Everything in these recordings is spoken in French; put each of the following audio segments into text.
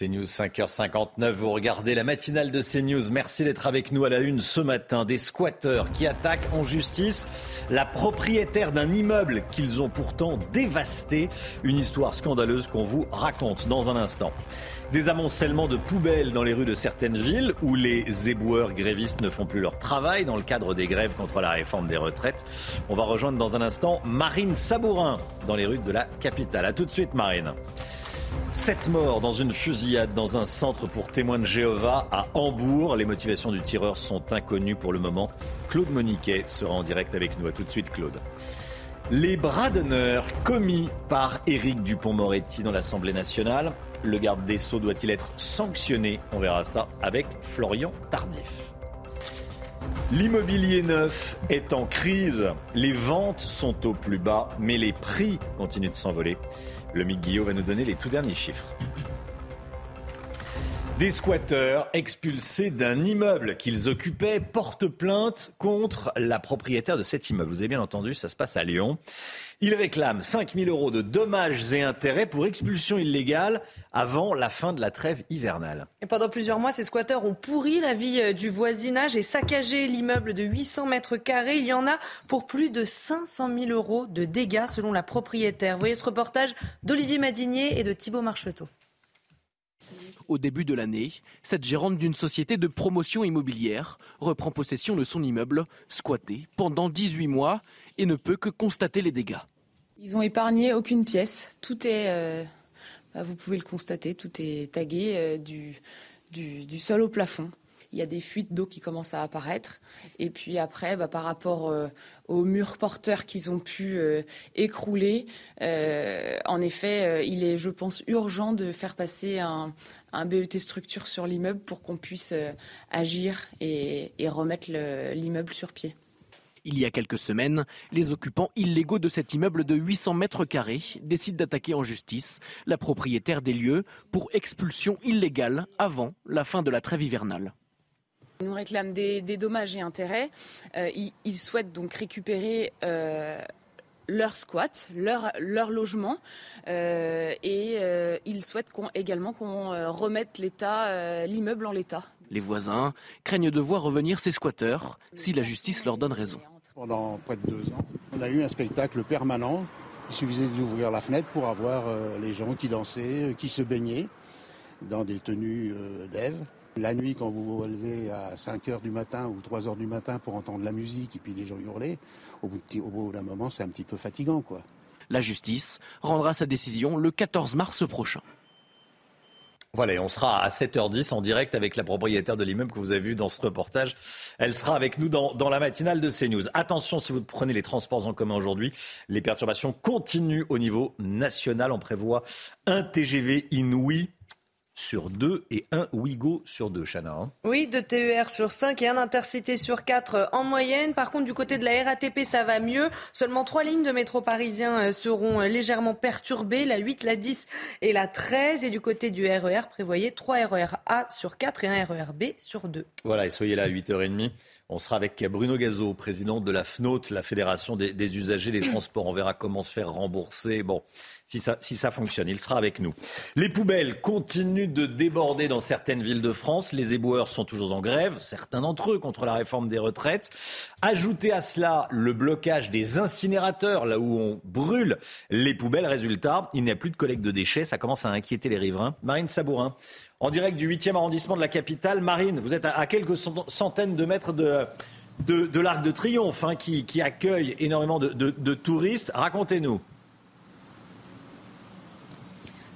CNews 5h59, vous regardez la matinale de CNews. Merci d'être avec nous à la une ce matin. Des squatteurs qui attaquent en justice la propriétaire d'un immeuble qu'ils ont pourtant dévasté. Une histoire scandaleuse qu'on vous raconte dans un instant. Des amoncellements de poubelles dans les rues de certaines villes où les éboueurs grévistes ne font plus leur travail dans le cadre des grèves contre la réforme des retraites. On va rejoindre dans un instant Marine Sabourin dans les rues de la capitale. A tout de suite Marine. Sept morts dans une fusillade dans un centre pour témoins de Jéhovah à Hambourg. Les motivations du tireur sont inconnues pour le moment. Claude Moniquet sera en direct avec nous. A tout de suite, Claude. Les bras d'honneur commis par Éric Dupont-Moretti dans l'Assemblée nationale. Le garde des Sceaux doit-il être sanctionné? On verra ça avec Florian Tardif. L'immobilier neuf est en crise. Les ventes sont au plus bas, mais les prix continuent de s'envoler. Le Mick Guillot va nous donner les tout derniers chiffres. Des squatteurs expulsés d'un immeuble qu'ils occupaient portent plainte contre la propriétaire de cet immeuble. Vous avez bien entendu, ça se passe à Lyon. Ils réclament 5 000 euros de dommages et intérêts pour expulsion illégale avant la fin de la trêve hivernale. Et pendant plusieurs mois, ces squatteurs ont pourri la vie euh, du voisinage et saccagé l'immeuble de 800 mètres carrés. Il y en a pour plus de 500 000 euros de dégâts selon la propriétaire. Vous voyez ce reportage d'Olivier Madinier et de Thibault Marcheteau. Au début de l'année, cette gérante d'une société de promotion immobilière reprend possession de son immeuble, squatté pendant 18 mois, et ne peut que constater les dégâts. Ils ont épargné aucune pièce. Tout est, euh, bah, vous pouvez le constater, tout est tagué euh, du, sol au plafond il y a des fuites d'eau qui commencent à apparaître. Et puis après, bah, par rapport euh, aux murs porteurs qu'ils ont pu écrouler, en effet, il est, je pense, urgent de faire passer un, BET structure sur l'immeuble pour qu'on puisse agir et, remettre l'immeuble sur pied. Il y a quelques semaines, les occupants illégaux de cet immeuble de 800 mètres carrés décident d'attaquer en justice la propriétaire des lieux pour expulsion illégale avant la fin de la trêve hivernale. Ils nous réclament des, dommages et intérêts. Euh, ils, souhaitent donc récupérer euh, leur squat, leur, logement. Euh, et ils souhaitent également qu'on remette l'état, l'immeuble en l'état. Les voisins craignent de voir revenir ces squatteurs si la justice leur donne raison. Pendant près de deux ans, on a eu un spectacle permanent. Il suffisait d'ouvrir la fenêtre pour avoir les gens qui dansaient, qui se baignaient dans des tenues d'Ève. La nuit, quand vous vous levez à 5 h du matin ou 3 h du matin pour entendre la musique et puis les gens hurler, au bout d'un moment, c'est un petit peu fatigant, quoi. La justice rendra sa décision le 14 mars prochain. Voilà, on sera à 7h10 en direct avec la propriétaire de l'immeuble que vous avez vu dans ce reportage. Elle sera avec nous dans, dans, la matinale de CNews. Attention, si vous prenez les transports en commun aujourd'hui, les perturbations continuent au niveau national. On prévoit un TGV inouï sur 2 et un Ouigo sur 2, Chana. Hein. oui, deux TER sur 5 et un Intercité sur 4 euh, en moyenne. Par contre, du côté de la RATP, ça va mieux. Seulement trois lignes de métro parisien euh, seront euh, légèrement perturbées, la 8, la 10 et la 13. Et du côté du RER, e prévoyez 3 RER A sur 4 et un RER B sur 2. Voilà, et soyez là à 8h30. On sera avec Bruno Gazo, président de la FNOT, la Fédération des, des usagers des transports. On verra comment se faire rembourser. Bon, si ça, fonctionne. Il sera avec nous. Les poubelles continuent de déborder dans certaines villes de France. Les éboueurs sont toujours en grève, certains d'entre eux contre la réforme des retraites. Ajoutez à cela le blocage des incinérateurs, là où on brûle les poubelles. Résultat, il n'y a plus de collecte de déchets. Ça commence à inquiéter les riverains. Marine Sabourin, en direct du 8e arrondissement de la capitale. Marine, vous êtes à, quelques centaines de mètres de, de, l'Arc de Triomphe, hein, qui, accueille énormément de touristes. Racontez-nous.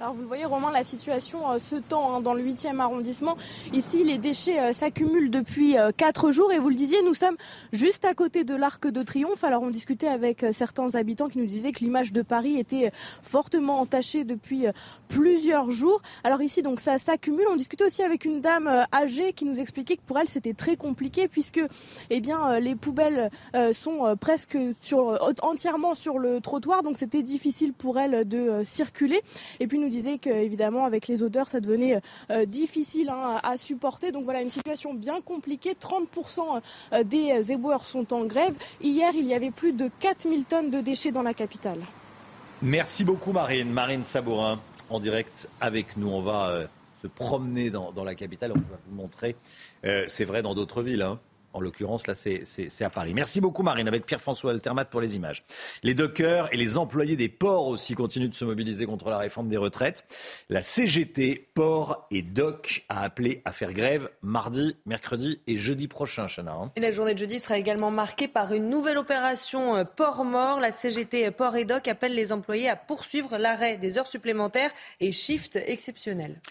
Alors vous le voyez Romain, la situation euh, se tend hein, dans le 8e arrondissement. Ici, les déchets euh, s'accumulent depuis 4 euh, jours et vous le disiez, nous sommes juste à côté de l'Arc de Triomphe. Alors on discutait avec certains habitants qui nous disaient que l'image de Paris était fortement entachée depuis plusieurs jours. Alors ici, donc ça s'accumule. On discutait aussi avec une dame âgée qui nous expliquait que pour elle c'était très compliqué puisque eh bien, les poubelles sont presque sur, entièrement sur le trottoir, donc c'était difficile pour elle de circuler. Et puis nous disait qu'évidemment, avec les odeurs, ça devenait euh, difficile hein, à supporter. Donc voilà, une situation bien compliquée. 30% euh, des éboueurs sont en grève. Hier, il y avait plus de 4000 tonnes de déchets dans la capitale. Merci beaucoup, Marine. Marine Sabourin, en direct avec nous. On va euh, se promener dans, la capitale. On va vous montrer. c'est vrai dans d'autres villes. Hein. En l'occurrence, là, c'est à Paris. Merci beaucoup, Marine, avec Pierre-François Altermat pour les images. Les dockers et les employés des ports aussi continuent de se mobiliser contre la réforme des retraites. La CGT, Ports et Doc, a appelé à faire grève mardi, mercredi et jeudi prochain, Chana. Hein. Et la journée de jeudi sera également marquée par une nouvelle opération euh, Port-Mort. La CGT, Ports et Doc appelle les employés à poursuivre l'arrêt des heures supplémentaires et shift exceptionnels.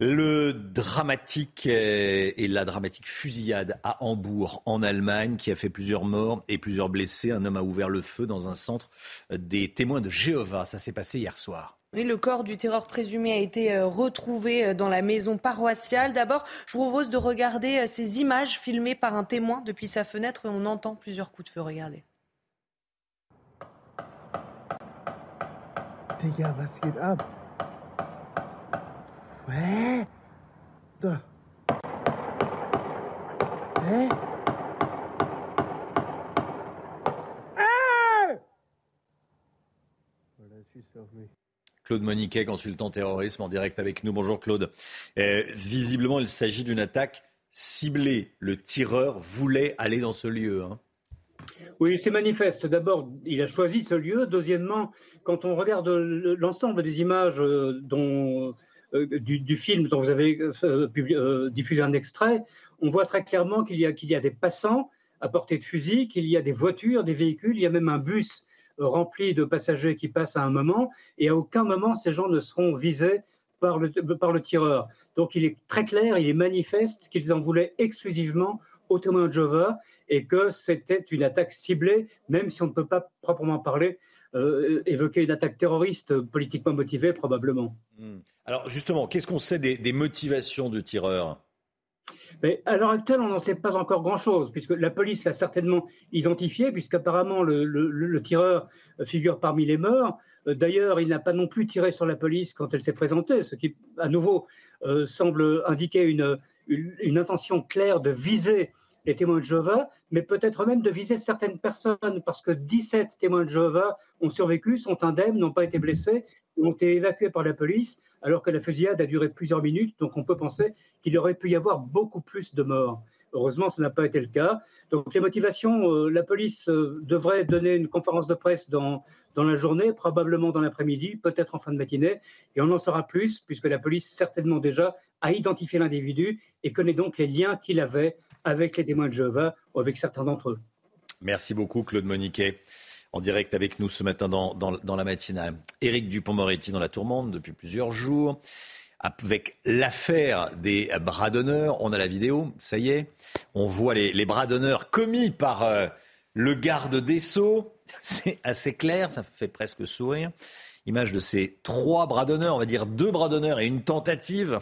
Le dramatique euh, et la dramatique fusillade à Hambourg, en Allemagne, qui a fait plusieurs morts et plusieurs blessés. Un homme a ouvert le feu dans un centre des témoins de Jéhovah. Ça s'est passé hier soir. Oui, le corps du terreur présumé a été euh, retrouvé euh, dans la maison paroissiale. D'abord, je vous propose de regarder ces images filmées par un témoin depuis sa fenêtre. On entend plusieurs coups de feu. Regardez. Claude Moniquet, consultant terrorisme, en direct avec nous. Bonjour Claude. Euh, visiblement, il s'agit d'une attaque ciblée. Le tireur voulait aller dans ce lieu. Hein. Oui, c'est manifeste. D'abord, il a choisi ce lieu. Deuxièmement, quand on regarde l'ensemble des images euh, dont euh, du, film dont vous avez euh, euh, diffusé un extrait, on voit très clairement qu'il y, y a des passants à portée de fusil, qu'il y a des voitures, des véhicules, il y a même un bus rempli de passagers qui passent à un moment, et à aucun moment ces gens ne seront visés par le, par le tireur. Donc il est très clair, il est manifeste qu'ils en voulaient exclusivement aux témoins de Jova et que c'était une attaque ciblée, même si on ne peut pas proprement parler euh, évoquer une attaque terroriste politiquement motivée, probablement. Hmm. Alors justement, qu'est-ce qu'on sait des, motivations du tireur mais à l'heure actuelle, on n'en sait pas encore grand-chose, puisque la police l'a certainement identifié, puisqu'apparemment le, le, tireur figure parmi les morts. Euh, d'ailleurs, il n'a pas non plus tiré sur la police quand elle s'est présentée, ce qui, à nouveau, euh, semble indiquer une, une, intention claire de viser les témoins de Jéhovah, mais peut-être même de viser certaines personnes, parce que 17 témoins de Jéhovah ont survécu, sont indemnes, n'ont pas été blessés, ont été évacués par la police, alors que la fusillade a duré plusieurs minutes, donc on peut penser qu'il aurait pu y avoir beaucoup plus de morts. Heureusement, ce n'a pas été le cas. Donc les motivations, euh, la police euh, devrait donner une conférence de presse dans, dans la journée, probablement dans l'après-midi, peut-être en fin de matinée, et on en saura plus, puisque la police certainement déjà a identifié l'individu et connaît donc les liens qu'il avait avec les témoins de Jéhovah ou avec certains d'entre eux. Merci beaucoup, Claude Moniquet. En direct avec nous ce matin dans, la matinale. Éric Dupont-Moretti dans la tourmente depuis plusieurs jours. Avec l'affaire des bras d'honneur, on a la vidéo, ça y est. On voit les, bras d'honneur commis par euh, le garde des Sceaux. C'est assez clair, ça fait presque sourire. Image de ces trois bras d'honneur, on va dire deux bras d'honneur et une tentative.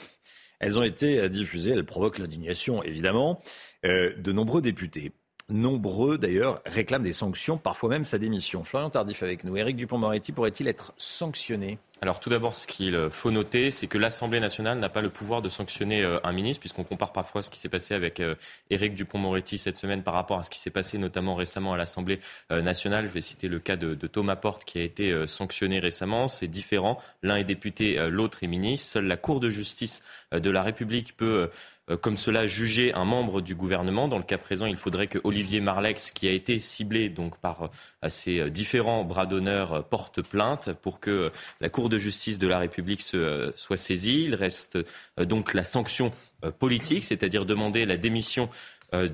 Elles ont été euh, diffusées, elles provoquent l'indignation évidemment. Euh, de nombreux députés. Nombreux, d'ailleurs, réclament des sanctions, parfois même sa démission. Florian Tardif avec nous. Éric Dupont-Moretti pourrait-il être sanctionné? Alors tout d'abord, ce qu'il faut noter, c'est que l'Assemblée nationale n'a pas le pouvoir de sanctionner euh, un ministre, puisqu'on compare parfois ce qui s'est passé avec euh, Éric Dupont-Moretti cette semaine par rapport à ce qui s'est passé notamment récemment à l'Assemblée nationale. Je vais citer le cas de, Thomas Porte qui a été sanctionné récemment. C'est différent. L'un est député, l'autre est ministre. Seule la Cour de justice de la République peut euh, comme cela juger un membre du gouvernement. Dans le cas présent, il faudrait que Olivier Marlex, qui a été ciblé donc par euh, ces euh, différents bras d'honneur, porte plainte pour que la Cour de justice de la République se, soit saisie. Il reste donc la sanction politique, c'est-à-dire demander la démission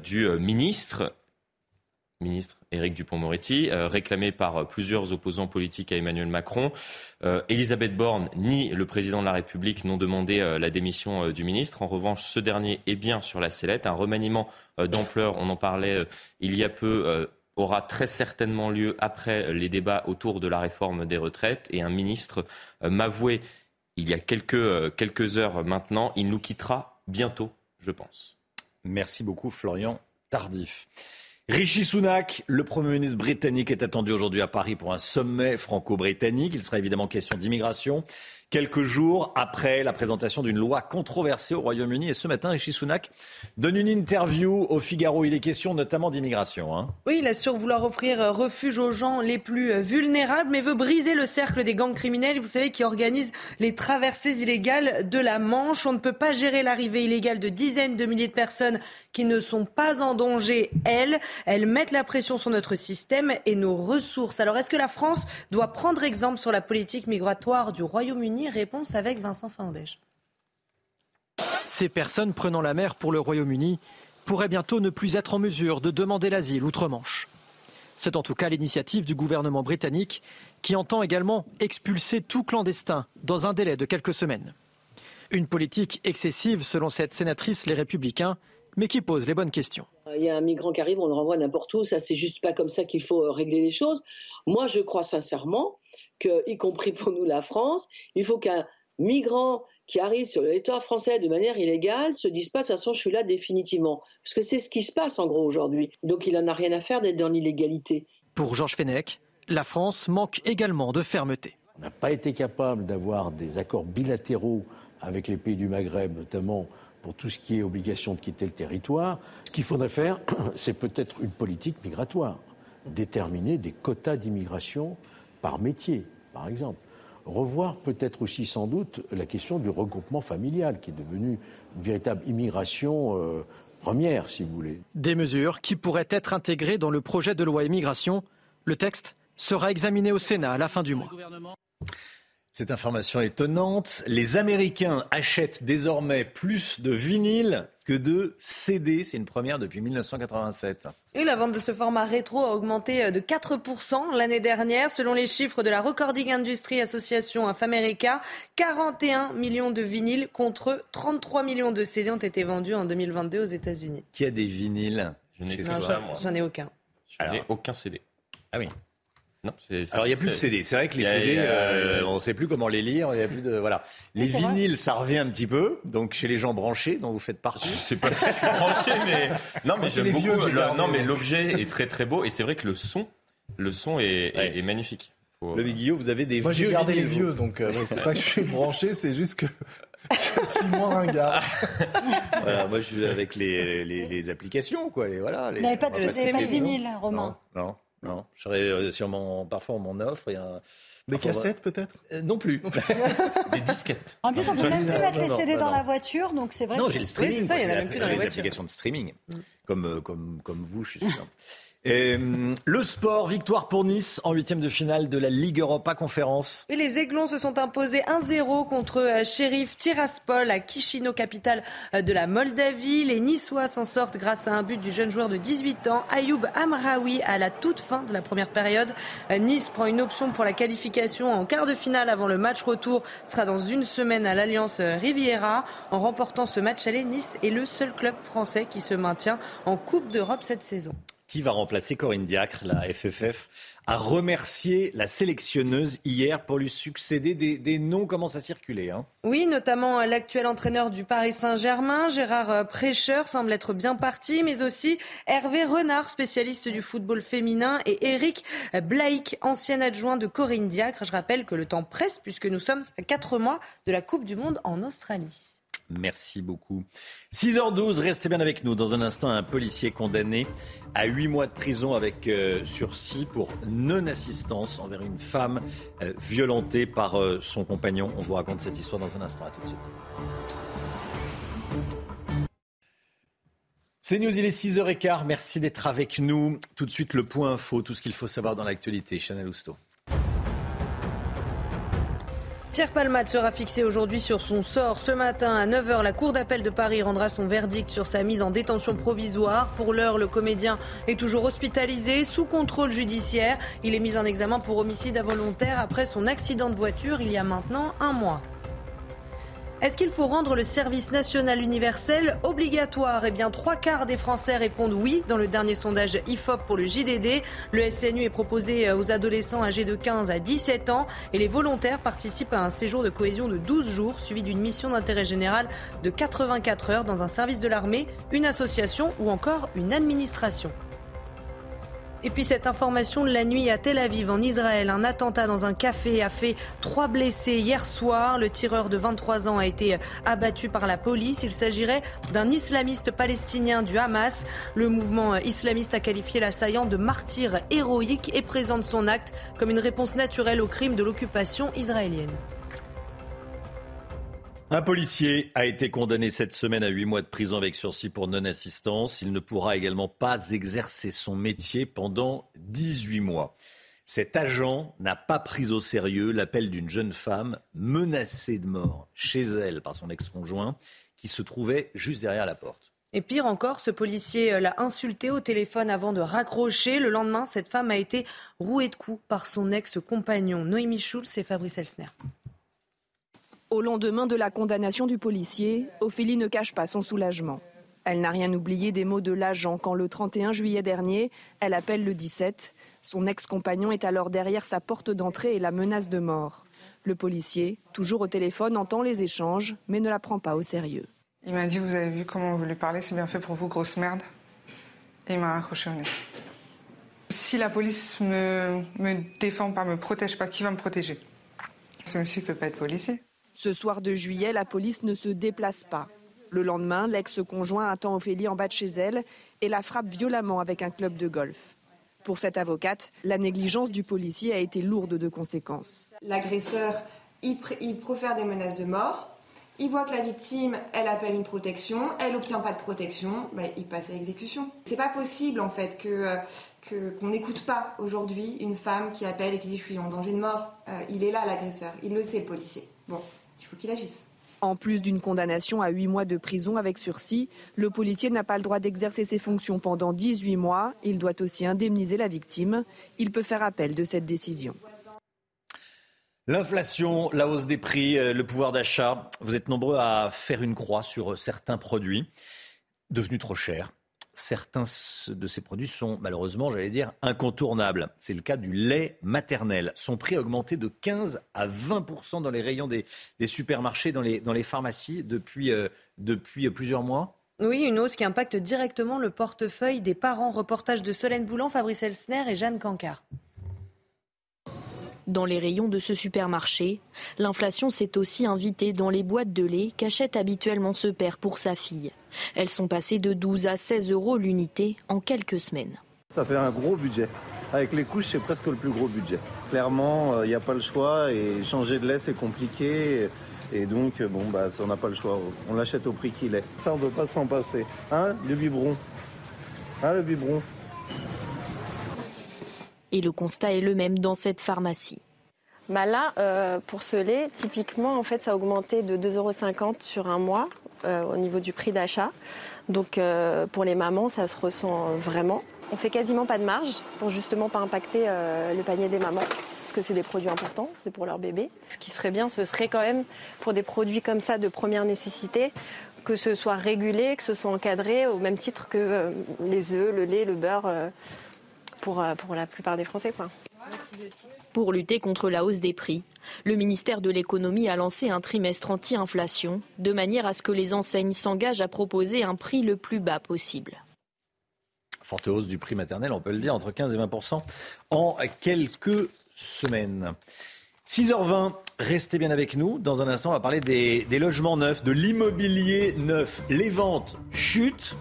du ministre ministre Éric Dupont-Moretti, euh, réclamé par plusieurs opposants politiques à Emmanuel Macron. Euh, Elisabeth Borne ni le président de la République n'ont demandé euh, la démission du ministre. En revanche, ce dernier est bien sur la sellette. Un remaniement d'ampleur, on en parlait il y a peu, aura très certainement lieu après les débats autour de la réforme des retraites. Et un ministre m'avouait il y a quelques, quelques heures maintenant, il nous quittera bientôt, je pense. Merci beaucoup, Florian Tardif. Rishi Sunak, le Premier ministre britannique, est attendu aujourd'hui à Paris pour un sommet franco-britannique. Il sera évidemment question d'immigration quelques jours après la présentation d'une loi controversée au Royaume-Uni. Et ce matin, Rishi Sunak donne une interview au Figaro. Il est question notamment d'immigration. Hein. Oui, il assure vouloir offrir refuge aux gens les plus vulnérables, mais veut briser le cercle des gangs criminels, vous savez, qui organisent les traversées illégales de la Manche. On ne peut pas gérer l'arrivée illégale de dizaines de milliers de personnes qui ne sont pas en danger, elles. Elles mettent la pression sur notre système et nos ressources. Alors, est-ce que la France doit prendre exemple sur la politique migratoire du Royaume-Uni? Réponse avec Vincent Fandège. Ces personnes prenant la mer pour le Royaume-Uni pourraient bientôt ne plus être en mesure de demander l'asile outre-Manche. C'est en tout cas l'initiative du gouvernement britannique qui entend également expulser tout clandestin dans un délai de quelques semaines. Une politique excessive selon cette sénatrice Les Républicains, mais qui pose les bonnes questions. Il y a un migrant qui arrive, on le renvoie n'importe où, ça c'est juste pas comme ça qu'il faut régler les choses. Moi je crois sincèrement y compris pour nous la France, il faut qu'un migrant qui arrive sur le territoire français de manière illégale se dise pas de toute façon je suis là définitivement. Parce que c'est ce qui se passe en gros aujourd'hui. Donc il n'en a rien à faire d'être dans l'illégalité. Pour Georges Fenech, la France manque également de fermeté. On n'a pas été capable d'avoir des accords bilatéraux avec les pays du Maghreb, notamment pour tout ce qui est obligation de quitter le territoire. Ce qu'il faudrait faire, c'est peut-être une politique migratoire, déterminer des quotas d'immigration par métier, par exemple. Revoir peut-être aussi sans doute la question du regroupement familial, qui est devenu une véritable immigration euh, première, si vous voulez. Des mesures qui pourraient être intégrées dans le projet de loi immigration. Le texte sera examiné au Sénat à la fin du mois. Cette information étonnante, les Américains achètent désormais plus de vinyles que de CD. C'est une première depuis 1987. Et la vente de ce format rétro a augmenté de 4% l'année dernière. Selon les chiffres de la Recording Industry Association of America, 41 millions de vinyles contre 33 millions de CD ont été vendus en 2022 aux États-Unis. Qui a des vinyles Je n'ai J'en ai aucun. Je n'ai aucun CD. Ah oui. Alors il n'y a plus de CD. C'est vrai que les CD, euh, on ne sait plus comment les lire. Il y a plus de voilà. Les vinyles, ça revient un petit peu. Donc chez les gens branchés, dont vous faites partie. Je sais pas si je suis branché, mais non, mais j'aime beaucoup. non, mais l'objet est très très beau et c'est vrai que le son, le son est, magnifique. Le Guillaume, vous avez des Moi, vieux. Moi, j'ai gardé les vieux, donc euh, c'est pas que je suis branché, c'est juste que je suis moins ringard. voilà, moi, je suis avec les, les, applications, quoi. Les, voilà, les, pas de, pas de vinyle, Romain. non. Non, j'aurais euh, sur mon, parfois on m'en offre. Il y a des cassettes peut-être? euh, Non plus. des disquettes. En plus, on peut même plus mettre les CD dans la voiture, donc c'est vrai. Non, j'ai le streaming. ça, il y en a même plus dans les applications de streaming, mm. comme, euh, comme, comme vous, je suis sûr. Et, hum, le sport, victoire pour Nice en huitième de finale de la Ligue Europa Conférence. Et les Aiglons se sont imposés 1-0 contre euh, Sheriff Tiraspol à Chisinau, capitale euh, de la Moldavie. Les Niçois s'en sortent grâce à un but du jeune joueur de 18 ans, Ayoub Amraoui, à la toute fin de la première période. Euh, nice prend une option pour la qualification en quart de finale avant le match retour. Sera dans une semaine à l'Alliance Riviera. En remportant ce match aller, Nice est le seul club français qui se maintient en Coupe d'Europe cette saison qui va remplacer Corinne Diacre, la FFF, a remercié la sélectionneuse hier pour lui succéder. Des, noms commencent à circuler. Hein? Oui, notamment l'actuel entraîneur du Paris Saint-Germain, Gérard euh, Prêcheur, semble être bien parti, mais aussi Hervé Renard, spécialiste du football féminin, et Eric Blaik, ancien adjoint de Corinne Diacre. Je rappelle que le temps presse puisque nous sommes à quatre mois de la Coupe du Monde en Australie. Merci beaucoup. 6h12, restez bien avec nous. Dans un instant, un policier condamné à 8 mois de prison avec euh, sursis pour non-assistance envers une femme euh, violentée par euh, son compagnon. On vous raconte cette histoire dans un instant. À tout de suite. C'est News, il est 6h15. Merci d'être avec nous. Tout de suite, le point info, tout ce qu'il faut savoir dans l'actualité. Chanel Housteau. Pierre Palmade sera fixé aujourd'hui sur son sort. Ce matin à 9h, la Cour d'appel de Paris rendra son verdict sur sa mise en détention provisoire. Pour l'heure, le comédien est toujours hospitalisé, sous contrôle judiciaire. Il est mis en examen pour homicide involontaire après son accident de voiture il y a maintenant un mois. Est-ce qu'il faut rendre le service national universel obligatoire? Eh bien, trois quarts des Français répondent oui dans le dernier sondage IFOP pour le JDD. Le SNU est proposé euh, aux adolescents âgés de 15 à 17 ans et les volontaires participent à un séjour de cohésion de 12 jours suivi d'une mission d'intérêt général de 84 heures dans un service de l'armée, une association ou encore une administration. Et puis cette information de la nuit à Tel Aviv, en Israël, un attentat dans un café a fait trois blessés hier soir. Le tireur de 23 ans a été abattu par la police. Il s'agirait d'un islamiste palestinien du Hamas. Le mouvement islamiste a qualifié l'assaillant de martyr héroïque et présente son acte comme une réponse naturelle au crime de l'occupation israélienne. Un policier a été condamné cette semaine à huit mois de prison avec sursis pour non-assistance. Il ne pourra également pas exercer son métier pendant 18 mois. Cet agent n'a pas pris au sérieux l'appel d'une jeune femme menacée de mort chez elle par son ex-conjoint qui se trouvait juste derrière la porte. Et pire encore, ce policier l'a insulté au téléphone avant de raccrocher. Le lendemain, cette femme a été rouée de coups par son ex-compagnon. Noémie Schulz et Fabrice Elsner. Au lendemain de la condamnation du policier, Ophélie ne cache pas son soulagement. Elle n'a rien oublié des mots de l'agent quand le 31 juillet dernier, elle appelle le 17. Son ex-compagnon est alors derrière sa porte d'entrée et la menace de mort. Le policier, toujours au téléphone, entend les échanges, mais ne la prend pas au sérieux. Il m'a dit Vous avez vu comment vous lui parlez C'est bien fait pour vous, grosse merde. Et il m'a raccroché au nez. Si la police me, me défend pas, me protège pas, qui va me protéger? Ce monsieur ne peut pas être policier. Ce soir de juillet, la police ne se déplace pas. Le lendemain, l'ex-conjoint attend Ophélie en bas de chez elle et la frappe violemment avec un club de golf. Pour cette avocate, la négligence du policier a été lourde de conséquences. L'agresseur, il, profère des menaces de mort. Il voit que la victime, elle appelle une protection, elle n'obtient pas de protection, bah, il passe à exécution. C'est pas possible en fait que qu'on n'écoute pas aujourd'hui une femme qui appelle et qui dit je suis en danger de mort. Euh, il est là l'agresseur, il le sait le policier. Bon, il faut qu'il agisse. En plus d'une condamnation à 8 mois de prison avec sursis, le policier n'a pas le droit d'exercer ses fonctions pendant 18 mois. Il doit aussi indemniser la victime. Il peut faire appel de cette décision. L'inflation, la hausse des prix, euh, le pouvoir d'achat, vous êtes nombreux à faire une croix sur certains produits devenus trop chers certains de ces produits sont malheureusement, j'allais dire, incontournables. C'est le cas du lait maternel. Son prix a augmenté de 15 à 20 dans les rayons des, supermarchés, dans les, dans les pharmacies depuis, euh, depuis plusieurs mois. Oui, une hausse qui impacte directement le portefeuille des parents. Reportage de Solène Boulan, Fabrice Elsner et Jeanne Cancard. Dans les rayons de ce supermarché, l'inflation s'est aussi invitée dans les boîtes de lait qu'achète habituellement ce père pour sa fille. Elles sont passées de 12 à 16 euros l'unité en quelques semaines. Ça fait un gros budget. Avec les couches, c'est presque le plus gros budget. Clairement, il euh, n'y a pas le choix et changer de lait, c'est compliqué. Et donc, euh, bon, bah, on n'a pas le choix. On l'achète au prix qu'il est. Ça, on ne peut pas s'en passer. Hein, le biberon? Hein, le biberon? Et le constat est le même dans cette pharmacie. Bah là, euh, pour ce lait, typiquement, en fait, ça a augmenté de 2,50 euros sur un mois euh, au niveau du prix d'achat. Donc, euh, pour les mamans, ça se ressent vraiment. On fait quasiment pas de marge pour justement pas impacter le panier des mamans, parce que c'est des produits importants, c'est pour leur bébé. Ce qui serait bien, ce serait quand même pour des produits comme ça de première nécessité, que ce soit régulé, que ce soit encadré, au même titre que les œufs, le lait, le beurre pour, euh, pour la plupart des Français. Quoi. Pour lutter contre la hausse des prix, le ministère de l'économie a lancé un trimestre anti-inflation, de manière à ce que les enseignes s'engagent à proposer un prix le plus bas possible. Forte hausse du prix maternel, on peut le dire, entre 15 et 20% en quelques semaines. 6h20, restez bien avec nous. Dans un instant, on va parler des, des logements neufs, de l'immobilier neuf. Les ventes chutent,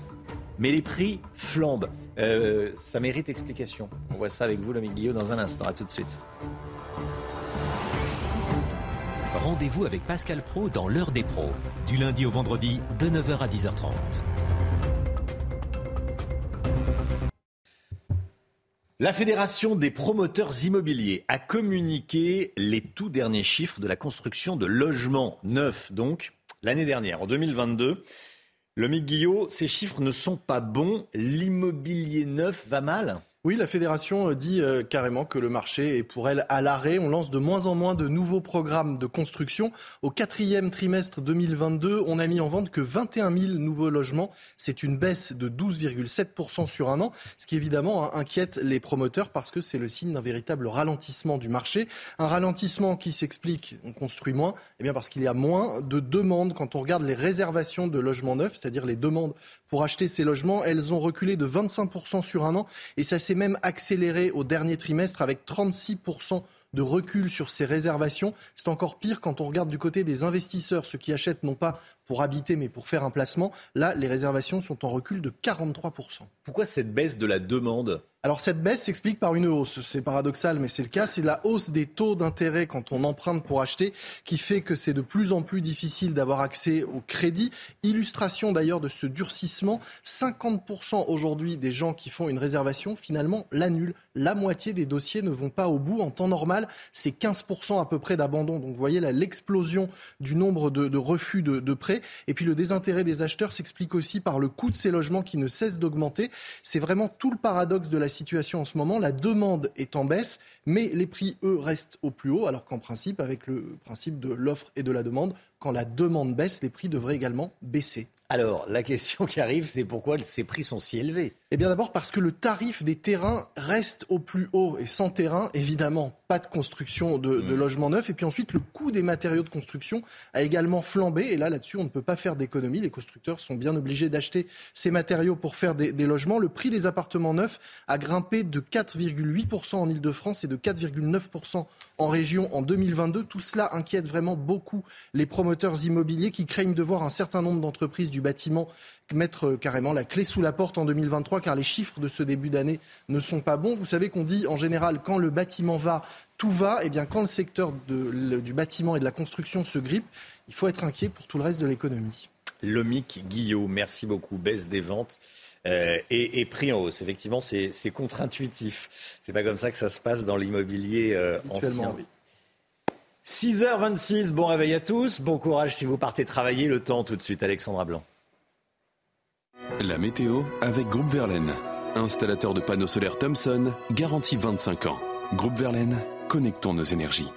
mais les prix flambent. Euh, ça mérite explication. On voit ça avec vous, l'ami Guillaume, dans un instant. À tout de suite. Rendez-vous avec Pascal Pro dans l'heure des pros, du lundi au vendredi de 9h à 10h30. La Fédération des promoteurs immobiliers a communiqué les tout derniers chiffres de la construction de logements neufs, donc l'année dernière, en 2022. Le Guillot, ces chiffres ne sont pas bons. L'immobilier neuf va mal? Oui, la fédération euh, dit euh, carrément que le marché est pour elle à l'arrêt. On lance de moins en moins de nouveaux programmes de construction. Au quatrième trimestre 2022, on a mis en vente que 21 000 nouveaux logements. C'est une baisse de 12,7% sur un an, ce qui évidemment hein, inquiète les promoteurs parce que c'est le signe d'un véritable ralentissement du marché. Un ralentissement qui s'explique, on construit moins, eh bien parce qu'il y a moins de demandes. Quand on regarde les réservations de logements neufs, c'est-à-dire les demandes pour acheter ces logements, elles ont reculé de 25% sur un an et ça s'est même accéléré au dernier trimestre avec 36% de recul sur ces réservations. C'est encore pire quand on regarde du côté des investisseurs, ceux qui achètent non pas pour habiter mais pour faire un placement. Là, les réservations sont en recul de 43%. Pourquoi cette baisse de la demande? Alors cette baisse s'explique par une hausse. C'est paradoxal, mais c'est le cas. C'est la hausse des taux d'intérêt quand on emprunte pour acheter qui fait que c'est de plus en plus difficile d'avoir accès au crédit. Illustration d'ailleurs de ce durcissement. 50% aujourd'hui des gens qui font une réservation finalement l'annulent. La moitié des dossiers ne vont pas au bout. En temps normal, c'est 15% à peu près d'abandon. Donc vous voyez l'explosion du nombre de, refus de, de prêts. Et puis le désintérêt des acheteurs s'explique aussi par le coût de ces logements qui ne cesse d'augmenter. C'est vraiment tout le paradoxe de la situation en ce moment. La demande est en baisse, mais les prix, eux, restent au plus haut, alors qu'en principe, avec le principe de l'offre et de la demande, quand la demande baisse, les prix devraient également baisser. Alors, la question qui arrive, c'est pourquoi ces prix sont si élevés? Eh bien d'abord parce que le tarif des terrains reste au plus haut. Et sans terrain, évidemment, pas de construction de, de, logements neufs. Et puis ensuite, le coût des matériaux de construction a également flambé. Et là, là-dessus, on ne peut pas faire d'économie. Les constructeurs sont bien obligés d'acheter ces matériaux pour faire des, des, logements. Le prix des appartements neufs a grimpé de 4,8% en Ile-de-France et de 4,9% en région en 2022. Tout cela inquiète vraiment beaucoup les promoteurs immobiliers qui craignent de voir un certain nombre d'entreprises du bâtiment mettre carrément la clé sous la porte en 2023 car les chiffres de ce début d'année ne sont pas bons. Vous savez qu'on dit en général quand le bâtiment va, tout va. Et eh bien quand le secteur du bâtiment et de la construction se grippe, il faut être inquiet pour tout le reste de l'économie. Lomic Guillot, merci beaucoup. Baisse des ventes. Euh, et, prix en hausse. Effectivement, c'est contre-intuitif. C'est pas comme ça que ça se passe dans l'immobilier euh, ancien. 6h26, bon réveil à tous. Bon courage si vous partez travailler. Le temps tout de suite, Alexandra Blanc. La météo avec Groupe Verlaine. Installateur de panneaux solaires Thomson, garantie 25 ans. Groupe Verlaine, connectons nos énergies.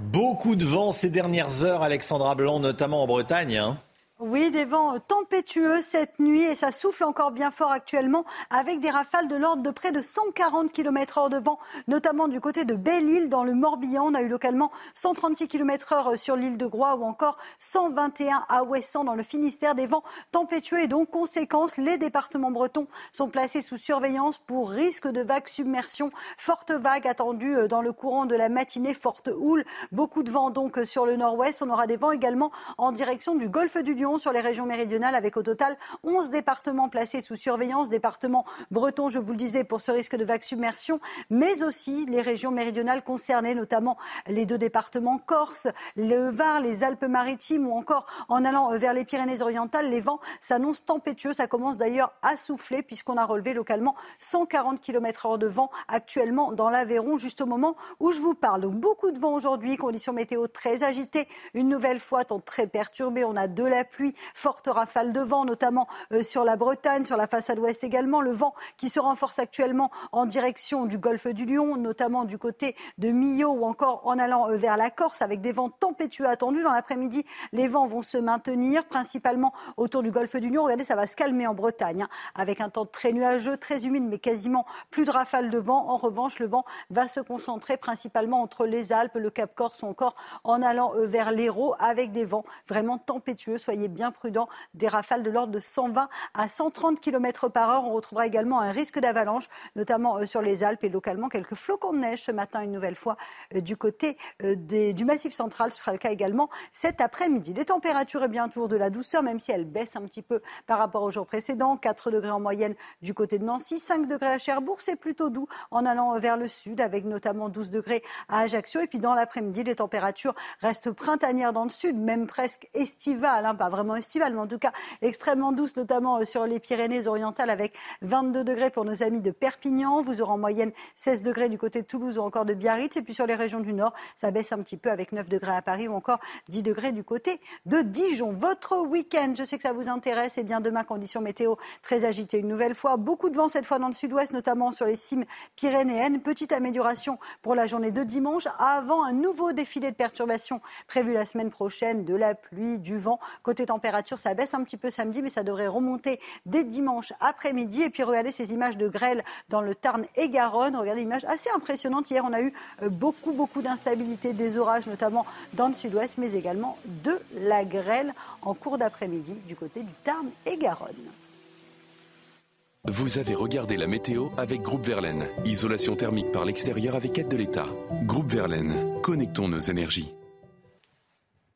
Beaucoup de vent ces dernières heures, Alexandra Blanc, notamment en Bretagne. Hein. Oui, des vents tempétueux cette nuit et ça souffle encore bien fort actuellement avec des rafales de l'ordre de près de 140 km heure de vent, notamment du côté de Belle-Île dans le Morbihan. On a eu localement 136 km heure sur l'île de Groix ou encore 121 à Ouessant dans le Finistère. Des vents tempétueux et donc conséquence, les départements bretons sont placés sous surveillance pour risque de vagues submersion. Forte vague attendue euh, dans le courant de la matinée, forte houle. Beaucoup de vent donc sur le nord-ouest. On aura des vents également en direction du golfe du Lion sur les régions méridionales avec au total 11 départements placés sous surveillance, départements bretons, je vous le disais, pour ce risque de vague submersion, mais aussi les régions méridionales concernées, notamment les deux départements Corse, le Var, les Alpes-Maritimes ou encore en allant vers les Pyrénées-Orientales, les vents s'annoncent tempétueux. Ça commence d'ailleurs à souffler puisqu'on a relevé localement 140 km h de vent actuellement dans l'Aveyron, juste au moment où je vous parle. Donc beaucoup de vent aujourd'hui, conditions météo très agitées, une nouvelle fois, temps très perturbé. On a de la pluie pluie, forte rafale de vent, notamment euh, sur la Bretagne, sur la façade ouest également. Le vent qui se renforce actuellement en direction du golfe du Lion, notamment du côté de Millau ou encore en allant euh, vers la Corse, avec des vents tempétueux attendus. Dans l'après-midi, les vents vont se maintenir, principalement autour du golfe du Lion. Regardez, ça va se calmer en Bretagne, hein, avec un temps très nuageux, très humide, mais quasiment plus de rafales de vent. En revanche, le vent va se concentrer principalement entre les Alpes, le Cap Corse ou encore en allant euh, vers l'Hérault, avec des vents vraiment tempétueux. Soyez bien prudent. Des rafales de l'ordre de 120 à 130 km par heure. On retrouvera également un risque d'avalanche, notamment euh, sur les Alpes et localement quelques flocons de neige ce matin une nouvelle fois euh, du côté euh, du Massif central. Ce sera le cas également cet après-midi. Les températures, et bien toujours de la douceur, même si elles baissent un petit peu par rapport aux jours précédents. 4 degrés en moyenne du côté de Nancy, 5 degrés à Cherbourg. C'est plutôt doux en allant vers le sud, avec notamment 12 degrés à Ajaccio. Et puis dans l'après-midi, les températures restent printanières dans le sud, même presque estivales. Hein, vraiment estivale, mais en tout cas extrêmement douce, notamment sur les Pyrénées-Orientales avec 22 degrés pour nos amis de Perpignan. Vous aurez en moyenne 16 degrés du côté de Toulouse ou encore de Biarritz. Et puis sur les régions du Nord, ça baisse un petit peu avec 9 degrés à Paris ou encore 10 degrés du côté de Dijon. Votre week-end, je sais que ça vous intéresse. Et eh bien demain, conditions météo très agitées une nouvelle fois. Beaucoup de vent cette fois dans le sud-ouest, notamment sur les cimes pyrénéennes. Petite amélioration pour la journée de dimanche avant un nouveau défilé de perturbations prévu la semaine prochaine. De la pluie, du vent. Côté température, ça baisse un petit peu samedi, mais ça devrait remonter dès dimanche après-midi. Et puis regardez ces images de grêle dans le Tarn et Garonne. Regardez une image assez impressionnante. Hier, on a eu euh, beaucoup, beaucoup d'instabilité, des orages, notamment dans le sud-ouest, mais également de la grêle en cours d'après-midi du côté du Tarn et Garonne. Vous avez regardé la météo avec Groupe Verlaine. Isolation thermique par l'extérieur avec aide de l'État. Groupe Verlaine, connectons nos énergies.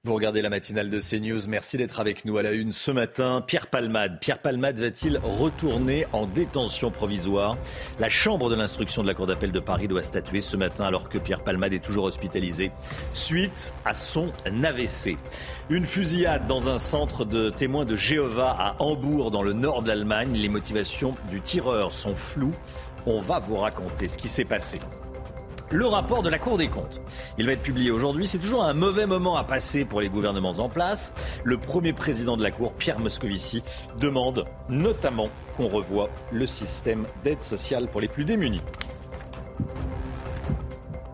Vous regardez la matinale de CNews. Merci d'être avec nous à la une ce matin. Pierre Palmade. Pierre Palmade va-t-il retourner en détention provisoire? La Chambre de l'instruction de la Cour d'appel de Paris doit statuer ce matin alors que Pierre Palmade est toujours hospitalisé suite à son AVC. Une fusillade dans un centre de témoins de Jéhovah à Hambourg dans le nord de l'Allemagne. Les motivations du tireur sont floues. On va vous raconter ce qui s'est passé le rapport de la Cour des comptes. Il va être publié aujourd'hui. C'est toujours un mauvais moment à passer pour les gouvernements en place. Le premier président de la Cour, Pierre Moscovici, demande notamment qu'on revoie le système d'aide sociale pour les plus démunis.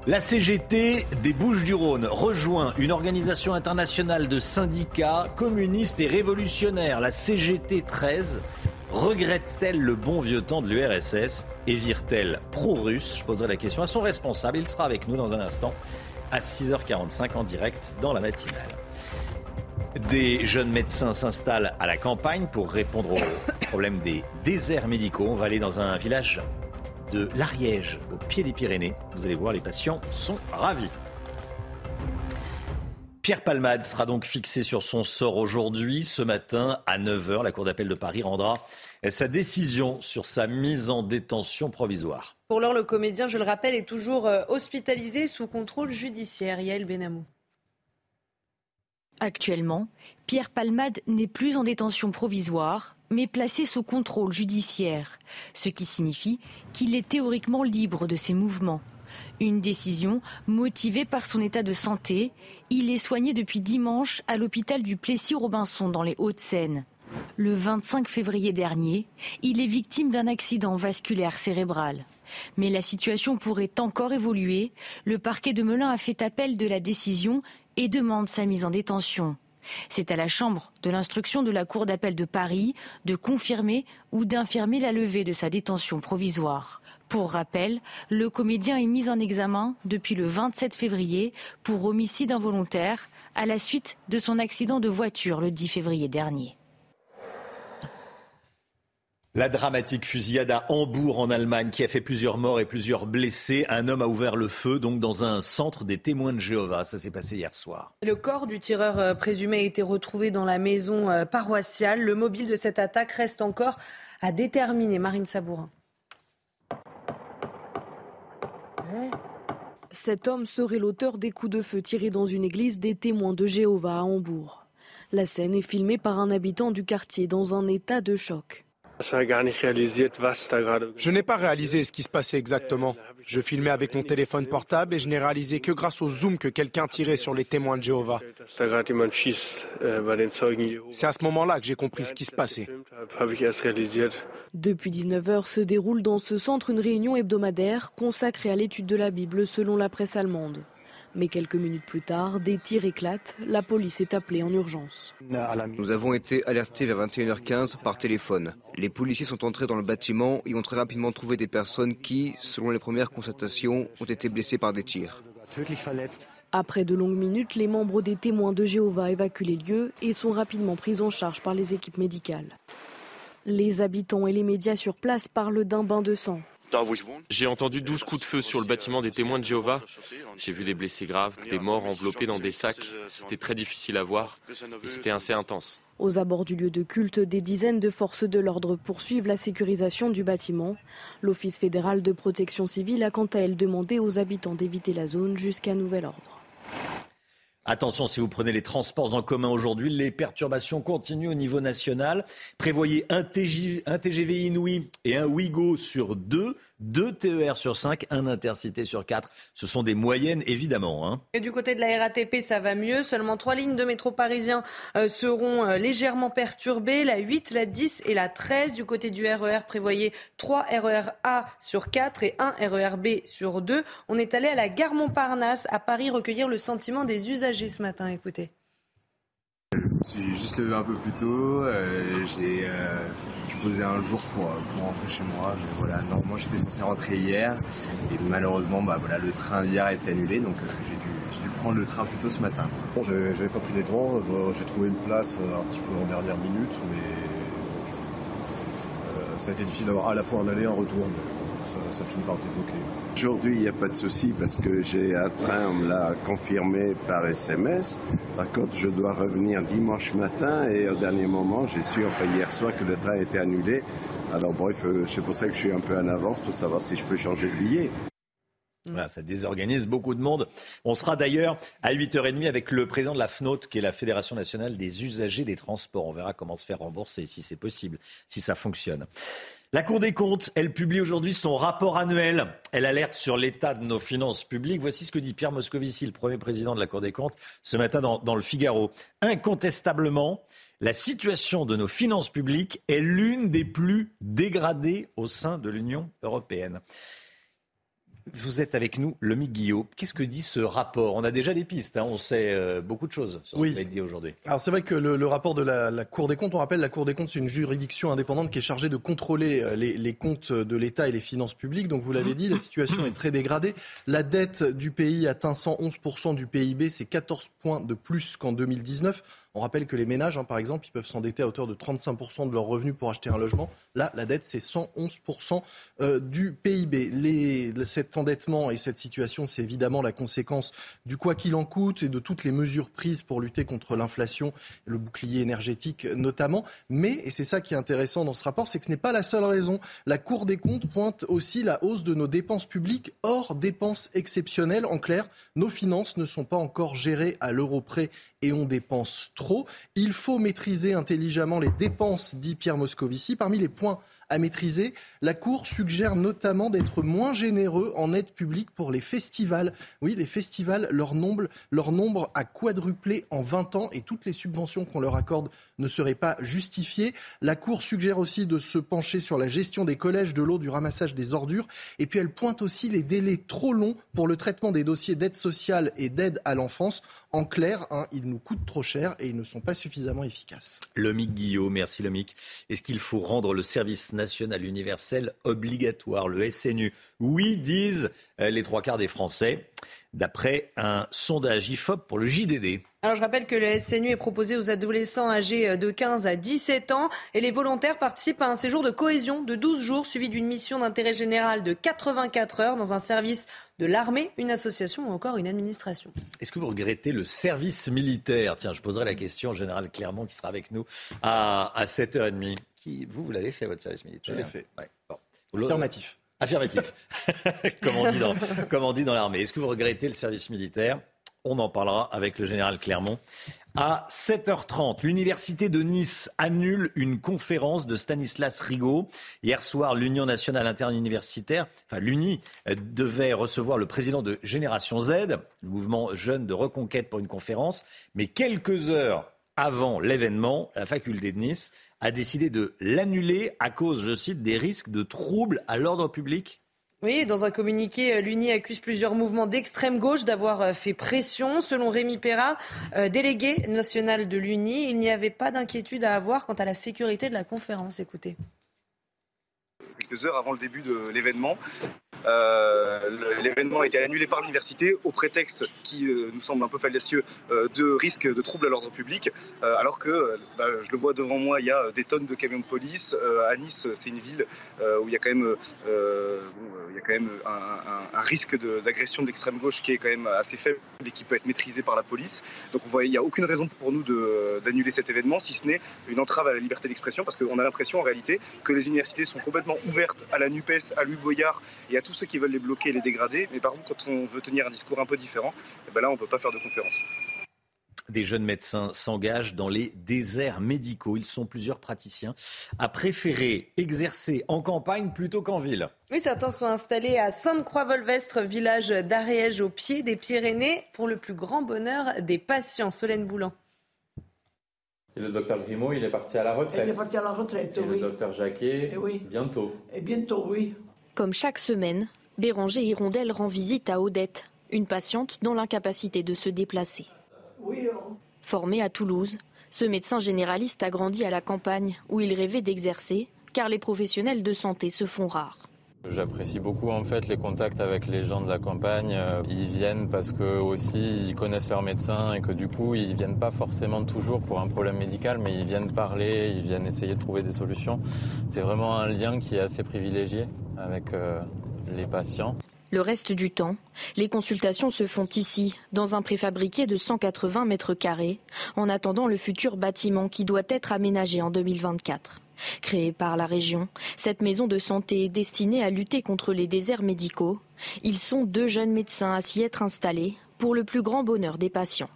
La CGT des Bouches-du-Rhône rejoint une organisation internationale de syndicats communistes et révolutionnaires, la CGT 13, Regrette-t-elle le bon vieux temps de l'URSS et vire-t-elle pro-russe? Je poserai la question à son responsable. Il sera avec nous dans un instant à 6h45 en direct dans la matinale. Des jeunes médecins s'installent à la campagne pour répondre au problème des déserts médicaux. On va aller dans un village de l'Ariège, au pied des Pyrénées. Vous allez voir, les patients sont ravis. Pierre Palmade sera donc fixé sur son sort aujourd'hui. Ce matin, à 9h, la Cour d'appel de Paris rendra sa décision sur sa mise en détention provisoire. Pour l'heure, le comédien, je le rappelle, est toujours euh, hospitalisé sous contrôle judiciaire. Yael Benamou. Actuellement, Pierre Palmade n'est plus en détention provisoire, mais placé sous contrôle judiciaire, ce qui signifie qu'il est théoriquement libre de ses mouvements. Une décision motivée par son état de santé. Il est soigné depuis dimanche à l'hôpital du Plessis-Robinson dans les Hauts-de-Seine. Le 25 février dernier, il est victime d'un accident vasculaire cérébral. Mais la situation pourrait encore évoluer. Le parquet de Melun a fait appel de la décision et demande sa mise en détention. C'est à la Chambre de l'instruction de la Cour d'appel de Paris de confirmer ou d'infirmer la levée de sa détention provisoire. Pour rappel, le comédien est mis en examen depuis le 27 février pour homicide involontaire à la suite de son accident de voiture le 10 février dernier. La dramatique fusillade à Hambourg en Allemagne qui a fait plusieurs morts et plusieurs blessés. Un homme a ouvert le feu donc dans un centre des témoins de Jéhovah. Ça s'est passé hier soir. Le corps du tireur euh, présumé a été retrouvé dans la maison euh, paroissiale. Le mobile de cette attaque reste encore à déterminer. Marine Sabourin. Cet homme serait l'auteur des coups de feu tirés dans une église des témoins de Jéhovah à Hambourg. La scène est filmée par un habitant du quartier dans un état de choc. Je n'ai pas réalisé ce qui se passait exactement. Je filmais avec mon téléphone portable et je n'ai réalisé que grâce au zoom que quelqu'un tirait sur les témoins de Jéhovah. C'est à ce moment-là que j'ai compris ce qui se passait. Depuis 19h se déroule dans ce centre une réunion hebdomadaire consacrée à l'étude de la Bible selon la presse allemande. Mais quelques minutes plus tard, des tirs éclatent. La police est appelée en urgence. Nous avons été alertés vers 21h15 par téléphone. Les policiers sont entrés dans le bâtiment et ont très rapidement trouvé des personnes qui, selon les premières constatations, ont été blessées par des tirs. Après de longues minutes, les membres des témoins de Jéhovah évacuent les lieux et sont rapidement pris en charge par les équipes médicales. Les habitants et les médias sur place parlent d'un bain de sang. J'ai entendu 12 coups de feu sur le bâtiment des témoins de Jéhovah. J'ai vu des blessés graves, des morts enveloppés dans des sacs. C'était très difficile à voir et c'était assez intense. Aux abords du lieu de culte, des dizaines de forces de l'ordre poursuivent la sécurisation du bâtiment. L'Office fédéral de protection civile a quant à elle demandé aux habitants d'éviter la zone jusqu'à nouvel ordre. Attention, si vous prenez les transports en commun aujourd'hui, les perturbations continuent au niveau national. Prévoyez un, TGV Inouï et un Ouigo sur deux, deux TER sur cinq, un Intercité sur quatre. Ce sont des moyennes, évidemment. Hein. Et du côté de la RATP, ça va mieux. Seulement trois lignes de métro parisien euh, seront euh, légèrement perturbées. La 8, la 10 et la 13. Du côté du RER, e prévoyez trois RER A sur quatre et un RER B sur deux. On est allé à la gare Montparnasse à Paris recueillir le sentiment des usagers ce matin Écoutez. Je suis juste levé un peu plus tôt. Euh, j'ai, euh, posais un jour pour, pour rentrer chez moi. Mais voilà, normalement j'étais censé rentrer hier et malheureusement bah, le train d'hier a été annulé donc euh, j'ai, dû, prendre le train plus tôt ce matin. Bon, j'avais pas pris les devants. J'ai trouvé une place un petit peu en dernière minute, mais ça a été difficile d'avoir à la fois un aller et un retour. Mais ça, ça finit par se débloquer. Aujourd'hui, il n'y a pas de souci parce que j'ai un train, on me l'a confirmé par SMS. Par contre, je dois revenir dimanche matin et au dernier moment, j'ai su, enfin hier soir, que le train était annulé. Alors bref, c'est pour ça que je suis un peu en avance pour savoir si je peux changer de billet. Voilà, ça désorganise beaucoup de monde. On sera d'ailleurs à 8h30 avec le président de la FNOT, qui est la Fédération nationale des usagers des transports. On verra comment se faire rembourser, si c'est possible, si ça fonctionne. La Cour des comptes, elle publie aujourd'hui son rapport annuel. Elle alerte sur l'état de nos finances publiques. Voici ce que dit Pierre Moscovici, le premier président de la Cour des comptes, ce matin dans, dans le Figaro. Incontestablement, la situation de nos finances publiques est l'une des plus dégradées au sein de l'Union européenne. Vous êtes avec nous, Lomi Guillot. Qu'est-ce que dit ce rapport? On a déjà des pistes, hein. on sait euh, beaucoup de choses sur ce qui va être dit aujourd'hui. Alors c'est vrai que le, rapport de la, Cour des comptes, on rappelle, la Cour des comptes, c'est une juridiction indépendante qui est chargée de contrôler euh, les, comptes de l'État et les finances publiques. Donc vous l'avez dit, la situation est très dégradée. La dette du pays atteint 111% du PIB, c'est 14 points de plus qu'en 2019. On rappelle que les ménages, hein, par exemple, ils peuvent s'endetter à hauteur de 35% de leurs revenus pour acheter un logement. Là, la dette, c'est 111% euh, du PIB. Cet endettement et cette situation, c'est évidemment la conséquence du quoi qu'il en coûte et de toutes les mesures prises pour lutter contre l'inflation, le bouclier énergétique notamment. Mais, et c'est ça qui est intéressant dans ce rapport, c'est que ce n'est pas la seule raison. La Cour des comptes pointe aussi la hausse de nos dépenses publiques hors dépenses exceptionnelles. En clair, nos finances ne sont pas encore gérées à l'euro près et on dépense trop. Il faut maîtriser intelligemment les dépenses, dit Pierre Moscovici. Parmi les points à maîtriser. La Cour suggère notamment d'être moins généreux en aide publique pour les festivals. Oui, les festivals, leur nombre, leur nombre a quadruplé en 20 ans et toutes les subventions qu'on leur accorde ne seraient pas justifiées. La Cour suggère aussi de se pencher sur la gestion des collèges, de l'eau, du ramassage des ordures. Et puis elle pointe aussi les délais trop longs pour le traitement des dossiers d'aide sociale et d'aide à l'enfance. En clair, hein, ils nous coûtent trop cher et ils ne sont pas suffisamment efficaces. Lomic Guillaume, merci Lomic. Est-ce qu'il faut rendre le service national universel obligatoire, le SNU. Oui, disent euh, les trois quarts des Français, d'après un sondage IFOP pour le JDD. Alors je rappelle que le SNU est proposé aux adolescents âgés euh, de 15 à 17 ans et les volontaires participent à un séjour de cohésion de 12 jours suivi d'une mission d'intérêt général de 84 heures dans un service de l'armée, une association ou encore une administration. Est-ce que vous regrettez le service militaire? Tiens, je poserai la question au général Clermont qui sera avec nous à, à 7h30 vous, vous l'avez fait, votre service militaire? Je l'ai fait. Affirmatif. Affirmatif, comme, on dit dans, l'armée. Est-ce que vous regrettez le service militaire? On en parlera avec le général Clermont. À 7h30, l'Université de Nice annule une conférence de Stanislas Rigaud. Hier soir, l'Union nationale interuniversitaire, enfin l'UNI, devait recevoir le président de Génération Z, le mouvement jeune de reconquête pour une conférence. Mais quelques heures avant l'événement, la faculté de Nice a décidé de l'annuler à cause, je cite, des risques de troubles à l'ordre public oui, dans un communiqué, euh, l'UNI accuse plusieurs mouvements d'extrême gauche d'avoir euh, fait pression. Selon Rémi Perra, euh, délégué national de l'UNI, il n'y avait pas d'inquiétude à avoir quant à la sécurité de la conférence. Écoutez quelques heures avant le début de l'événement. Euh, l'événement a été annulé par l'université au prétexte qui euh, nous semble un peu fallacieux euh, de risque de troubles à l'ordre public, alors que bah, je le vois devant moi, il y a des tonnes de camions de police. à Nice, c'est une ville où il y a quand même, il y a quand même un, risque d'agression de, l'extrême gauche qui est quand même assez faible et qui peut être maîtrisé par la police. Donc on voit, il n'y a aucune raison pour nous d'annuler cet événement, si ce n'est une entrave à la liberté d'expression, parce qu'on a l'impression en réalité que les universités sont complètement ouvertes à la NUPES, à Louis Boyard et à tous ceux qui veulent les bloquer et les dégrader. Mais par contre, quand on veut tenir un discours un peu différent, eh ben là, on ne peut pas faire de conférence. des jeunes médecins s'engagent dans les déserts médicaux. Ils sont plusieurs praticiens à préférer exercer en campagne plutôt qu'en ville. Oui, certains sont installés à Sainte-Croix-Volvestre, village d'Ariège au pied des Pyrénées, pour le plus grand bonheur des patients. Solène Boulan. Et le docteur Grimaud, il est parti à la retraite. Il est parti à la retraite, Et oui. le docteur Jacquet, Eh oui. bientôt. Et bientôt, oui. Comme chaque semaine, Béranger Hirondelle rend visite à Odette, une patiente dans l'incapacité de se déplacer. Oui, on- Formé à Toulouse, ce médecin généraliste a grandi à la campagne où il rêvait d'exercer, car les professionnels de santé se font rares. J'apprécie beaucoup en fait les contacts avec les gens de la campagne. Euh, Ils viennent parce que aussi ils connaissent leur médecin et que du coup ils viennent pas forcément toujours pour un problème médical, mais ils viennent parler, ils viennent essayer de trouver des solutions. C'est vraiment un lien qui est assez privilégié avec euh, les patients. Le reste du temps, les consultations se font ici, dans un préfabriqué de 180 mètres carrés, en attendant le futur bâtiment qui doit être aménagé en 2024. Créée par la région, cette maison de santé est destinée à lutter contre les déserts médicaux. Ils sont deux jeunes médecins à s'y être installés pour le plus grand bonheur des patients.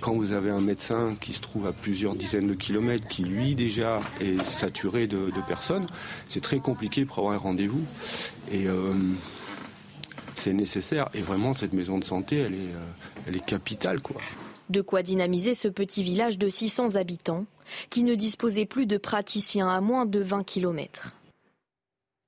Quand vous avez un médecin qui se trouve à plusieurs dizaines de kilomètres, qui lui déjà est saturé de, de personnes, c'est très compliqué pour avoir un rendez-vous. Et euh, c'est nécessaire. Et vraiment, cette maison de santé, elle est, euh, elle est capitale. Quoi. De quoi dynamiser ce petit village de 600 habitants qui ne disposait plus de praticiens à moins de 20 kilomètres.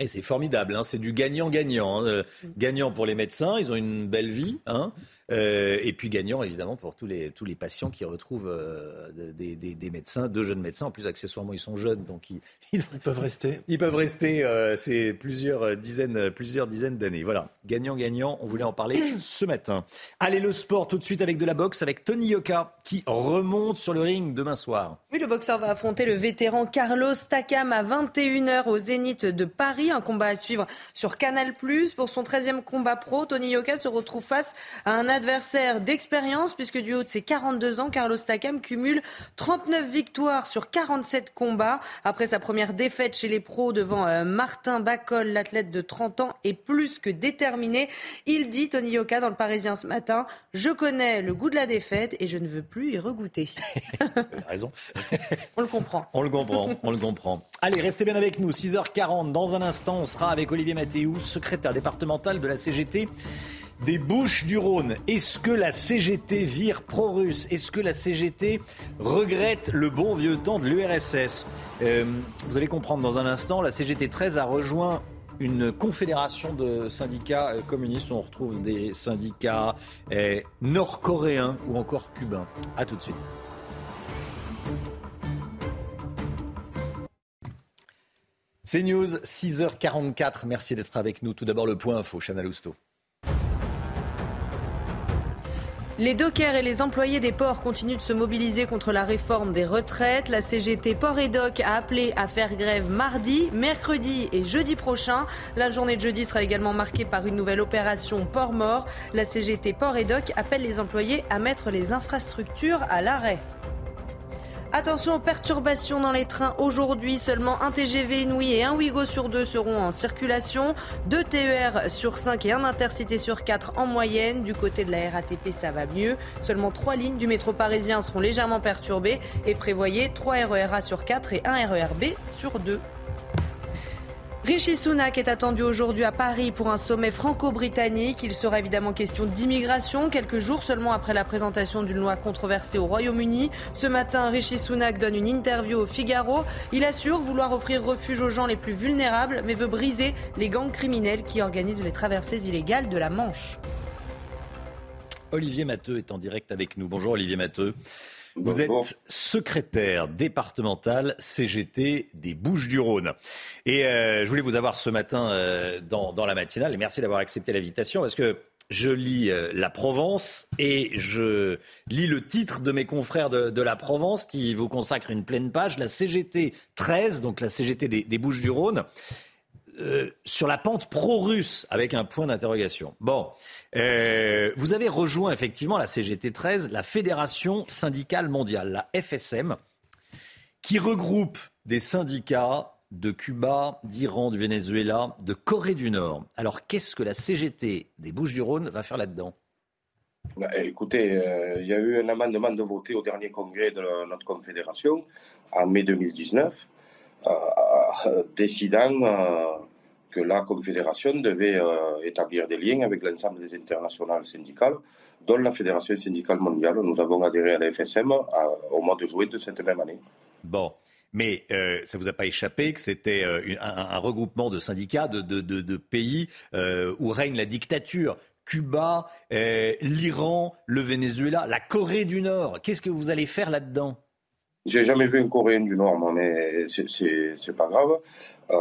Et c'est formidable, hein, c'est du gagnant-gagnant. hein. Euh, Gagnant pour les médecins, ils ont une belle vie. hein. Euh, et puis gagnant évidemment pour tous les, tous les patients qui retrouvent euh, des, des- des médecins, deux jeunes médecins. En plus, accessoirement, ils sont jeunes, donc ils, ils, peuvent rester. Ils peuvent rester euh, c'est plusieurs euh, dizaines, plusieurs dizaines d'années. Voilà, gagnant-gagnant, on voulait en parler ce matin. Allez, le sport tout de suite avec de la boxe, avec Tony Yoka qui remonte sur le ring demain soir. Oui, le boxeur va affronter le vétéran Carlos Takam à 21h au Zénith de Paris. Un combat à suivre sur Canal+. Pour son 13e combat pro, Tony Yoka se retrouve face à un adversaire d'expérience puisque du haut de ses 42 ans, Carlos Takam cumule 39 victoires sur 47 combats. Après sa première défaite chez les pros devant euh, Martin Bacol, l'athlète de 30 ans est plus que déterminé. Il dit, Tony Yoka, dans le Parisien ce matin, je connais le goût de la défaite et je ne veux plus y regoûter. Raison. On le comprend. On le comprend, on le comprend. Allez, restez bien avec nous. 6h40, dans un instant, on sera avec Olivier Mathéou, secrétaire départemental de la CGT des Bouches du Rhône. Est-ce que la CGT vire pro-russe? Est-ce que la CGT regrette le bon vieux temps de l'URSS Euh, Vous allez comprendre dans un instant, la CGT 13 a rejoint une confédération de syndicats euh, communistes. On retrouve des syndicats euh, nord-coréens ou encore cubains. A tout de suite. C'est News, 6h44. Merci d'être avec nous. Tout d'abord, le point info, Chana Lousteau. Les dockers et les employés des ports continuent de se mobiliser contre la réforme des retraites. La CGT Port et Doc a appelé à faire grève mardi, mercredi et jeudi prochain. La journée de jeudi sera également marquée par une nouvelle opération Port Mort. La CGT Port et Doc appelle les employés à mettre les infrastructures à l'arrêt. Attention aux perturbations dans les trains. Aujourd'hui, seulement un TGV Inouï et un Ouigo sur deux seront en circulation. Deux TER sur 5 et un Intercité sur 4 en moyenne. Du côté de la RATP, ça va mieux. Seulement trois lignes du métro parisien seront légèrement perturbées et prévoyez 3 RERA sur 4 et un RERB sur 2. Rishi Sunak est attendu aujourd'hui à Paris pour un sommet franco-britannique. Il sera évidemment question d'immigration, quelques jours seulement après la présentation d'une loi controversée au Royaume-Uni. Ce matin, Rishi Sunak donne une interview au Figaro. Il assure vouloir offrir refuge aux gens les plus vulnérables, mais veut briser les gangs criminels qui organisent les traversées illégales de la Manche. Olivier Matteux est en direct avec nous. Bonjour Olivier Matteux. Vous Bonjour. êtes secrétaire départemental CGT des Bouches-du-Rhône. Et euh, je voulais vous avoir ce matin euh, dans, dans la matinale. Et merci d'avoir accepté l'invitation parce que je lis euh, La Provence et je lis le titre de mes confrères de, de La Provence qui vous consacre une pleine page. La CGT 13, donc la CGT des, des Bouches-du-Rhône, euh, sur la pente pro-russe avec un point d'interrogation. Bon, euh, vous avez rejoint effectivement la CGT 13, la Fédération syndicale mondiale, la FSM, qui regroupe des syndicats de Cuba, d'Iran, du Venezuela, de Corée du Nord. Alors qu'est-ce que la CGT des Bouches-du-Rhône va faire là-dedans? Bah, écoutez, euh, il y a eu un amendement de voté au dernier congrès de notre confédération en mai 2019, euh, euh, décidant que la confédération devait établir des liens avec l'ensemble des internationales syndicales, dont la Fédération syndicale mondiale. Nous avons adhéré à la FSM au mois de juillet de cette même année. Bon. Mais ça ne vous a pas échappé que c'était un, regroupement de syndicats de, de pays où règne la dictature. Cuba, euh, l'Iran, le Venezuela, la Corée du Nord. Qu'est-ce que vous allez faire là-dedans? J'ai jamais vu une Coréen du Nord, moi, mais c'est pas grave. Euh,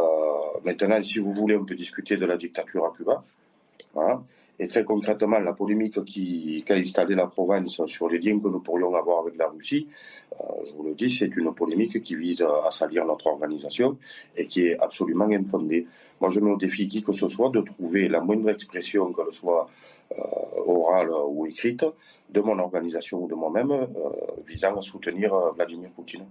maintenant, si vous voulez, on peut discuter de la dictature à Cuba. Et très concrètement, la polémique qui, a installé la Provence sur les liens que nous pourrions avoir avec la Russie, euh, je vous le dis, c'est une polémique qui vise à salir notre organisation et qui est absolument infondée. Moi, je mets au défi qui que ce soit de trouver la moindre expression, qu'elle soit orale ou écrite, de mon organisation ou de moi-même, euh, visant à soutenir Vladimir Poutine.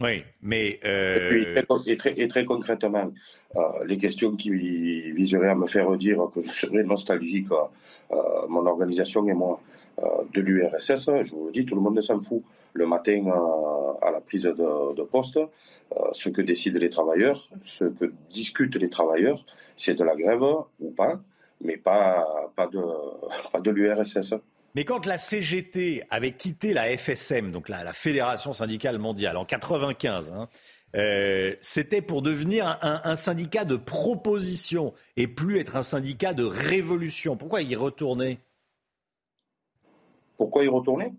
Oui, mais... Et, très, et, très, concrètement, les questions qui viseraient à me faire dire que je serais nostalgique, mon organisation et moi, de l'URSS, je vous le dis, tout le monde s'en fout. Le matin, à la prise de, poste, ce que décident les travailleurs, ce que discutent les travailleurs, c'est de la grève ou pas, mais pas, pas de, pas de l'URSS. Mais quand la CGT avait quitté la FSM, donc la, Fédération syndicale mondiale, en 95, hein, euh, c'était pour devenir un, syndicat de proposition et plus être un syndicat de révolution. Pourquoi y retourner? Pourquoi y retourner?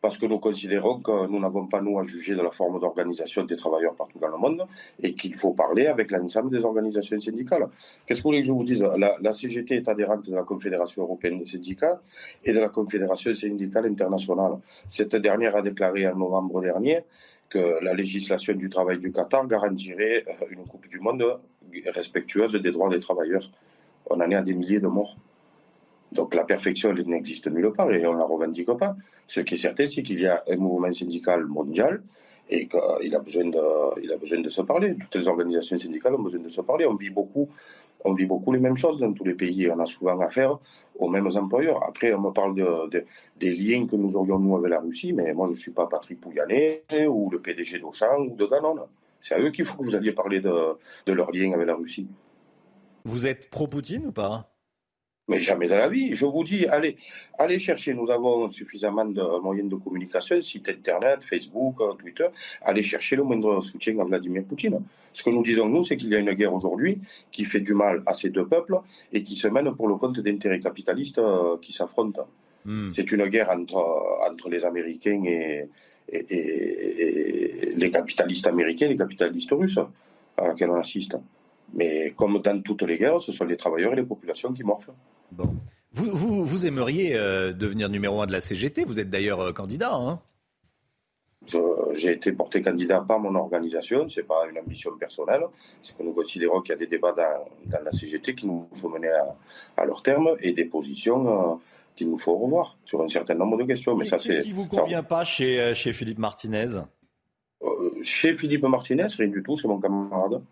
Parce que nous considérons que nous n'avons pas, nous, à juger de la forme d'organisation des travailleurs partout dans le monde et qu'il faut parler avec l'ensemble des organisations syndicales. Qu'est-ce que vous voulez que je vous dise? La, CGT est adhérente de la Confédération européenne des syndicats et de la Confédération syndicale internationale. Cette dernière a déclaré en novembre dernier que la législation du travail du Qatar garantirait euh, une Coupe du Monde respectueuse des droits des travailleurs. On en est à des milliers de morts. Donc la perfection, elle n'existe nulle part et on ne la revendique pas. Ce qui est certain, c'est qu'il y a un mouvement syndical mondial et qu'il a besoin de, a besoin de se parler. Toutes les organisations syndicales ont besoin de se parler. On vit beaucoup, on vit beaucoup les mêmes choses dans tous les pays. On a souvent affaire aux mêmes employeurs. Après, on me parle de, des liens que nous aurions nous avec la Russie, mais moi je ne suis pas Patrick Pouyanné ou le PDG d'Auchan ou de Danone. C'est à eux qu'il faut que vous alliez parler de, de leurs liens avec la Russie. Vous êtes pro-Poutine ou pas? Mais jamais dans la vie. Je vous dis, allez, allez chercher. Nous avons suffisamment de moyens de communication, site internet, Facebook, Twitter. Allez chercher le moindre soutien à Vladimir Poutine. Ce que nous disons, nous, c'est qu'il y a une guerre aujourd'hui qui fait du mal à ces deux peuples et qui se mène pour le compte d'intérêts capitalistes euh, qui s'affrontent. Hmm. C'est une guerre entre, entre les Américains et, et, les capitalistes américains et les capitalistes russes à laquelle on assiste. Mais comme dans toutes les guerres, ce sont les travailleurs et les populations qui morflent. Bon. Vous, vous, aimeriez euh, devenir numéro un de la CGT Vous êtes d'ailleurs euh, candidat. Hein j'ai été porté candidat par mon organisation, ce n'est pas une ambition personnelle, c'est que nous considérons qu'il y a des débats dans, la CGT qu'il nous faut mener à, leur terme et des positions euh, qu'il nous faut revoir sur un certain nombre de questions. Mais, ça, c'est. Qu'est-ce qui vous convient pas chez, chez Philippe Martinez? Chez Philippe Martinez, rien du tout, c'est mon camarade.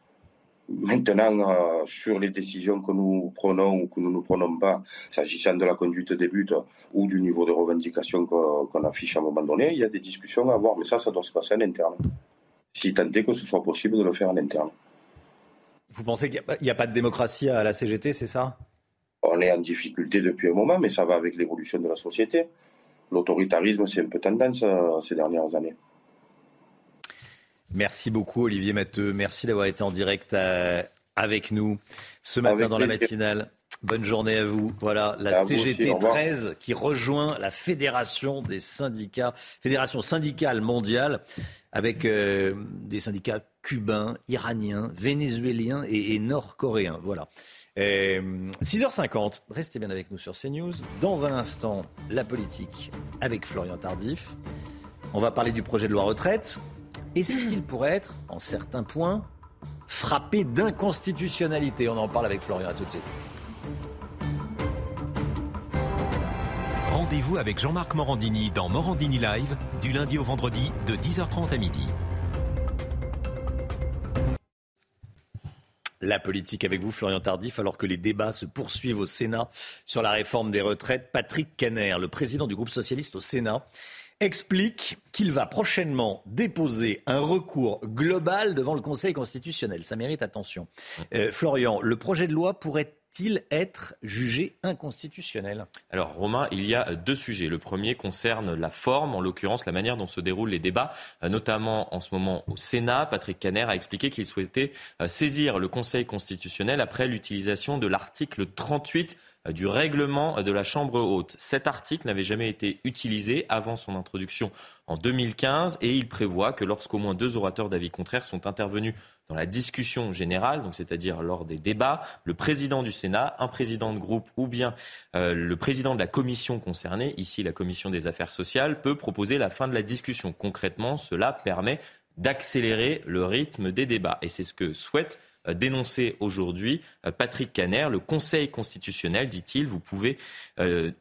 Maintenant, euh, sur les décisions que nous prenons ou que nous ne prenons pas, s'agissant de la conduite des buts ou du niveau de revendication qu'on affiche à un moment donné, il y a des discussions à avoir. Mais ça, ça doit se passer en interne. Si tant est que ce soit possible de le faire en interne. Vous pensez qu'il n'y a, pas de démocratie à la CGT, c'est ça? On est en difficulté depuis un moment, mais ça va avec l'évolution de la société. L'autoritarisme, c'est un peu tendance euh, ces dernières années. Merci beaucoup Olivier Matteux. Merci d'avoir été en direct euh, avec nous ce matin dans la matinale. Bonne journée à vous. Voilà, la CGT 13 qui rejoint la Fédération des syndicats, Fédération syndicale mondiale, avec euh, des syndicats cubains, iraniens, vénézuéliens et, nord-coréens. Voilà. 6h50, euh, restez bien avec nous sur CNews. Dans un instant, la politique avec Florian Tardif. On va parler du projet de loi retraite. Est-ce qu'il pourrait être, en certains points, frappé d'inconstitutionnalité? On en parle avec Florian, à tout de suite. Rendez-vous avec Jean-Marc Morandini dans Morandini Live, du lundi au vendredi, de 10h30 à midi. la politique avec vous, Florian Tardif, alors que les débats se poursuivent au Sénat sur la réforme des retraites. Patrick Caner, le président du groupe socialiste au Sénat, explique qu'il va prochainement déposer un recours global devant le Conseil constitutionnel. Ça mérite attention. Euh, Florian, le projet de loi pourrait il être jugé inconstitutionnel? Alors Romain, il y a deux sujets. Le premier concerne la forme, en l'occurrence la manière dont se déroulent les débats, euh, notamment en ce moment au Sénat. Patrick Caner a expliqué qu'il souhaitait euh, saisir le Conseil constitutionnel après l'utilisation de l'article 38 euh, du règlement de la Chambre haute. Cet article n'avait jamais été utilisé avant son introduction en 2015 et il prévoit que lorsqu'au moins deux orateurs d'avis contraires sont intervenus dans la discussion générale, donc c'est-à-dire lors des débats, le président du Sénat, un président de groupe ou bien euh, le président de la commission concernée, ici la commission des affaires sociales, peut proposer la fin de la discussion. Concrètement, cela permet d'accélérer le rythme des débats et c'est ce que souhaite euh, dénoncer aujourd'hui euh, Patrick Caner. Le Conseil constitutionnel, dit-il, vous pouvez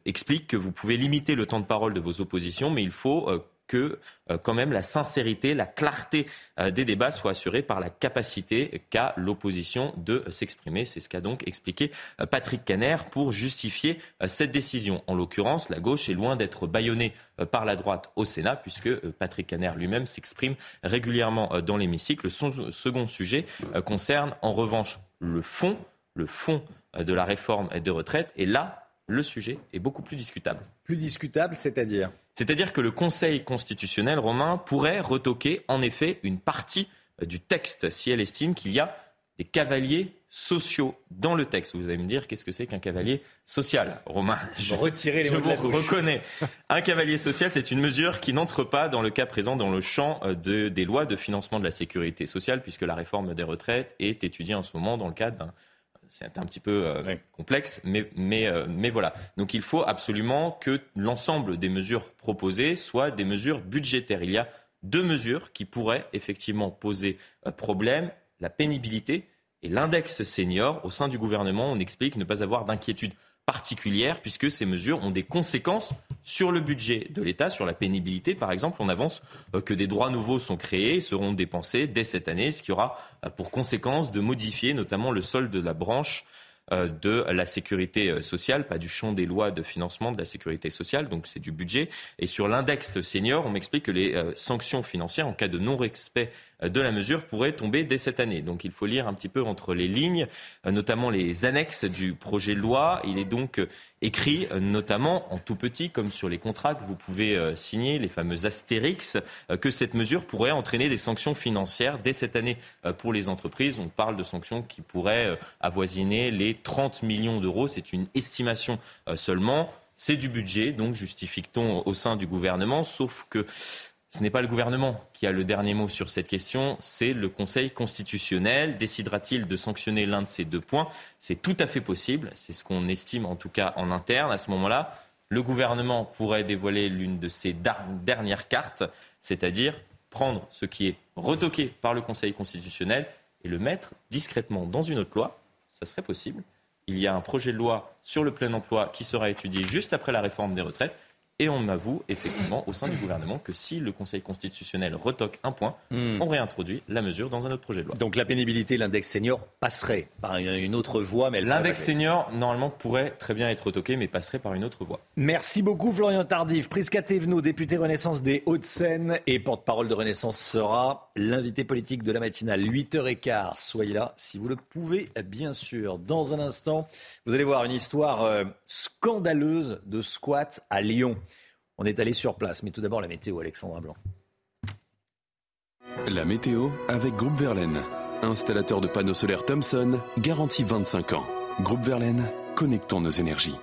explique que vous pouvez limiter le temps de parole de vos oppositions, mais il faut que euh, quand même la sincérité, la clarté euh, des débats soit assurée par la capacité qu'a l'opposition de s'exprimer. C'est ce qu'a donc expliqué euh, Patrick Caner pour justifier cette décision. En l'occurrence, la gauche est loin d'être bâillonnée par la droite au Sénat, puisque Patrick Caner lui-même s'exprime régulièrement dans l'hémicycle. Son second sujet concerne en revanche le fond, le fond de la réforme des retraites. Et là, le sujet est beaucoup plus discutable. Plus discutable, c'est-à-dire? C'est-à-dire que le Conseil constitutionnel romain pourrait retoquer en effet une partie euh, du texte si elle estime qu'il y a des cavaliers sociaux dans le texte. Vous allez me dire, qu'est-ce que c'est qu'un cavalier social Romain, je, Retirez les je vous reconnais. Un cavalier social, c'est une mesure qui n'entre pas dans le cas présent dans le champ euh, de, des lois de financement de la sécurité sociale, puisque la réforme des retraites est étudiée en ce moment dans le cadre d'un c'est un petit peu euh, complexe, mais, mais, euh, mais voilà. Donc il faut absolument que l'ensemble des mesures proposées soient des mesures budgétaires. Il y a deux mesures qui pourraient effectivement poser euh, problème, la pénibilité et l'index senior. Au sein du gouvernement, on explique ne pas avoir d'inquiétude particulière puisque ces mesures ont des conséquences sur le budget de l'État, sur la pénibilité. Par exemple, on avance euh, que des droits nouveaux sont créés et seront dépensés dès cette année, ce qui aura euh, pour conséquence de modifier notamment le solde de la branche euh, de la sécurité sociale, pas du champ des lois de financement de la sécurité sociale, donc c'est du budget. Et sur l'index senior, on m'explique que les sanctions financières en cas de non-respect de la mesure pourrait tomber dès cette année. Donc il faut lire un petit peu entre les lignes, euh, notamment les annexes du projet de loi. Il est donc euh, écrit, euh, notamment en tout petit, comme sur les contrats que vous pouvez signer, les fameux astérix, que cette mesure pourrait entraîner des sanctions financières dès cette année pour les entreprises. On parle de sanctions qui pourraient avoisiner les 30 millions d'euros. C'est une estimation seulement. C'est du budget, donc justifie-t-on au sein du gouvernement, sauf que ce n'est pas le gouvernement qui a le dernier mot sur cette question, c'est le Conseil constitutionnel. Décidera-t-il de sanctionner l'un de ces deux points? C'est tout à fait possible, c'est ce qu'on estime en tout cas en interne. À ce moment-là, le gouvernement pourrait dévoiler l'une de ses dernières cartes, c'est-à-dire prendre ce qui est retoqué par le Conseil constitutionnel et le mettre discrètement dans une autre loi. Ça serait possible. Il y a un projet de loi sur le plein emploi qui sera étudié juste après la réforme des retraites. Et on avoue effectivement au sein du gouvernement que si le Conseil constitutionnel retoque un point, hmm. on réintroduit la mesure dans un autre projet de loi. Donc la pénibilité, l'index senior passerait par une autre voie, mais l'index senior normalement pourrait très bien être retoqué, mais passerait par une autre voie. Merci beaucoup Florian Tardif, Prisca Thévenot, député Renaissance des Hauts-de-Seine et porte-parole de Renaissance sera l'invité politique de la matinale 8h15. Soyez là si vous le pouvez, bien sûr. Dans un instant, vous allez voir une histoire euh, scandaleuse de squat à Lyon. On est allé sur place, mais tout d'abord la météo, Alexandra Blanc. La météo avec Groupe Verlaine, installateur de panneaux solaires Thomson, garantie 25 ans. Groupe Verlaine, connectons nos énergies.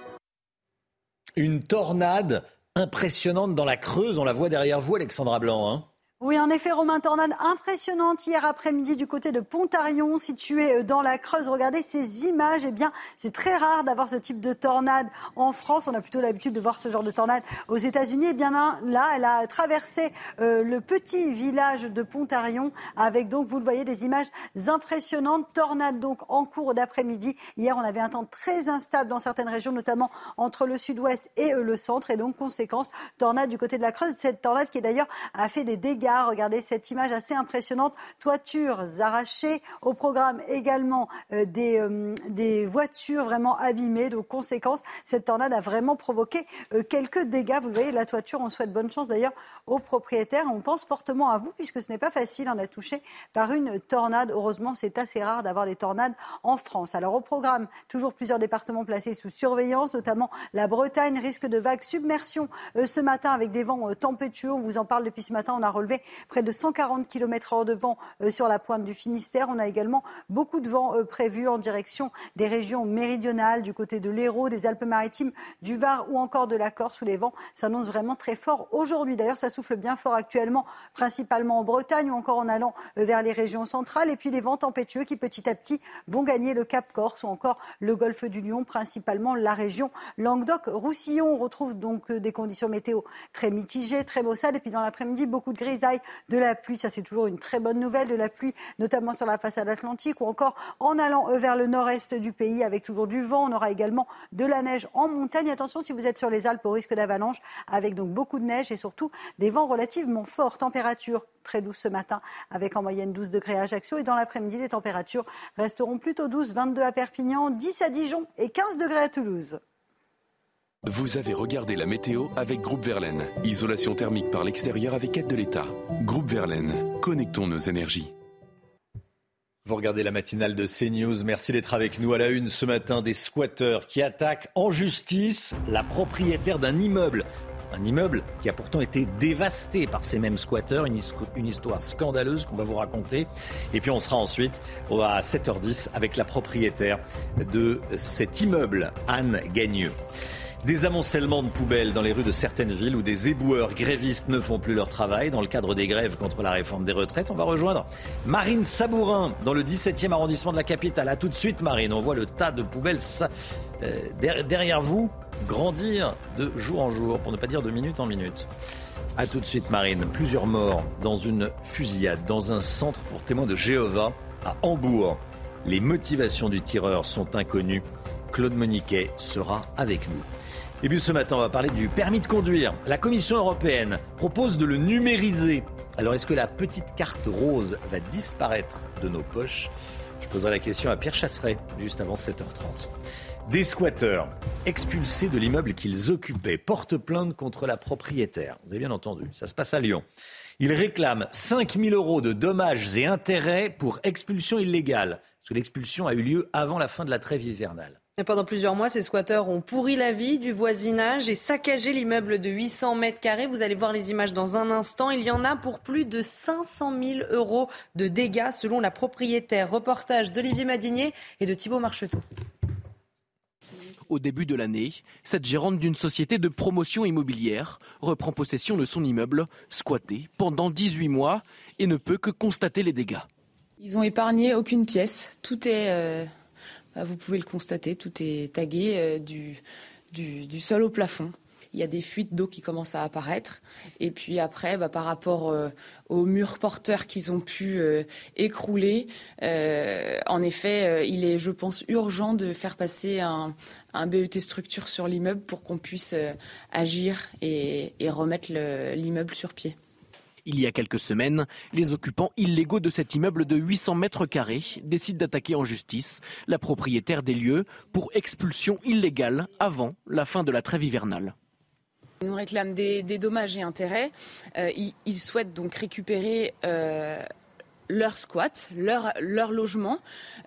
Une tornade impressionnante dans la Creuse, on la voit derrière vous, Alexandra Blanc. Hein oui, en effet, Romain, tornade impressionnante hier après-midi du côté de Pontarion, situé euh, dans la Creuse. Regardez ces images. Eh bien, c'est très rare d'avoir ce type de tornade en France. On a plutôt l'habitude de voir ce genre de tornade aux États-Unis. Eh bien là, elle a traversé euh, le petit village de Pontarion avec donc, vous le voyez, des images impressionnantes. Tornade donc en cours d'après-midi. Hier, on avait un temps très instable dans certaines régions, notamment entre le sud-ouest et euh, le centre. Et donc, conséquence, tornade du côté de la Creuse. Cette tornade qui d'ailleurs a fait des dégâts Regardez cette image assez impressionnante. Toitures arrachées. Au programme également euh, des, euh, des voitures vraiment abîmées. Donc, conséquence, cette tornade a vraiment provoqué euh, quelques dégâts. Vous voyez, la toiture, on souhaite bonne chance d'ailleurs aux propriétaires. On pense fortement à vous puisque ce n'est pas facile. On a touché par une tornade. Heureusement, c'est assez rare d'avoir des tornades en France. Alors, au programme, toujours plusieurs départements placés sous surveillance, notamment la Bretagne, risque de vagues submersion ce matin avec des vents tempétueux. On vous en parle depuis ce matin. On a relevé près de 140 km h de vent sur la pointe du Finistère. On a également beaucoup de vent prévu en direction des régions méridionales, du côté de l'Hérault, des Alpes-Maritimes, du Var ou encore de la Corse, où les vents s'annoncent vraiment très forts aujourd'hui. D'ailleurs, ça souffle bien fort actuellement, principalement en Bretagne ou encore en allant vers les régions centrales. Et puis les vents tempétueux qui petit à petit vont gagner le Cap Corse ou encore le Golfe du Lion, principalement la région Languedoc-Roussillon. On retrouve donc des conditions météo très mitigées, très maussades. Et puis dans l'après-midi, beaucoup de grisailles, de la pluie. Ça, c'est toujours une très bonne nouvelle. De la pluie, notamment sur la façade atlantique ou encore en allant vers le nord-est du pays avec toujours du vent. On aura également de la neige en montagne. Attention si vous êtes sur les Alpes au risque d'avalanche avec donc beaucoup de neige et surtout des vents relativement forts. Température très douce ce matin avec en moyenne 12 degrés à Ajaccio et dans l'après-midi les températures resteront plutôt douces, 22 à Perpignan, 10 à Dijon et 15 degrés à Toulouse. Vous avez regardé la météo avec Groupe Verlaine. Isolation thermique par l'extérieur avec aide de l'État. Groupe Verlaine, connectons nos énergies. Vous regardez la matinale de CNews. Merci d'être avec nous à la une ce matin. Des squatteurs qui attaquent en justice la propriétaire d'un immeuble. Un immeuble qui a pourtant été dévasté par ces mêmes squatteurs. Une, une histoire scandaleuse qu'on va vous raconter. Et puis on sera ensuite à 7h10 avec la propriétaire de cet immeuble, Anne Gagneux. Des amoncellements de poubelles dans les rues de certaines villes où des éboueurs grévistes ne font plus leur travail dans le cadre des grèves contre la réforme des retraites. On va rejoindre Marine Sabourin dans le 17e arrondissement de la capitale. A tout de suite Marine, on voit le tas de poubelles euh, derrière vous grandir de jour en jour, pour ne pas dire de minute en minute. A tout de suite Marine, plusieurs morts dans une fusillade dans un centre pour témoins de Jéhovah à Hambourg. Les motivations du tireur sont inconnues. Claude Moniquet sera avec nous. Et puis ce matin, on va parler du permis de conduire. La Commission européenne propose de le numériser. Alors est-ce que la petite carte rose va disparaître de nos poches? Je poserai la question à Pierre Chasseret juste avant 7h30. Des squatteurs expulsés de l'immeuble qu'ils occupaient portent plainte contre la propriétaire. Vous avez bien entendu, ça se passe à Lyon. Ils réclament 5 000 euros de dommages et intérêts pour expulsion illégale, parce que l'expulsion a eu lieu avant la fin de la trêve hivernale. Pendant plusieurs mois, ces squatteurs ont pourri la vie du voisinage et saccagé l'immeuble de 800 mètres carrés. Vous allez voir les images dans un instant. Il y en a pour plus de 500 000 euros de dégâts selon la propriétaire. Reportage d'Olivier Madinier et de Thibault Marcheteau. Au début de l'année, cette gérante d'une société de promotion immobilière reprend possession de son immeuble, squatté pendant 18 mois, et ne peut que constater les dégâts. Ils ont épargné aucune pièce. Tout est... Euh, bah, vous pouvez le constater, tout est tagué euh, du, sol au plafond. Il y a des fuites d'eau qui commencent à apparaître. Et puis après, bah, par rapport euh, aux murs porteurs qu'ils ont pu euh, écrouler, en effet, il est, je pense, urgent de faire passer un BET structure sur l'immeuble pour qu'on puisse agir et remettre l'immeuble sur pied. Il y a quelques semaines, les occupants illégaux de cet immeuble de 800 mètres carrés décident d'attaquer en justice la propriétaire des lieux pour expulsion illégale avant la fin de la trêve hivernale. Ils nous réclament des, dommages et intérêts. Euh, ils, souhaitent donc récupérer euh, leur squat, leur, leur logement,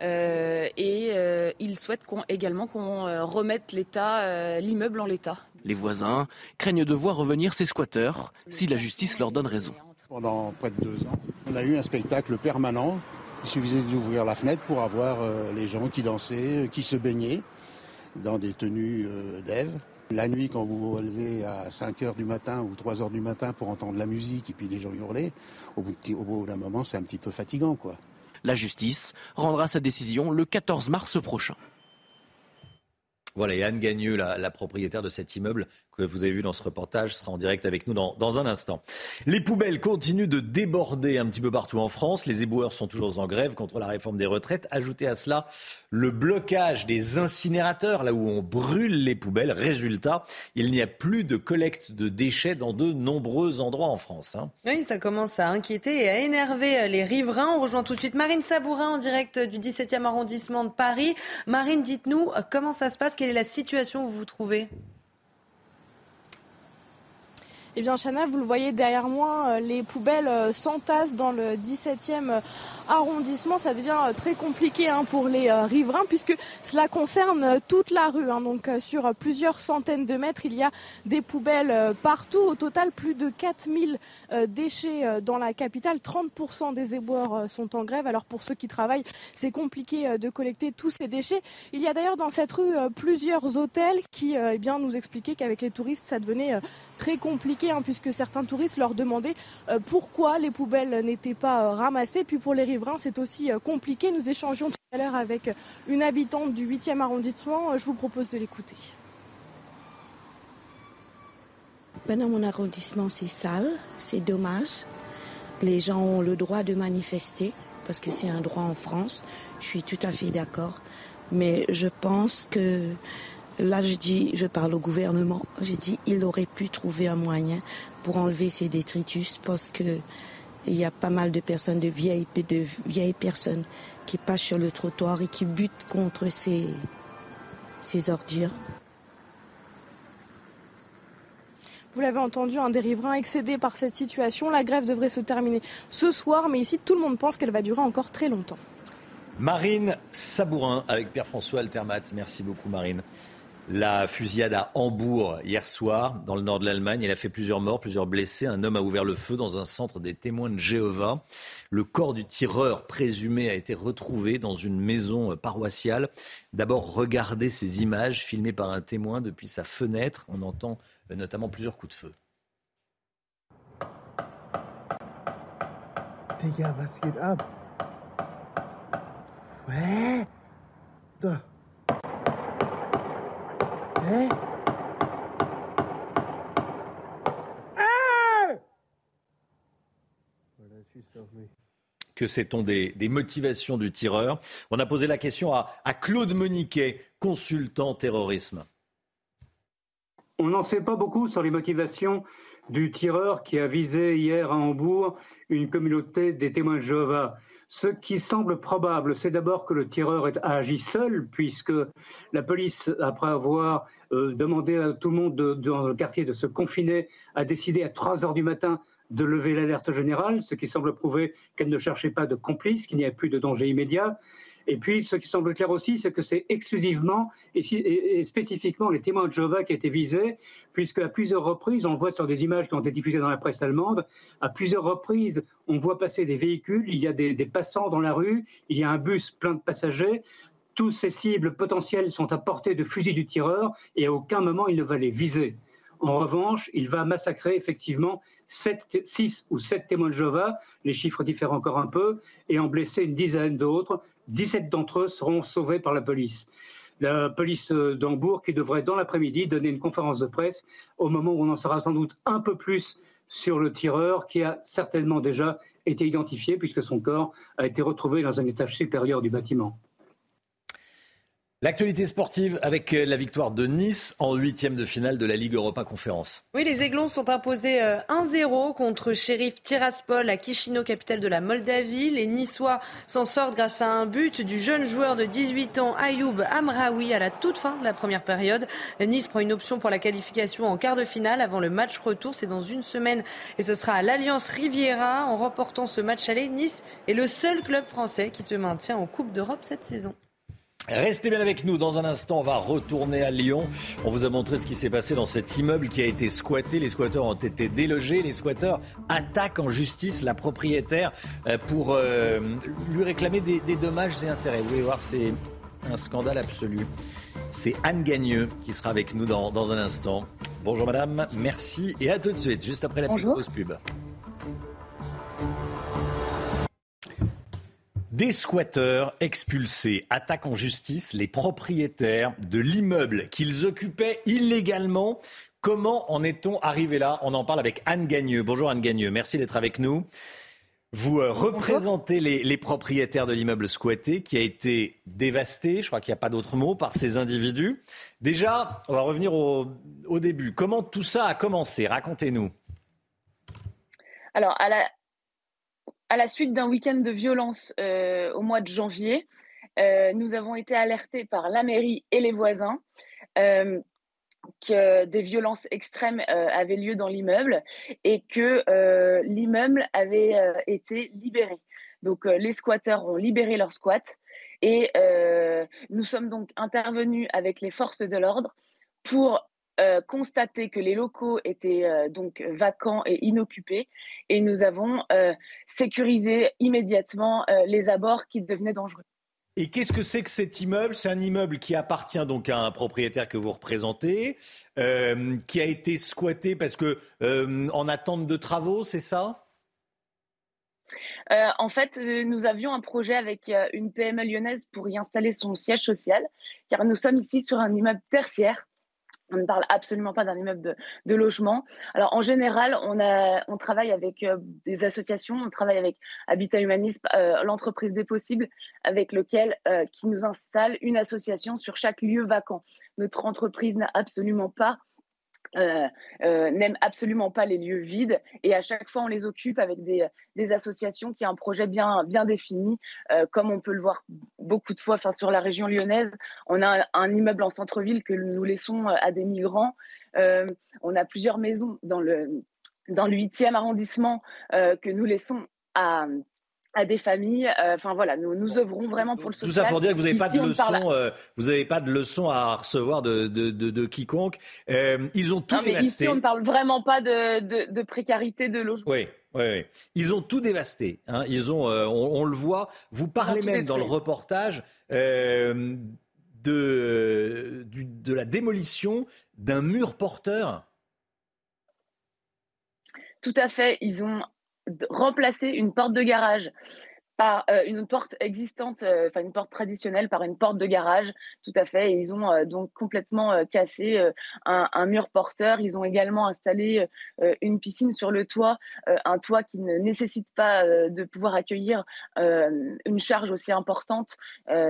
euh, et ils souhaitent également qu'on remette l'immeuble en l'état. Les voisins craignent de voir revenir ces squatteurs si la justice leur donne raison. Pendant près de deux ans, on a eu un spectacle permanent. Il suffisait d'ouvrir la fenêtre pour avoir euh, les gens qui dansaient, euh, qui se baignaient dans des tenues euh, d'Ève. La nuit, quand vous vous relevez à 5 h du matin ou 3 h du matin pour entendre la musique et puis les gens hurler, au bout d'un moment, c'est un petit peu fatigant. quoi. La justice rendra sa décision le 14 mars prochain. Voilà, et Anne Gagneux, la, propriétaire de cet immeuble que vous avez vu dans ce reportage sera en direct avec nous dans, un instant. Les poubelles continuent de déborder un petit peu partout en France. Les éboueurs sont toujours en grève contre la réforme des retraites. Ajoutez à cela le blocage des incinérateurs, là où on brûle les poubelles. Résultat, il n'y a plus de collecte de déchets dans de nombreux endroits en France. Hein. Oui, ça commence à inquiéter et à énerver les riverains. On rejoint tout de suite Marine Sabourin en direct du 17e arrondissement de Paris. Marine, dites-nous comment ça se passe, quelle est la situation où vous vous trouvez? Eh bien, Chana, vous le voyez derrière moi, euh, les poubelles euh, s'entassent dans le 17e arrondissement, ça devient euh, très compliqué hein, pour les euh, riverains puisque cela concerne euh, toute la rue. Hein. Donc sur plusieurs centaines de mètres, il y a des poubelles partout. Au total, plus de 4000 déchets dans la capitale. 30% des éboueurs sont en grève. Alors pour ceux qui travaillent, c'est compliqué de collecter tous ces déchets. Il y a d'ailleurs dans cette rue plusieurs hôtels qui eh bien, nous expliquaient qu'avec les touristes, ça devenait très compliqué hein, puisque certains touristes leur demandaient pourquoi les poubelles n'étaient pas ramassées. Puis pour les c'est aussi euh, compliqué. Nous échangeons tout à l'heure avec une habitante du 8e arrondissement. Euh, je vous propose de l'écouter. Dans mon arrondissement, c'est sale, c'est dommage. Les gens ont le droit de manifester parce que c'est un droit en France. Je suis tout à fait d'accord. Mais je pense que là, je dis, je parle au gouvernement. J'ai dit, il aurait pu trouver un moyen pour enlever ces détritus parce que il y a pas mal de personnes, de vieilles, de vieilles personnes qui passent sur le trottoir et qui butent contre ces, ces ordures. Vous l'avez entendu, un des riverains excédé par cette situation. La grève devrait se terminer ce soir, mais ici, tout le monde pense qu'elle va durer encore très longtemps. Marine Sabourin avec Pierre-François Altermat. Merci beaucoup, Marine la fusillade à Hambourg hier soir, dans le nord de l'Allemagne. Elle a fait plusieurs morts, plusieurs blessés. Un homme a ouvert le feu dans un centre des témoins de Jéhovah. Le corps du tireur présumé a été retrouvé dans une maison paroissiale. D'abord, regardez ces images filmées par un témoin depuis sa fenêtre. On entend notamment plusieurs coups de feu. Que sait-on des, motivations du tireur? On a posé la question à, à Claude Moniquet, consultant terrorisme. On n'en sait pas beaucoup sur les motivations du tireur qui a visé hier à Hambourg une communauté des témoins de Jéhovah. Ce qui semble probable, c'est d'abord que le tireur a agi seul, puisque la police, après avoir euh, demandé à tout le monde dans le quartier de se confiner, a décidé à 3 heures du matin de lever l'alerte générale, ce qui semble prouver qu'elle ne cherchait pas de complice, qu'il n'y avait plus de danger immédiat. Et puis, ce qui semble clair aussi, c'est que c'est exclusivement et, spécifiquement les témoins de Jéhovah qui étaient visés, puisque à plusieurs reprises, on voit sur des images qui ont été diffusées dans la presse allemande, à plusieurs reprises, on voit passer des véhicules, il y a des, passants dans la rue, il y a un bus plein de passagers. Tous ces cibles potentielles sont à portée de fusil du tireur et à aucun moment il ne va les viser. En revanche, il va massacrer effectivement 6 ou 7 témoins de Jéhovah, les chiffres diffèrent encore un peu, et en blesser une dizaine d'autres. 17 d'entre eux seront sauvés par la police. La police d'Hambourg qui devrait dans l'après-midi donner une conférence de presse au moment où on en saura sans doute un peu plus sur le tireur qui a certainement déjà été identifié puisque son corps a été retrouvé dans un étage supérieur du bâtiment. L'actualité sportive avec euh, la victoire de Nice en huitième de finale de la Ligue Europa Conférence. Oui, les Aiglons sont imposés 1-0 euh, contre Sheriff Tiraspol à Chisinau, capitale de la Moldavie. Les Niçois s'en sortent grâce à un but du jeune joueur de 18 ans Ayoub Amraoui à la toute fin de la première période. Nice prend une option pour la qualification en quart de finale avant le match retour. C'est dans une semaine et ce sera à l'Alliance Riviera. En remportant ce match aller, Nice est le seul club français qui se maintient en Coupe d'Europe cette saison. Restez bien avec nous. Dans un instant, on va retourner à Lyon. On vous a montré ce qui s'est passé dans cet immeuble qui a été squatté. Les squatteurs ont été délogés. Les squatteurs attaquent en justice la propriétaire euh, pour euh, lui réclamer des, dommages et intérêts. Vous voulez voir, c'est un scandale absolu. C'est Anne Gagneux qui sera avec nous dans, un instant. Bonjour madame, merci et à tout de suite, juste après la petite pause pub. Des squatteurs expulsés attaquent en justice les propriétaires de l'immeuble qu'ils occupaient illégalement Comment en est-on arrivé là? On en parle avec Anne Gagneux. Bonjour Anne Gagneux, merci d'être avec nous. Vous euh, représentez les, propriétaires de l'immeuble squatté qui a été dévasté, je crois qu'il n'y a pas d'autre mot, par ces individus. Déjà, on va revenir au, début. Comment tout ça a commencé? Racontez-nous. Alors, à la, à la suite d'un week-end de violence euh, au mois de janvier, euh, nous avons été alertés par la mairie et les voisins que des violences extrêmes euh, avaient lieu dans l'immeuble et que euh, l'immeuble avait euh, été libéré. Donc les squatteurs ont libéré leur squat et nous sommes donc intervenus avec les forces de l'ordre pour constater que les locaux étaient donc vacants et inoccupés. Et nous avons sécurisé immédiatement les abords qui devenaient dangereux. Et qu'est-ce que c'est que cet immeuble? C'est un immeuble qui appartient donc à un propriétaire que vous représentez, euh, qui a été squatté parce que euh, en attente de travaux, c'est ça? Euh, en fait, nous avions un projet avec une PME lyonnaise pour y installer son siège social, car nous sommes ici sur un immeuble tertiaire on ne parle absolument pas d'un immeuble de, logement. Alors en général, on, travaille avec euh, des associations, on travaille avec Habitat Humanisme, euh, l'entreprise des possibles, avec lequel euh, qui nous installe une association sur chaque lieu vacant. Notre entreprise n'a absolument pas euh, euh, n'aiment absolument pas les lieux vides et à chaque fois on les occupe avec des, associations qui ont un projet bien, bien défini, euh, comme on peut le voir beaucoup de fois sur la région lyonnaise. On a un, immeuble en centre-ville que nous laissons à des migrants. on a plusieurs maisons dans le, dans le 8e arrondissement que nous laissons à, à des familles. Euh, enfin voilà, nous, nous œuvrons vraiment pour le social. Tout ça pour dire que vous n'avez pas de leçon, euh, vous n'avez pas de leçon à recevoir de, de, de, quiconque. Euh, ils ont tout non, mais dévasté. Ici, on ne parle vraiment pas de, de, précarité de logement. Oui. Oui, oui. Ils ont tout dévasté. Hein. Ils ont, on, le voit. Vous parlez même dans le reportage de, du, de la démolition d'un mur porteur. Tout à fait. Ils ont remplacer une porte de garage par euh, une porte existante, euh, enfin une porte traditionnelle par une porte de garage, tout à fait. Ils ont euh, donc complètement cassé un, mur porteur. Ils ont également installé une piscine sur le toit, un toit qui ne nécessite pas de pouvoir accueillir une charge aussi importante.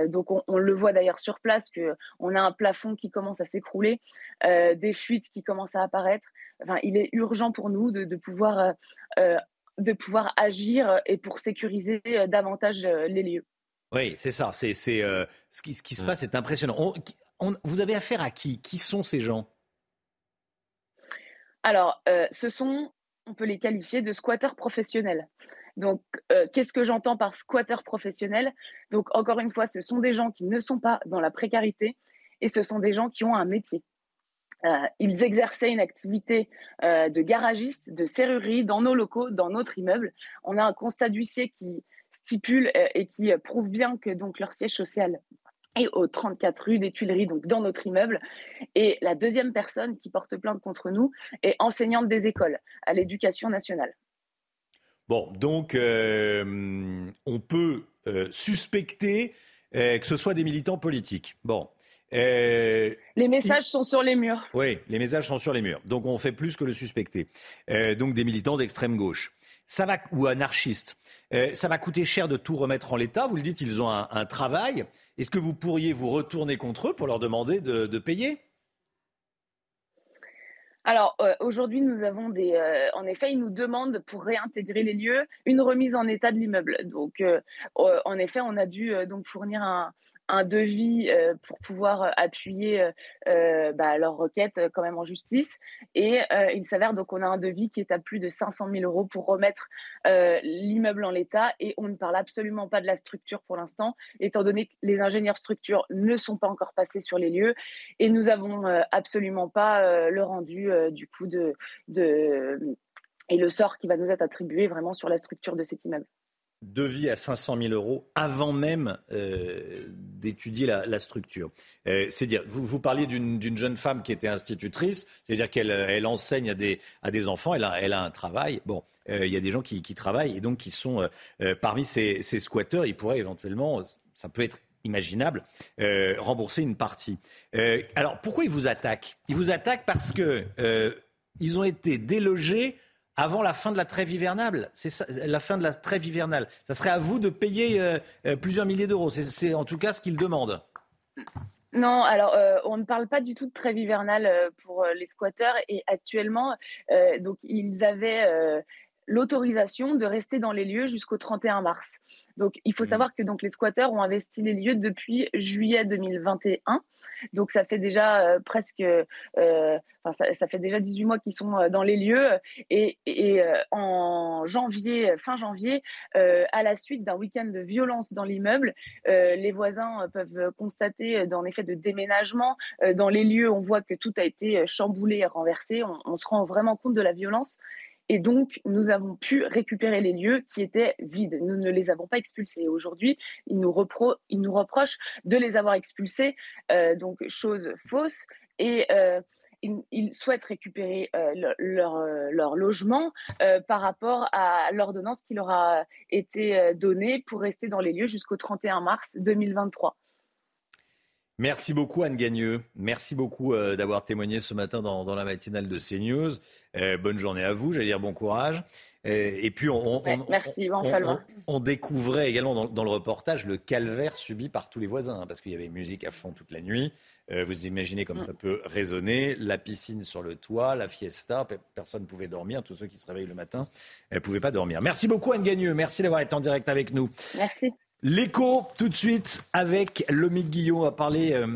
donc on, le voit d'ailleurs sur place que on a un plafond qui commence à s'écrouler, des fuites qui commencent à apparaître. Enfin, il est urgent pour nous de pouvoir de pouvoir agir et pour sécuriser euh, davantage euh, les lieux. Oui, c'est ça. C'est, euh, ce, qui, se passe est impressionnant. vous avez affaire à qui? Qui sont ces gens? Alors, ce sont, on peut les qualifier de squatteurs professionnels. Donc, qu'est-ce que j'entends par squatteurs professionnels? Donc, encore une fois, ce sont des gens qui ne sont pas dans la précarité et ce sont des gens qui ont un métier. Euh, ils exerçaient une activité euh, de garagiste, de serrurerie dans nos locaux, dans notre immeuble. On a un constat d'huissier qui stipule euh, et qui prouve bien que donc leur siège social est au 34 rue des Tuileries, donc dans notre immeuble. Et la deuxième personne qui porte plainte contre nous est enseignante des écoles à l'éducation nationale. Bon, donc on peut suspecter que ce soit des militants politiques. Bon, euh, les messages sont sur les murs. Oui, les messages sont sur les murs. Donc on fait plus que le suspecter. Euh, donc des militants d'extrême gauche. Ça va, ou anarchistes. Euh, ça va coûter cher de tout remettre en l'état. Vous le dites, ils ont un, travail. Est-ce que vous pourriez vous retourner contre eux pour leur demander de payer? Alors euh, aujourd'hui, nous avons des, euh, en effet, ils nous demandent pour réintégrer les lieux une remise en état de l'immeuble. Donc, euh, en effet, on a dû donc fournir un, un devis pour pouvoir appuyer bah, leur requête quand même en justice. Et il s'avère donc qu'on a un devis qui est à plus de 500 000 euros pour remettre l'immeuble en l'état. Et on ne parle absolument pas de la structure pour l'instant, étant donné que les ingénieurs structure ne sont pas encore passés sur les lieux et nous avons absolument pas le rendu euh, du coup de, et le sort qui va nous être attribué vraiment sur la structure de cet immeuble devis à 500 000 euros avant même euh, d'étudier la, structure. Euh, c'est dire, vous, vous parliez d'une jeune femme qui était institutrice, c'est-à-dire qu'elle elle enseigne à des, à des enfants, elle a, elle a un travail. Bon, il y a des gens qui, qui, travaillent et donc qui sont parmi ces, ces squatteurs. Ils pourraient éventuellement, ça peut être imaginable, euh, rembourser une partie. Euh, alors pourquoi ils vous attaquent? Ils vous attaquent parce que euh, ils ont été délogés avant la fin de la trêve hivernale. C'est la fin de la trêve hivernale. Ça serait à vous de payer euh, euh, plusieurs milliers d'euros. C'est- en tout cas ce qu'ils demandent. Non, alors euh, on ne parle pas du tout de trêve hivernale pour les squatteurs et actuellement, donc ils avaient l'autorisation de rester dans les lieux jusqu'au 31 mars. Donc il faut savoir que donc les squatteurs ont investi les lieux depuis juillet 2021. Donc ça fait déjà euh, presque, euh, ça, ça fait déjà 18 mois qu'ils sont euh, dans les lieux et, et, en janvier, fin janvier, à la suite d'un week-end de violence dans l'immeuble, les voisins peuvent constater en effet de déménagement dans les lieux. On voit que tout a été chamboulé et renversé. On, on se rend vraiment compte de la violence. Et donc, nous avons pu récupérer les lieux qui étaient vides. Nous ne les avons pas expulsés. Aujourd'hui, ils nous, ils reprochent de les avoir expulsés. Euh, donc, chose fausse. Et euh, ils, souhaitent récupérer euh, le- leur, logement par rapport à l'ordonnance qui leur a été donnée pour rester dans les lieux jusqu'au 31 mars 2023. Merci beaucoup Anne Gagneux. Merci beaucoup euh, d'avoir témoigné ce matin dans, dans la matinale de CNews. Euh, bonne journée à vous, j'allais dire bon courage. Euh, et puis on, on- Ouais, on- merci, Yvan on- Fallois. on- on découvrait également dans, dans le reportage le calvaire subi par tous les voisins, hein, parce qu'il y avait musique à fond toute la nuit. Vous imaginez comme Mm. ça peut résonner, la piscine sur le toit, la fiesta, pe- personne ne pouvait dormir, tous ceux qui se réveillent le matin ne pouvaient pas dormir. Merci beaucoup Anne Gagneux, merci d'avoir été en direct avec nous. Merci. L'écho, tout de suite, avec Lomique Guillon, on va parler euh,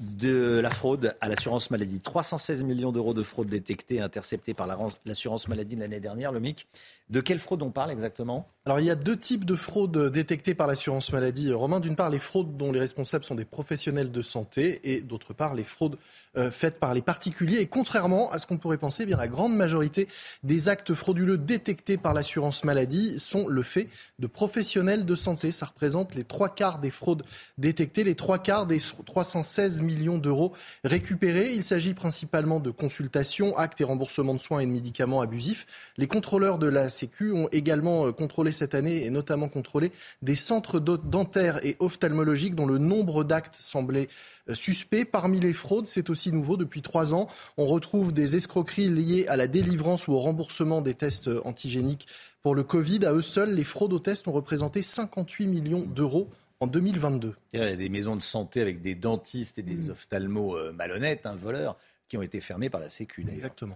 de la fraude à l'assurance maladie. 316 millions d'euros de fraude détectée et interceptée par la ran- l'assurance maladie l'année dernière, Lomique. De quelle fraude on parle exactement? Alors il y a deux types de fraudes détectées par l'assurance maladie. Romain, d'une part les fraudes dont les responsables sont des professionnels de santé et d'autre part les fraudes euh, faites par les particuliers. Et contrairement à ce qu'on pourrait penser, eh bien la grande majorité des actes frauduleux détectés par l'assurance maladie sont le fait de professionnels de santé. Ça représente les trois quarts des fraudes détectées, les trois quarts des 316 millions d'euros récupérés. Il s'agit principalement de consultations, actes et remboursements de soins et de médicaments abusifs. Les contrôleurs de la Sécu ont également euh, contrôlé cette année et notamment contrôlé des centres dentaires et ophtalmologiques dont le nombre d'actes semblait euh, suspect. Parmi les fraudes, c'est aussi nouveau depuis trois ans. On retrouve des escroqueries liées à la délivrance ou au remboursement des tests euh, antigéniques pour le Covid. À eux seuls, les fraudes aux tests ont représenté 58 millions d'euros en 2022. Il y a des maisons de santé avec des dentistes et Mm. des ophtalmos euh, malhonnêtes, un voleurs, qui ont été fermés par la Sécu,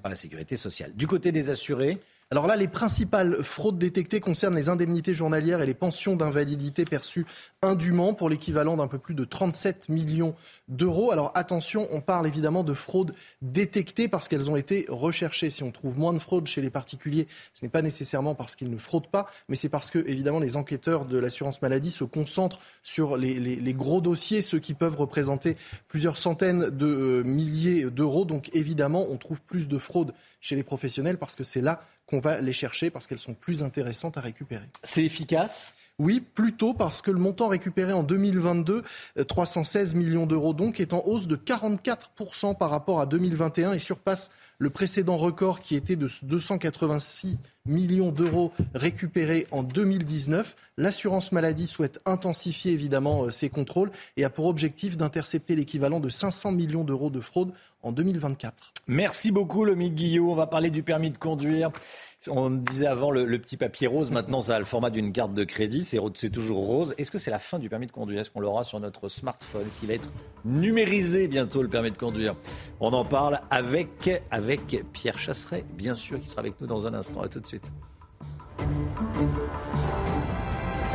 par la sécurité sociale. Du côté des assurés, Alors là, les principales fraudes détectées concernent les indemnités journalières et les pensions d'invalidité perçues indûment pour l'équivalent d'un peu plus de 37 millions d'euros. Alors attention, on parle évidemment de fraudes détectées parce qu'elles ont été recherchées. Si on trouve moins de fraudes chez les particuliers, ce n'est pas nécessairement parce qu'ils ne fraudent pas, mais c'est parce que évidemment les enquêteurs de l'assurance maladie se concentrent sur les, les- gros dossiers, ceux qui peuvent représenter plusieurs centaines de euh, milliers d'euros. Donc évidemment, on trouve plus de fraudes chez les professionnels parce que c'est là qu'on va les chercher parce qu'elles sont plus intéressantes à récupérer. C'est efficace? Oui, plutôt parce que le montant récupéré en 2022, euh, 316 millions d'euros donc, est en hausse de 44% par rapport à 2021 et surpasse le précédent record qui était de 286 millions d'euros récupérés en 2019. L'assurance maladie souhaite intensifier évidemment euh, ses contrôles et a pour objectif d'intercepter l'équivalent de 500 millions d'euros de fraude en 2024. Merci beaucoup, Lomique Guillot. On va parler du permis de conduire. On disait avant le, petit papier rose, maintenant ça a le format d'une carte de crédit, c'est c'est toujours rose. Est-ce que c'est la fin du permis de conduire? Est-ce qu'on l'aura sur notre smartphone? Est-ce qu'il va être numérisé bientôt le permis de conduire? On en parle avec, avec Pierre Chasseret, bien sûr, qui sera avec nous dans un instant. À tout de suite.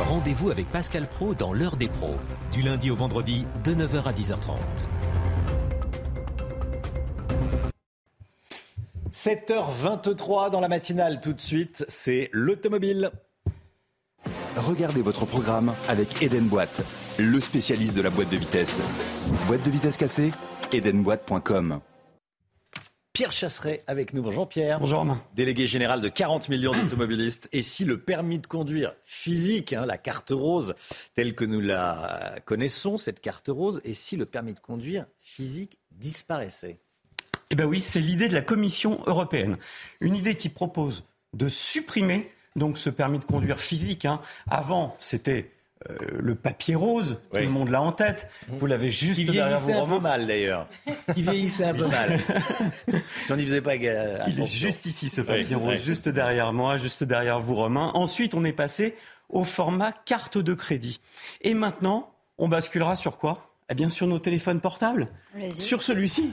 Rendez-vous avec Pascal Pro dans l'heure des pros, du lundi au vendredi de 9h à 10h30. 7h23 dans la matinale, tout de suite, c'est l'automobile. Regardez votre programme avec Eden Boîte, le spécialiste de la boîte de vitesse. Boîte de vitesse cassée Edenboîte.com. Pierre Chasseret avec nous. Bonjour Pierre. Bonjour Romain. Délégué général de 40 millions d'automobilistes. Et si le permis de conduire physique, hein, la carte rose, telle que nous la connaissons, cette carte rose, et si le permis de conduire physique disparaissait? Eh bien oui, c'est l'idée de la Commission européenne. Une idée qui propose de supprimer donc ce permis de conduire physique. hein. Avant, c'était euh, le papier rose, tout le monde l'a en tête. Vous l'avez juste Il derrière vieillissait vous, un Romain. peu mal d'ailleurs. Il vieillissait un peu mal. si on n'y faisait pas euh, Il est juste ici, ce papier Oui, rose, oui. juste derrière moi, juste derrière vous, Romain. Ensuite, on est passé au format carte de crédit. Et maintenant, on basculera sur quoi? Eh bien, sur nos téléphones portables. Sur celui-ci.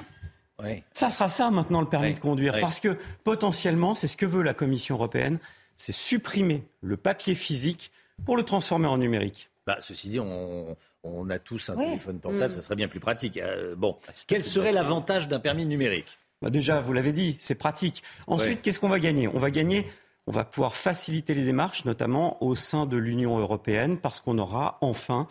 Oui. Ça sera ça maintenant le permis Oui, de conduire. oui. Parce que potentiellement, c'est ce que veut la Commission européenne, c'est supprimer le papier physique pour le transformer en numérique. Bah, ceci dit, on, on a tous un téléphone portable, Mm. ça serait bien plus pratique. Euh, bon, quel serait l'avantage d'un permis numérique? Bah déjà, vous l'avez dit, c'est pratique. Ensuite, qu'est-ce qu'on va gagner? On va gagner, on va pouvoir faciliter les démarches, notamment au sein de l'Union européenne, parce qu'on aura enfin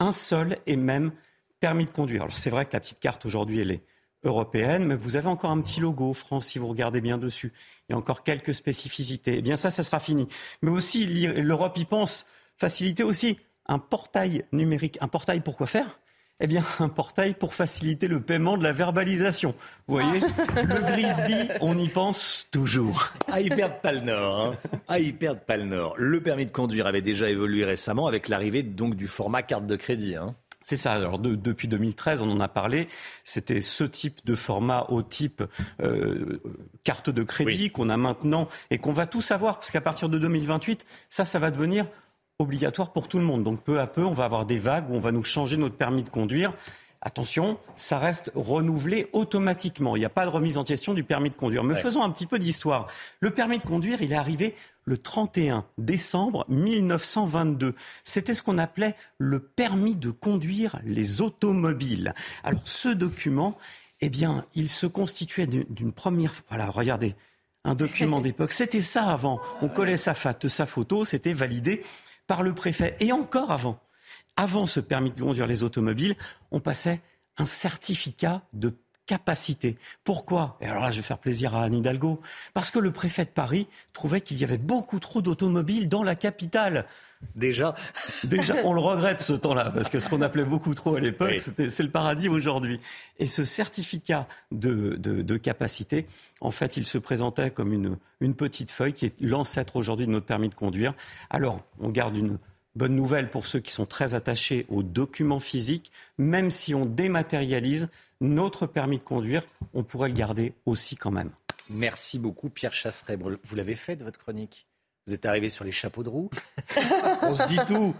un seul et même permis de conduire. Alors c'est vrai que la petite carte aujourd'hui, elle est européenne, mais vous avez encore un petit logo France si vous regardez bien dessus. Il y a encore quelques spécificités. Eh bien ça, ça sera fini. Mais aussi, l'Europe y pense. Faciliter aussi un portail numérique. Un portail pour quoi faire? Eh bien, un portail pour faciliter le paiement de la verbalisation. Vous voyez, le Grisby, on y pense toujours. Ah, ils perdent pas le nord. Hein. Ah, ils perdent pas le nord. Le permis de conduire avait déjà évolué récemment avec l'arrivée donc du format carte de crédit. Hein. C'est ça. Alors de- depuis 2013, on en a parlé. C'était ce type de format au type euh, carte de crédit qu'on a maintenant et qu'on va tous avoir parce qu'à partir de 2028, ça, ça va devenir obligatoire pour tout le monde. Donc peu à peu, on va avoir des vagues où on va nous changer notre permis de conduire. Attention, ça reste renouvelé automatiquement. Il n'y a pas de remise en question du permis de conduire. Mais Ouais. faisons un petit peu d'histoire. Le permis de conduire, il est arrivé le 31 décembre 1922. C'était ce qu'on appelait le permis de conduire les automobiles. Alors ce document, eh bien, il se constituait d'une première... Voilà, regardez, un document d'époque. C'était ça avant. On collait sa, sa photo, c'était validé par le préfet. Et encore avant, avant ce permis de conduire les automobiles, on passait un certificat de capacité. Pourquoi? Et alors là, je vais faire plaisir à Anne Hidalgo. Parce que le préfet de Paris trouvait qu'il y avait beaucoup trop d'automobiles dans la capitale. Déjà Déjà, on le regrette ce temps-là, parce que ce qu'on appelait beaucoup trop à l'époque, c'était- c'est le paradis aujourd'hui. Et ce certificat de, de- de capacité, en fait, il se présentait comme une, une petite feuille qui est l'ancêtre aujourd'hui de notre permis de conduire. Alors, on garde une bonne nouvelle pour ceux qui sont très attachés aux documents physiques, même si on dématérialise notre permis de conduire, on pourrait le garder aussi quand même. Merci beaucoup, Pierre Chasseret. Vous l'avez fait de votre chronique? Vous êtes arrivé sur les chapeaux de roue On se dit tout.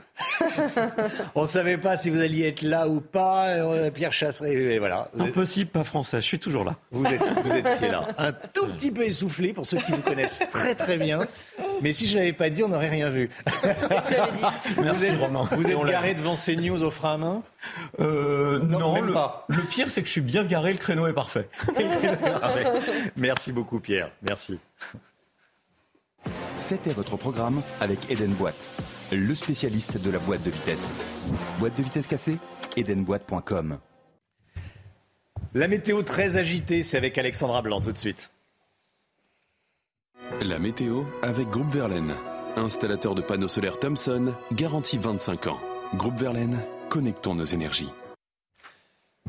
On ne savait pas si vous alliez être là ou pas. Euh, Pierre Chasseret, et voilà. Vous Impossible, pas français, je suis toujours là. Vous, êtes, vous étiez là. Un tout petit peu essoufflé pour ceux qui vous connaissent très très bien. Mais si je ne l'avais pas dit, on n'aurait rien vu. vous Merci, êtes, Romain. Vous êtes on l'a garé devant CNews au frein à main Euh, non, même le, pas. le pire, c'est que je suis bien garé, le créneau est parfait. Merci beaucoup, Pierre. Merci. C'était votre programme avec Eden Boîte, le spécialiste de la boîte de vitesse. Boîte de vitesse cassée Edenboîte.com. La météo très agitée, c'est avec Alexandra Blanc tout de suite. La météo avec Groupe Verlaine. Installateur de panneaux solaires Thomson, garantie 25 ans. Groupe Verlaine, connectons nos énergies.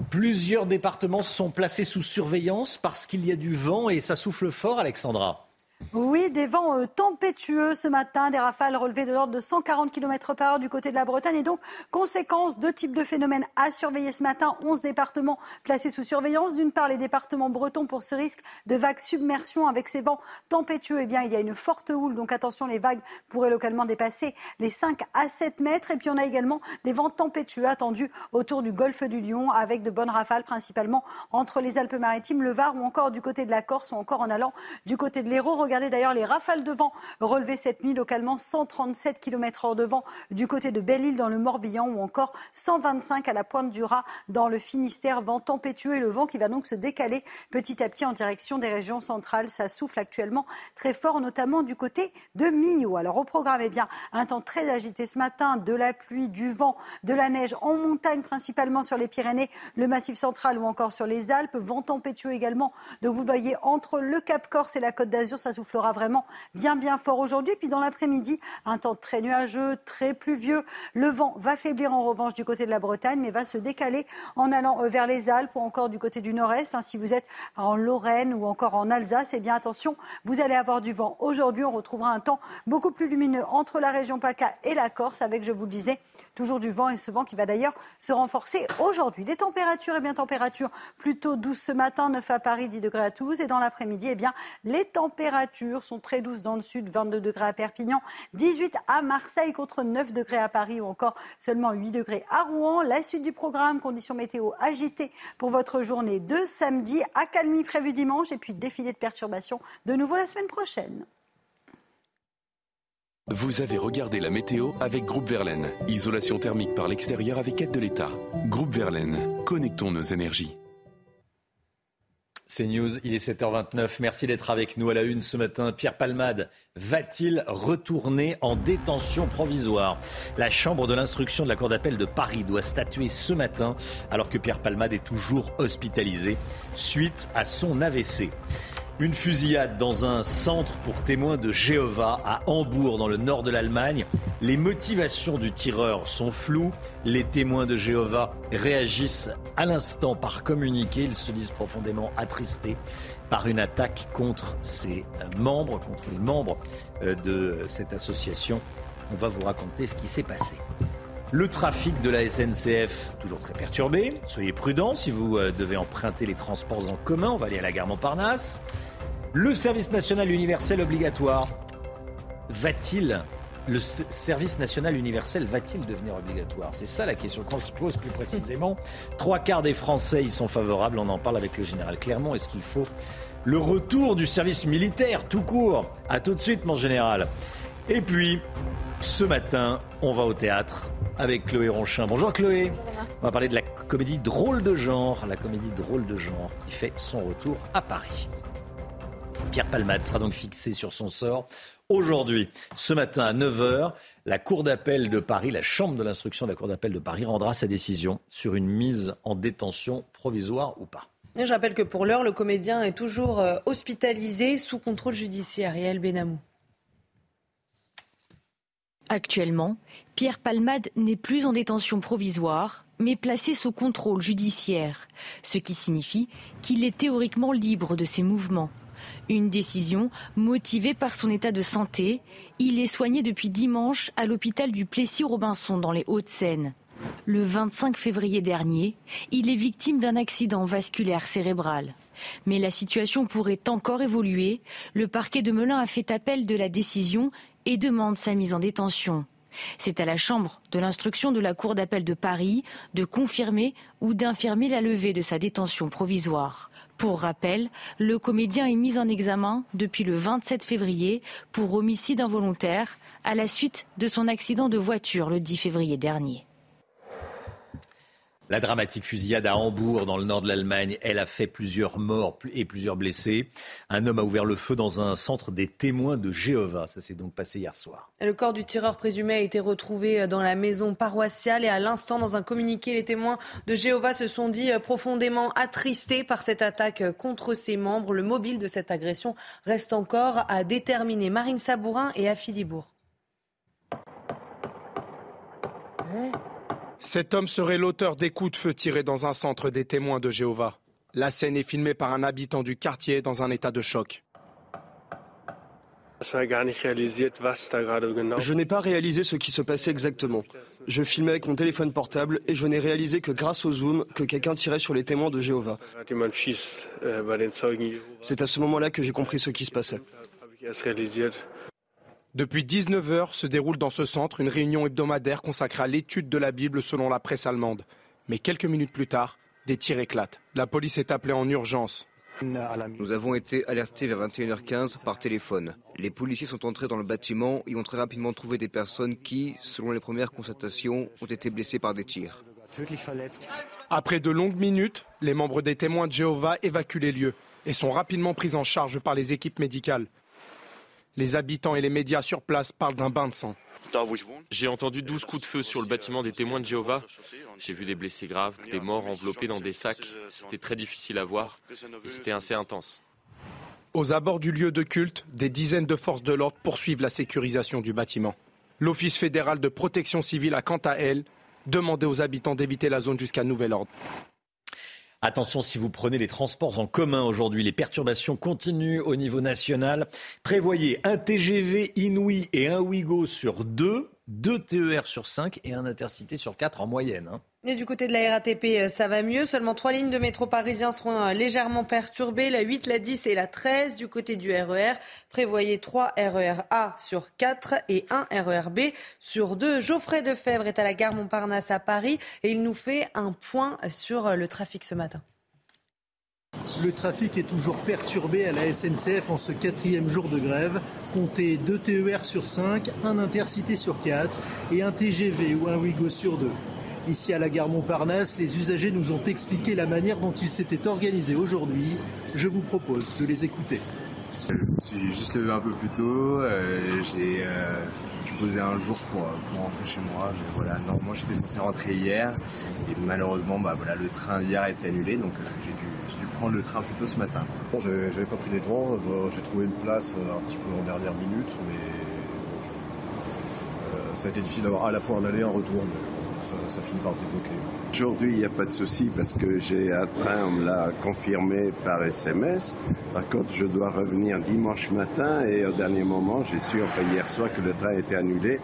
Plusieurs départements sont placés sous surveillance parce qu'il y a du vent et ça souffle fort, Alexandra. Oui, des vents euh, tempétueux ce matin, des rafales relevées de l'ordre de 140 km par heure du côté de la Bretagne. Et donc, conséquence, deux types de phénomènes à surveiller ce matin. 11 départements placés sous surveillance. D'une part, les départements bretons pour ce risque de vagues submersion avec ces vents tempétueux. Eh bien, il y a une forte houle, donc attention, les vagues pourraient localement dépasser les 5 à 7 mètres. Et puis, on a également des vents tempétueux attendus autour du golfe du Lion avec de bonnes rafales, principalement entre les Alpes-Maritimes, le Var ou encore du côté de la Corse ou encore en allant du côté de l'Hérault. Regardez d'ailleurs les rafales de vent relevées cette nuit localement 137 km heure de vent du côté de Belle-Île dans le Morbihan ou encore 125 à la pointe du Raz dans le Finistère. Vent tempétueux et le vent qui va donc se décaler petit à petit en direction des régions centrales. Ça souffle actuellement très fort, notamment du côté de Millau. Alors au programme, eh bien, un temps très agité ce matin, de la pluie, du vent, de la neige en montagne, principalement sur les Pyrénées, le Massif central ou encore sur les Alpes. Vent tempétueux également. Donc vous voyez entre le Cap Corse et la Côte d'Azur, ça soufflera vraiment bien bien fort aujourd'hui. Puis dans l'après-midi, un temps très nuageux, très pluvieux. Le vent va faiblir en revanche du côté de la Bretagne, mais va se décaler en allant euh, vers les Alpes ou encore du côté du nord-est. Hein, si vous êtes en Lorraine ou encore en Alsace, eh bien attention, vous allez avoir du vent. Aujourd'hui, on retrouvera un temps beaucoup plus lumineux entre la région PACA et la Corse, avec, je vous le disais, toujours du vent et ce vent qui va d'ailleurs se renforcer aujourd'hui. Les températures, eh bien températures plutôt douces ce matin, 9 à Paris, 10 degrés à Toulouse et dans l'après-midi, eh bien les températures sont très douces dans le sud, 22 degrés à Perpignan, 18 à Marseille contre 9 degrés à Paris ou encore seulement 8 degrés à Rouen. La suite du programme, conditions météo agitées pour votre journée de samedi, accalmie prévue dimanche et puis défilé de perturbations de nouveau la semaine prochaine. Vous avez regardé la météo avec Groupe Verlaine. Isolation thermique par l'extérieur avec aide de l'État. Groupe Verlaine, connectons nos énergies. C'est News, il est 7h29. Merci d'être avec nous à la une ce matin. Pierre Palmade va-t-il retourner en détention provisoire? La Chambre de l'instruction de la Cour d'appel de Paris doit statuer ce matin alors que Pierre Palmade est toujours hospitalisé suite à son AVC. Une fusillade dans un centre pour témoins de Jéhovah à Hambourg, dans le nord de l'Allemagne. Les motivations du tireur sont floues. Les témoins de Jéhovah réagissent à l'instant par communiqué. Ils se disent profondément attristés par une attaque contre ses membres, contre les membres euh, de cette association. On va vous raconter ce qui s'est passé. Le trafic de la SNCF, toujours très perturbé. Soyez prudents si vous euh, devez emprunter les transports en commun. On va aller à la gare Montparnasse. Le service national universel obligatoire, va-t-il le service national universel va-t-il devenir obligatoire? C'est ça la question qu'on se pose plus précisément. Trois quarts des Français y sont favorables. On en parle avec le général Clermont. Est-ce qu'il faut le retour du service militaire? Tout court A tout de suite, mon général. Et puis, ce matin, on va au théâtre avec Chloé Ronchin. Bonjour Chloé. On va parler de la comédie drôle de genre, la comédie drôle de genre qui fait son retour à Paris. Pierre Palmade sera donc fixé sur son sort. Aujourd'hui, ce matin à 9h, la Cour d'appel de Paris, la Chambre de l'instruction de la Cour d'appel de Paris rendra sa décision sur une mise en détention provisoire ou pas. je rappelle que pour l'heure, le comédien est toujours euh, hospitalisé sous contrôle judiciaire. Yael Benamou. Actuellement, Pierre Palmade n'est plus en détention provisoire, mais placé sous contrôle judiciaire, ce qui signifie qu'il est théoriquement libre de ses mouvements. Une décision motivée par son état de santé. Il est soigné depuis dimanche à l'hôpital du Plessis-Robinson dans les Hauts-de-Seine. Le 25 février dernier, il est victime d'un accident vasculaire cérébral. Mais la situation pourrait encore évoluer. Le parquet de Melun a fait appel de la décision et demande sa mise en détention. C'est à la Chambre de l'instruction de la Cour d'appel de Paris de confirmer ou d'infirmer la levée de sa détention provisoire. Pour rappel, le comédien est mis en examen depuis le 27 février pour homicide involontaire à la suite de son accident de voiture le 10 février dernier. La dramatique fusillade à Hambourg, dans le nord de l'Allemagne, elle a fait plusieurs morts et plusieurs blessés. Un homme a ouvert le feu dans un centre des témoins de Jéhovah. Ça s'est donc passé hier soir. Le corps du tireur présumé a été retrouvé dans la maison paroissiale et à l'instant, dans un communiqué, les témoins de Jéhovah se sont dit profondément attristés par cette attaque contre ses membres. Le mobile de cette agression reste encore à déterminer. Marine Sabourin et Afidibourg. Cet homme serait l'auteur des coups de feu tirés dans un centre des témoins de Jéhovah. La scène est filmée par un habitant du quartier dans un état de choc. Je n'ai pas réalisé ce qui se passait exactement. Je filmais avec mon téléphone portable et je n'ai réalisé que grâce au zoom que quelqu'un tirait sur les témoins de Jéhovah. C'est à ce moment-là que j'ai compris ce qui se passait. Depuis 19 heures se déroule dans ce centre une réunion hebdomadaire consacrée à l'étude de la Bible selon la presse allemande. Mais quelques minutes plus tard, des tirs éclatent. La police est appelée en urgence. Nous avons été alertés vers 21h15 par téléphone. Les policiers sont entrés dans le bâtiment et ont très rapidement trouvé des personnes qui, selon les premières constatations, ont été blessées par des tirs. Après de longues minutes, les membres des témoins de Jéhovah évacuent les lieux et sont rapidement pris en charge par les équipes médicales. Les habitants et les médias sur place parlent d'un bain de sang. J'ai entendu 12 coups de feu sur le bâtiment des témoins de Jéhovah. J'ai vu des blessés graves, des morts enveloppés dans des sacs. C'était très difficile à voir et c'était assez intense. Aux abords du lieu de culte, des dizaines de forces de l'ordre poursuivent la sécurisation du bâtiment. L'Office fédéral de protection civile a quant à elle demandé aux habitants d'éviter la zone jusqu'à nouvel ordre. Attention si vous prenez les transports en commun aujourd'hui, les perturbations continuent au niveau national. Prévoyez un TGV Inouï et un Ouigo sur deux, deux TER sur cinq et un Intercité sur quatre en moyenne. Hein. Et du côté de la RATP, euh, ça va mieux. Seulement trois lignes de métro parisien seront euh, légèrement perturbées. La 8, la 10 et la 13 du côté du RER. E Prévoyez 3 RER A sur 4 et 1 RER B sur 2. Geoffrey Defebvre est à la gare Montparnasse à Paris et il nous fait un point sur euh, le trafic ce matin. Le trafic est toujours perturbé à la SNCF en ce quatrième jour de grève. Comptez 2 TER sur 5, un intercité sur 4 et un TGV ou un Ouigo sur 2. Ici à la gare Montparnasse, les usagers nous ont expliqué la manière dont ils s'étaient organisés aujourd'hui. Je vous propose de les écouter. Je me suis juste levé un peu plus tôt. Euh, j'ai euh, posé un jour pour, rentrer chez moi. Mais voilà, normalement j'étais censé rentrer hier. Et malheureusement, bah, voilà, le train d'hier a été annulé. Donc euh, j'ai dû, dû, prendre le train plus tôt ce matin. Bon, j'avais pas pris les devants. J'ai trouvé une place un petit peu en dernière minute. Mais ça a été difficile d'avoir à la fois un aller et un retour ça, finit par se débloquer. Aujourd'hui, il n'y a pas de souci parce que j'ai un train, on me l'a confirmé par SMS. Par contre, je dois revenir dimanche matin et au dernier moment, j'ai su, enfin hier soir, que le train était annulé.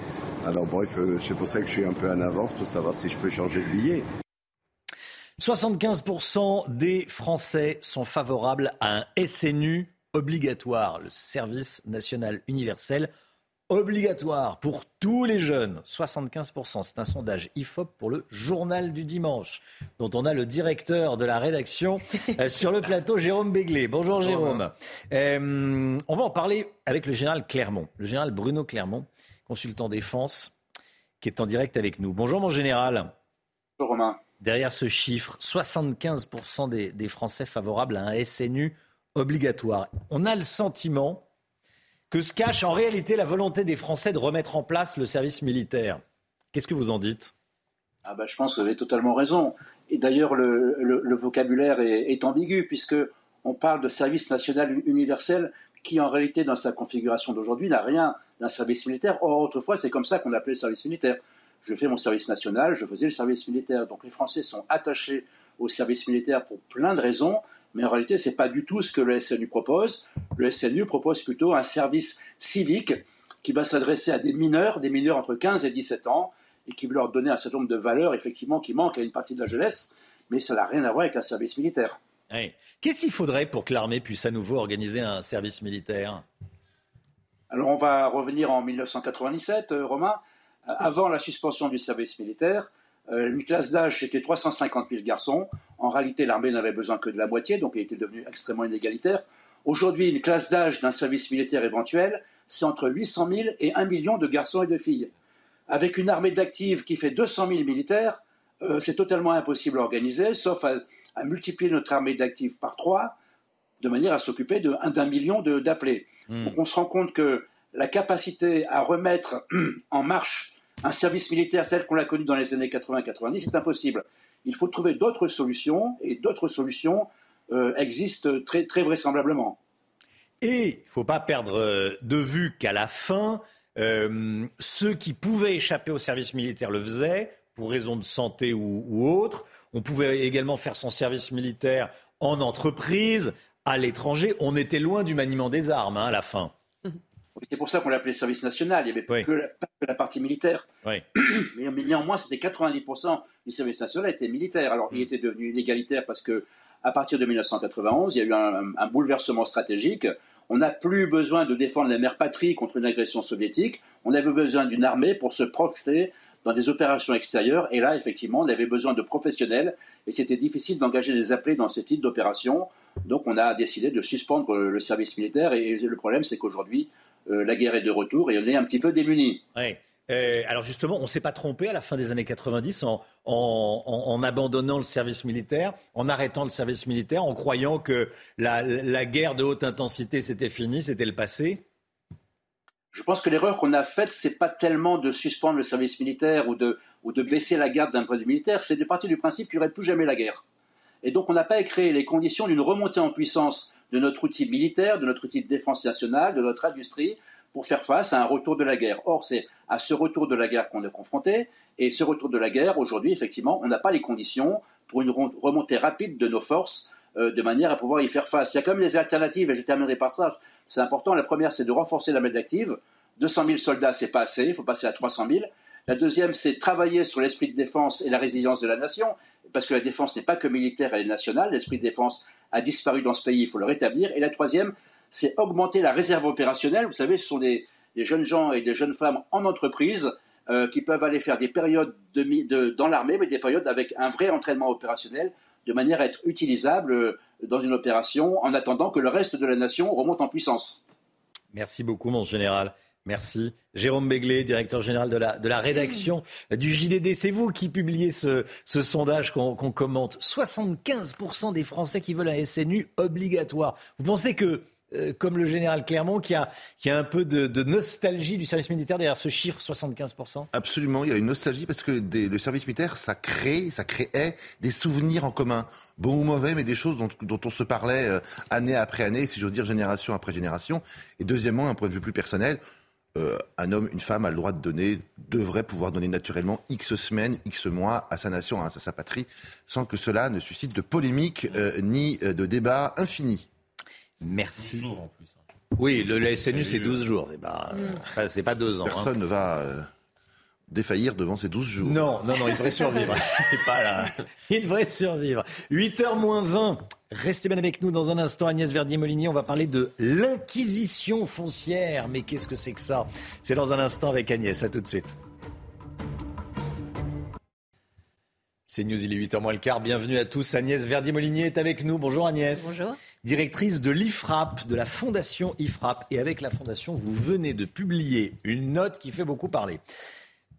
Alors bref, c'est pour ça que je suis un peu en avance pour savoir si je peux changer de billet. 75% des Français sont favorables à un SNU obligatoire, le service national universel obligatoire pour tous les jeunes, 75%. C'est un sondage IFOP pour le journal du dimanche, dont on a le directeur de la rédaction euh, sur le plateau, Jérôme Béglé. Bonjour Jérôme. Euh, on va en parler avec le général Clermont, le général Bruno Clermont, consultant défense, qui est en direct avec nous. Bonjour mon général. Bonjour Romain. Derrière ce chiffre, 75% des, des Français favorables à un SNU obligatoire. On a le sentiment que se cache en réalité la volonté des Français de remettre en place le service militaire. Qu'est-ce que vous en dites? Ah bah, Je pense que vous avez totalement raison. Et d'ailleurs, le, vocabulaire est, ambigu, puisque on parle de service national universel qui, en réalité, dans sa configuration d'aujourd'hui, n'a rien d'un service militaire. Or, autrefois, c'est comme ça qu'on appelait le service militaire. Je fais mon service national, je faisais le service militaire. Donc les Français sont attachés au service militaire pour plein de raisons. Mais en réalité, ce n'est pas du tout ce que le SNU propose. Le SNU propose plutôt un service civique qui va s'adresser à des mineurs, des mineurs entre 15 et 17 ans, et qui va leur donner un certain nombre de valeurs, effectivement, qui manquent à une partie de la jeunesse, mais ça n'a rien à voir avec un service militaire. Qu'est-ce qu'il faudrait pour que l'armée puisse à nouveau organiser un service militaire? Alors, on va revenir en 1997, euh, Romain. Euh, avant la suspension du service militaire, une classe d'âge, c'était 350 000 garçons. En réalité, l'armée n'avait besoin que de la moitié, donc elle était devenue extrêmement inégalitaire. Aujourd'hui, une classe d'âge d'un service militaire éventuel, c'est entre 800 000 et 1 million de garçons et de filles. Avec une armée d'actifs qui fait 200 000 militaires, euh, c'est totalement impossible à organiser, sauf à, multiplier notre armée d'actifs par trois, de manière à s'occuper d'un million d'appelés. Hmm. Donc on se rend compte que la capacité à remettre en marche un service militaire tel qu'on l'a connu dans les années 80-90, c'est impossible. Il faut trouver d'autres solutions, et d'autres solutions euh, existent très, très vraisemblablement. Et il ne faut pas perdre euh, de vue qu'à la fin, euh, ceux qui pouvaient échapper au service militaire le faisaient, pour raison de santé ou, ou autre. On pouvait également faire son service militaire en entreprise, à l'étranger. On était loin du maniement des armes hein, à la fin. C'est pour ça qu'on l'appelait service national. Il n'y avait pas, que la, partie militaire. Mais, néanmoins, c'était 90% du service national était militaire. Alors, il mm. était devenu inégalitaire parce que à partir de 1991, il y a eu un, bouleversement stratégique. On n'a plus besoin de défendre la mère patrie contre une agression soviétique. On avait besoin d'une armée pour se projeter dans des opérations extérieures. Et là, effectivement, on avait besoin de professionnels. Et c'était difficile d'engager des appelés dans ce type d'opération. Donc, on a décidé de suspendre le service militaire. Et le problème, c'est qu'aujourd'hui, euh, la guerre est de retour et on est un petit peu démunis. Euh, alors justement, on ne s'est pas trompé à la fin des années 90 en, abandonnant le service militaire, en arrêtant le service militaire, en croyant que la, guerre de haute intensité c'était fini, c'était le passé Je pense que l'erreur qu'on a faite, c'est pas tellement de suspendre le service militaire ou de, ou de baisser la garde d'un point de vue militaire, c'est de partir du principe qu'il n'y aurait plus jamais la guerre. Et donc on n'a pas créé les conditions d'une remontée en puissance de notre outil militaire, de notre outil de défense nationale, de notre industrie, pour faire face à un retour de la guerre. Or, c'est à ce retour de la guerre qu'on est confronté, et ce retour de la guerre, aujourd'hui, effectivement, on n'a pas les conditions pour une remontée rapide de nos forces, euh, de manière à pouvoir y faire face. Il y a quand même des alternatives, et je terminerai par ça, c'est important. La première, c'est de renforcer la main active. 200 000 soldats, c'est pas assez, il faut passer à 300 000. La deuxième, c'est travailler sur l'esprit de défense et la résilience de la nation, parce que la défense n'est pas que militaire, elle est nationale. L'esprit de défense a disparu dans ce pays, il faut le rétablir. Et la troisième, c'est augmenter la réserve opérationnelle. Vous savez, ce sont des, jeunes gens et des jeunes femmes en entreprise euh, qui peuvent aller faire des périodes dans l'armée, mais des périodes avec un vrai entraînement opérationnel, de manière à être utilisables euh, dans une opération en attendant que le reste de la nation remonte en puissance. Merci beaucoup, mon général. Merci. Jérôme Béglé, directeur général de la, de la rédaction du JDD. C'est vous qui publiez ce, ce sondage qu'on commente. 75% des Français qui veulent un SNU obligatoire. Vous pensez que euh, comme le général Clermont, qui a, qui a un peu de, nostalgie du service militaire derrière ce chiffre 75% Absolument, il y a une nostalgie parce que le service militaire, ça crée, ça créait des souvenirs en commun, bons ou mauvais, mais des choses dont, on se parlait euh, année après année, si j'ose dire génération après génération. Et deuxièmement, un point de vue plus personnel, euh, un homme, une femme a le droit de donner, devrait pouvoir donner naturellement X semaines, X mois à sa nation, à sa patrie, sans que cela ne suscite de polémique ni de débat infini. Merci. jours en plus. Hein. Oui, le, SNU, c'est 12 jours. C'est pas, mm. pas deux ans. Hein. Personne ne va euh, défaillir devant ces 12 jours. Non, non, non, il devrait survivre. c'est pas là. Il devrait survivre. 8h moins 20. Restez bien avec nous dans un instant, Agnès Verdier-Molinier. On va parler de l'inquisition foncière. Mais qu'est-ce que c'est que ça? C'est dans un instant avec Agnès. À tout de suite. C'est News, il est 8h moins le quart. Bienvenue à tous. Agnès Verdier-Molinier est avec nous. Bonjour Agnès. Bonjour. Directrice de l'IFRAP, de la Fondation IFRAP. Et avec la Fondation, vous venez de publier une note qui fait beaucoup parler.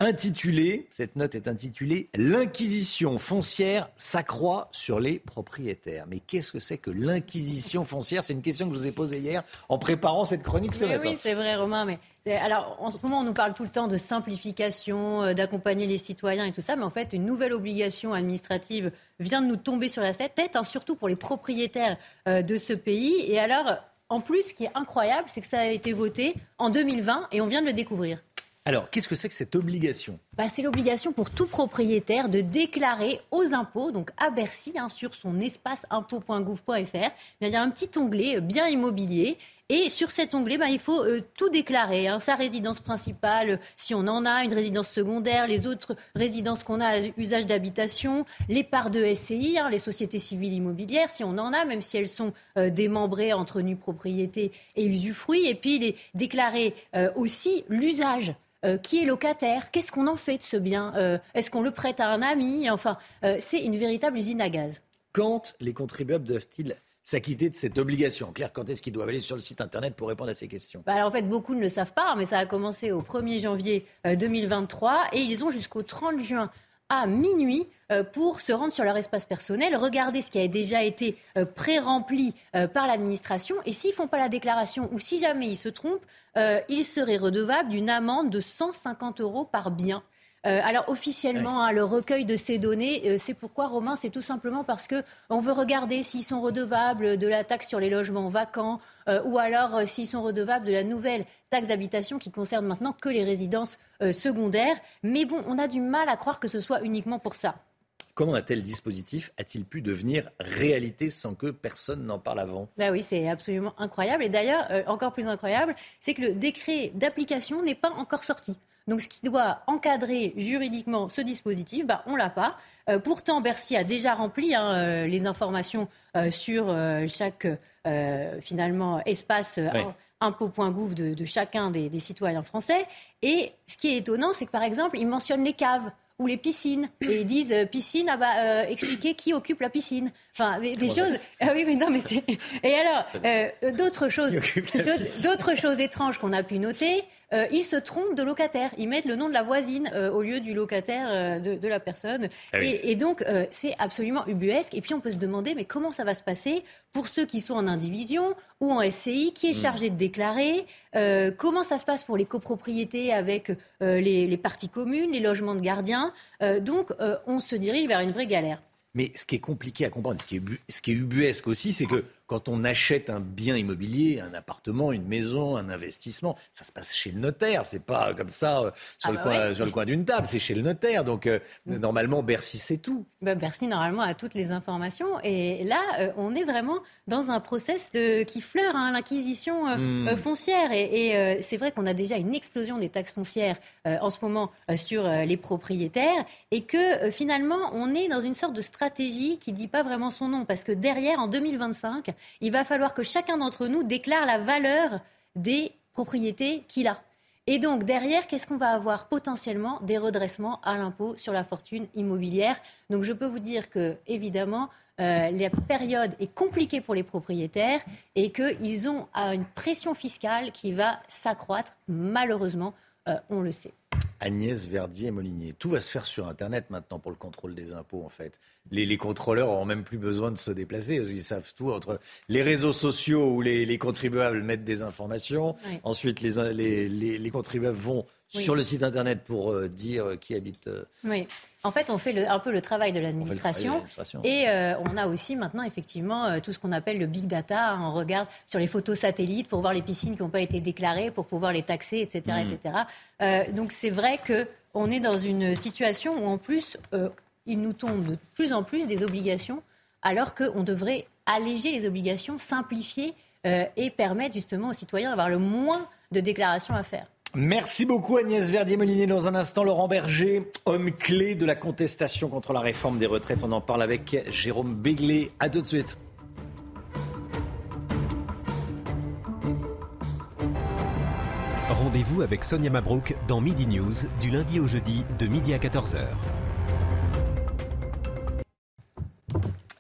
Intitulée, cette note est intitulée L'inquisition foncière s'accroît sur les propriétaires. Mais qu'est-ce que c'est que l'inquisition foncière? C'est une question que je vous ai posée hier en préparant cette chronique ce matin. Oui, c'est vrai, Romain. Mais alors, en ce moment, on nous parle tout le temps de simplification, euh, d'accompagner les citoyens et tout ça, mais en fait, une nouvelle obligation administrative vient de nous tomber sur la tête, hein, surtout pour les propriétaires euh, de ce pays. Et alors, en plus, ce qui est incroyable, c'est que ça a été voté en 2020 et on vient de le découvrir. Alors, qu'est-ce que c'est que cette obligation? Bah, C'est l'obligation pour tout propriétaire de déclarer aux impôts, donc à Bercy, hein, sur son espace impôts.gouv.fr, il y a un petit onglet euh, bien immobilier. Et sur cet onglet, bah, il faut euh, tout déclarer. Hein. sa résidence principale, si on en a, une résidence secondaire, les autres résidences qu'on a à usage d'habitation, les parts de SCI, hein, les sociétés civiles immobilières, si on en a, même si elles sont euh, démembrées entre nue propriété et usufruit. Et puis les, déclarer aussi l'usage euh, qui est locataire, qu'est-ce qu'on en fait de ce bien, euh, est-ce qu'on le prête à un ami, enfin, euh, c'est une véritable usine à gaz. Quand les contribuables doivent-ils s'acquitter de cette obligation? Claire, quand est-ce qu'ils doivent aller sur le site internet pour répondre à ces questions? Bah alors, En fait, beaucoup ne le savent pas, mais ça a commencé au 1er janvier 2023 et ils ont jusqu'au 30 juin à minuit pour se rendre sur leur espace personnel, regarder ce qui a déjà été pré-rempli par l'administration et s'ils ne font pas la déclaration ou si jamais ils se trompent, euh, il serait redevable d'une amende de 150 euros par bien. Euh, alors officiellement, hein, le recueil de ces données, euh, c'est pourquoi Romain, c'est tout simplement parce que on veut regarder s'ils sont redevables de la taxe sur les logements vacants ou alors s'ils sont redevables de la nouvelle taxe d'habitation qui concerne maintenant que les résidences secondaires. Mais bon, on a du mal à croire que ce soit uniquement pour ça. Comment un tel dispositif a-t-il pu devenir réalité sans que personne n'en parle avant? Bah Oui, c'est absolument incroyable. Et d'ailleurs, euh, encore plus incroyable, c'est que le décret d'application n'est pas encore sorti. Donc ce qui doit encadrer juridiquement ce dispositif, bah, on ne l'a pas. Euh, pourtant, Bercy a déjà rempli hein, euh, les informations sur chaque finalement espace impôt.gouv de, de chacun des, des, citoyens français. Et ce qui est étonnant, c'est que par exemple, il mentionne les caves ou les piscines. Et ils disent euh, piscine, ah bah, euh, expliquer qui occupe la piscine. Enfin, des, choses. Ah oui, mais non, mais c'est. Et alors, euh, d'autres choses, d'autres choses étranges qu'on a pu noter. Euh, ils se trompent de locataire. Ils mettent le nom de la voisine euh, au lieu du locataire euh, de, la personne. Ah et, donc, c'est absolument ubuesque. Et puis, on peut se demander, mais comment ça va se passer pour ceux qui sont en indivision ou en SCI Qui est hmm. chargé de déclarer Comment ça se passe pour les copropriétés avec les, les, parties communes, les logements de gardiens? Donc, on se dirige vers une vraie galère. Mais ce qui est compliqué à comprendre, ce qui est, ce qui est ubuesque aussi, c'est que quand on achète un bien immobilier, un appartement, une maison, un investissement, ça se passe chez le notaire. C'est pas comme ça euh, sur, Ah le bah coin, ouais. sur le coin d'une table. C'est chez le notaire. Donc euh, normalement, Bercy sait tout. Ben, Bercy, normalement, a toutes les informations. Et là, euh, on est vraiment dans un process de, qui fleure hein, l'inquisition euh, foncière. Et, et, c'est vrai qu'on a déjà une explosion des taxes foncières en ce moment sur les propriétaires. Et que finalement, on est dans une sorte de stratégie qui ne dit pas vraiment son nom. Parce que derrière, en 2025, il va falloir que chacun d'entre nous déclare la valeur des propriétés qu'il a. Et donc derrière, qu'est-ce qu'on va avoir potentiellement des redressements à l'impôt sur la fortune immobilière? Donc je peux vous dire que évidemment euh, la période est compliquée pour les propriétaires et qu'ils ont euh, une pression fiscale qui va s'accroître. Malheureusement, euh, on le sait. Agnès Verdier-Molinier. Tout va se faire sur Internet maintenant pour le contrôle des impôts, en fait. Les, les contrôleurs n'auront même plus besoin de se déplacer, parce qu'ils savent tout entre les réseaux sociaux où les, les contribuables mettent des informations. Oui. Ensuite, les, les, les- les contribuables vont Oui. sur le site Internet pour euh, dire euh, qui habite. euh, Oui. En fait, on fait le- un peu le travail de l'administration. Et euh, on a aussi maintenant, effectivement, euh, tout ce qu'on appelle le big data. On regarde sur les photos satellites pour voir les piscines qui n'ont pas été déclarées, pour pouvoir les taxer, etc. Etc. Euh, donc c'est vrai qu'on est dans une situation où, en plus, il nous tombe de plus en plus des obligations, alors qu'on devrait alléger les obligations, simplifier et permettre justement aux citoyens d'avoir le moins de déclarations à faire. Merci beaucoup Agnès Verdier-Molinier. Dans un instant, Laurent Berger, homme clé de la contestation contre la réforme des retraites. On en parle avec Jérôme Béglé. À tout de suite. Rendez-vous avec Sonia Mabrouk dans Midi News du lundi au jeudi de midi à 14h.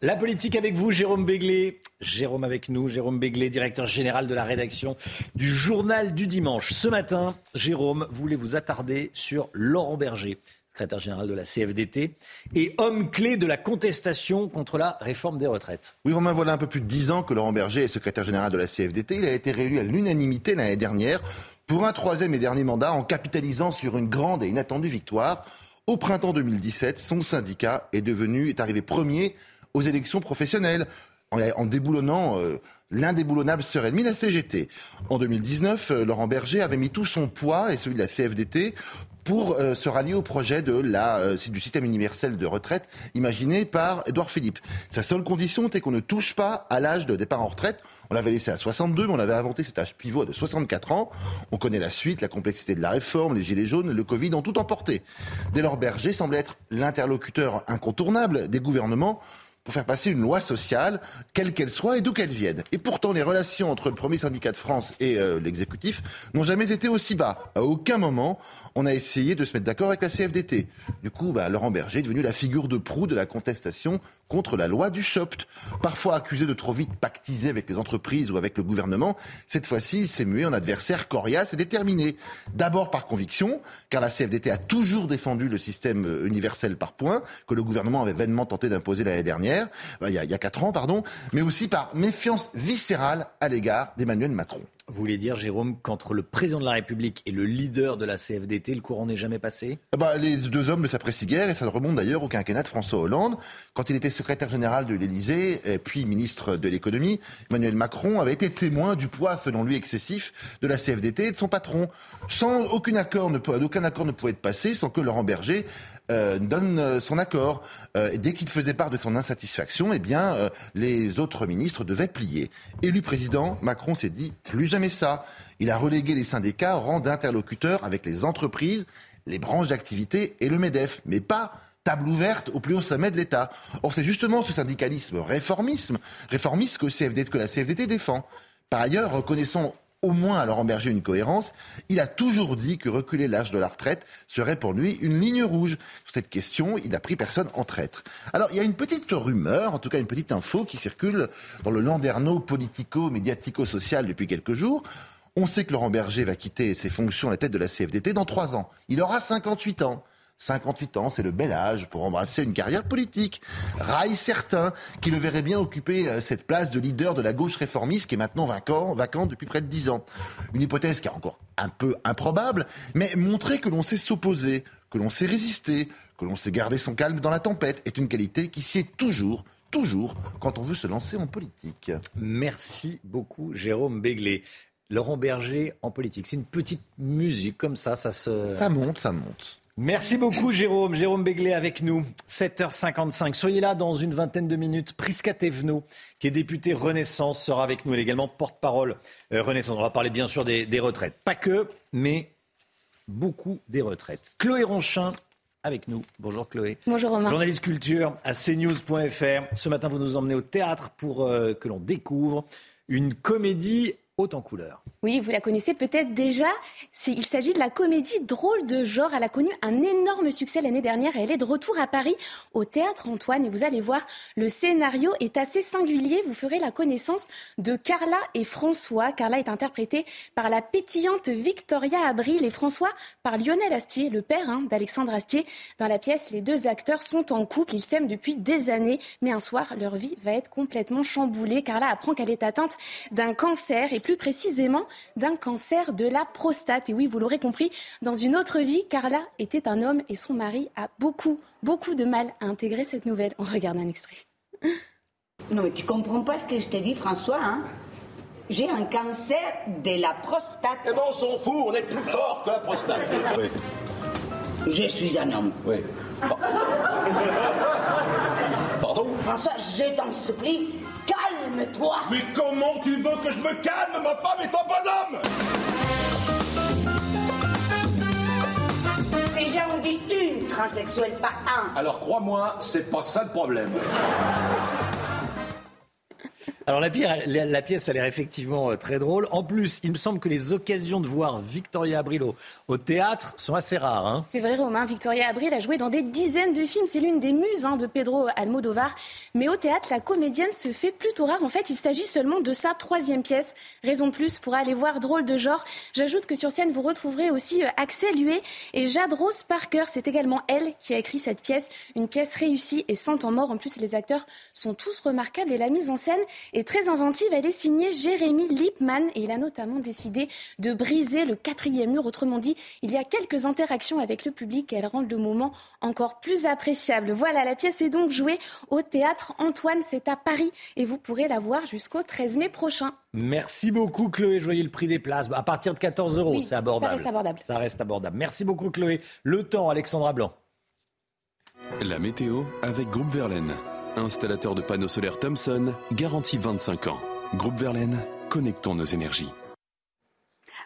La politique avec vous, Jérôme Béglé. Jérôme avec nous, Jérôme Béglé, directeur général de la rédaction du Journal du Dimanche. Ce matin, Jérôme, voulez vous attarder sur Laurent Berger, secrétaire général de la CFDT et homme clé de la contestation contre la réforme des retraites. Oui, Romain, voilà un peu plus de dix ans que Laurent Berger est secrétaire général de la CFDT. Il a été réélu à l'unanimité l'année dernière pour un troisième et dernier mandat en capitalisant sur une grande et inattendue victoire. Au printemps 2017, son syndicat est devenu, est arrivé premier aux élections professionnelles en, déboulonnant euh, l'indéboulonnable sœur ennemie, la CGT. En 2019, euh, Laurent Berger avait mis tout son poids et celui de la CFDT pour euh, se rallier au projet de la, euh, du système universel de retraite imaginé par Édouard Philippe. Sa seule condition était qu'on ne touche pas à l'âge de départ en retraite. On l'avait laissé à 62, mais on avait inventé cet âge pivot de 64 ans. On connaît la suite, la complexité de la réforme, les gilets jaunes, le Covid ont tout emporté. Dès lors, Berger semble être l'interlocuteur incontournable des gouvernements pour faire passer une loi sociale, quelle qu'elle soit et d'où qu'elle vienne. Et pourtant, les relations entre le premier syndicat de France et euh, l'exécutif n'ont jamais été aussi bas. À aucun moment, on a essayé de se mettre d'accord avec la CFDT. Du coup, bah, Laurent Berger est devenu la figure de proue de la contestation contre la loi du SOPT. Parfois accusé de trop vite pactiser avec les entreprises ou avec le gouvernement, cette fois-ci, il s'est mué en adversaire coriace et déterminé. D'abord par conviction, car la CFDT a toujours défendu le système euh, universel par points, que le gouvernement avait vainement tenté d'imposer l'année dernière, euh, il y, a, il y a quatre ans, pardon, mais aussi par méfiance viscérale à l'égard d'Emmanuel Macron. Vous voulez dire, Jérôme, qu'entre le président de la République et le leader de la CFDT, le courant n'est jamais passé? Ah bah, les deux hommes ne s'apprécient guère et ça remonte d'ailleurs au quinquennat de François Hollande. Quand il était secrétaire général de l'Élysée, puis ministre de l'économie, Emmanuel Macron avait été témoin du poids, selon lui, excessif de la CFDT et de son patron. Sans accord, ne, aucun accord ne pouvait être passé sans que Laurent Berger euh, donne euh, son accord. Euh, dès qu'il faisait part de son insatisfaction, eh bien, les autres ministres devaient plier. Élu président, Macron s'est dit plus jamais ça. Il a relégué les syndicats au rang d'interlocuteurs avec les entreprises, les branches d'activité et le MEDEF, mais pas table ouverte au plus haut sommet de l'État. Or, c'est justement ce syndicalisme réformisme, réformiste que, CFD, que la CFDT défend. Par ailleurs, reconnaissons au moins à Laurent Berger une cohérence. Il a toujours dit que reculer l'âge de la retraite serait pour lui une ligne rouge. Sur cette question, il n'a pris personne en traître. Alors, il y a une petite rumeur, en tout cas une petite info qui circule dans le landerneau politico-médiatico-social depuis quelques jours. On sait que Laurent Berger va quitter ses fonctions à la tête de la CFDT dans trois ans. Il aura 58 ans. 58 ans, c'est le bel âge pour embrasser une carrière politique. Rail certain qui le verrait bien occuper euh, cette place de leader de la gauche réformiste qui est maintenant vacant, vacante depuis près de 10 ans. Une hypothèse qui est encore un peu improbable, mais montrer que l'on sait s'opposer, que l'on sait résister, que l'on sait garder son calme dans la tempête est une qualité qui sied toujours toujours quand on veut se lancer en politique. Merci beaucoup, Jérôme Béglé. Laurent Berger en politique. C'est une petite musique comme ça, ça se. Ça monte, ça monte. Merci beaucoup Jérôme. Jérôme Béglé avec nous. 7h55. Soyez là dans une vingtaine de minutes. Prisca Thévenot, qui est députée Renaissance, sera avec nous. Elle est également porte-parole euh, Renaissance. On va parler bien sûr des, des, retraites. Pas que, mais beaucoup des retraites. Chloé Ronchin avec nous. Bonjour Chloé. Bonjour Romain. Journaliste culture à cnews.fr. Ce matin, vous nous emmenez au théâtre pour euh, que l'on découvre une comédie haute en. Oui, vous la connaissez peut-être déjà. Il s'agit de la comédie drôle de genre. Elle a connu un énorme succès l'année dernière et elle est de retour à Paris au théâtre Antoine. Et vous allez voir, le scénario est assez singulier. Vous ferez la connaissance de Carla et François. Carla est interprétée par la pétillante Victoria Abril et François par Lionel Astier, le père hein, d'Alexandre Astier. Dans la pièce, les deux acteurs sont en couple. Ils s'aiment depuis des années. Mais un soir, leur vie va être complètement chamboulée. Carla apprend qu'elle est atteinte d'un cancer et plus précisément d'un cancer de la prostate. Et oui, vous l'aurez compris, dans une autre vie, Carla était un homme et son mari a beaucoup, beaucoup de mal à intégrer cette nouvelle. On regarde un extrait. Non, mais tu comprends pas ce que je t'ai dit, François, hein? J'ai un cancer de la prostate. Eh ben, on s'en fout, on est plus fort que la prostate. Oui. Je suis un homme. Oui. Pardon François, je t'en supplie, calme-toi. Mais comment tu veux que je me calme Ma femme est un bonhomme? Déjà, on dit une transsexuelle, pas un. Alors crois-moi, c'est pas ça le problème. Alors la, pièce a l'air effectivement euh, très drôle. En plus, il me semble que les occasions de voir Victoria Abril au, au théâtre sont assez rares. Hein. C'est vrai Romain, Victoria Abril a joué dans des dizaines de films. C'est l'une des muses hein, de Pedro Almodovar. Mais au théâtre, la comédienne se fait plutôt rare. En fait, il s'agit seulement de sa troisième pièce. Raison de plus pour aller voir Drôle de genre. J'ajoute que sur scène, vous retrouverez aussi euh, Axel Huet et Jade Rose Parker. C'est également elle qui a écrit cette pièce. Une pièce réussie et sans temps mort. En plus, les acteurs sont tous remarquables et la mise en scène est très inventive. Elle est signée Jérémy Lipman et il a notamment décidé de briser le quatrième mur. Autrement dit, il y a quelques interactions avec le public et elles rendent le moment encore plus appréciable. Voilà, la pièce est donc jouée au théâtre Antoine. C'est à Paris et vous pourrez la voir jusqu'au 13 mai prochain. Merci beaucoup Chloé. Je voyais le prix des places. À partir de 14 euros, oui, c'est abordable. Ça reste abordable. Ça reste abordable. Merci beaucoup Chloé. Le temps, Alexandra Blanc. La météo avec Groupe Verlaine. Installateur de panneaux solaires Thomson, garantie 25 ans. Groupe Verlaine, connectons nos énergies.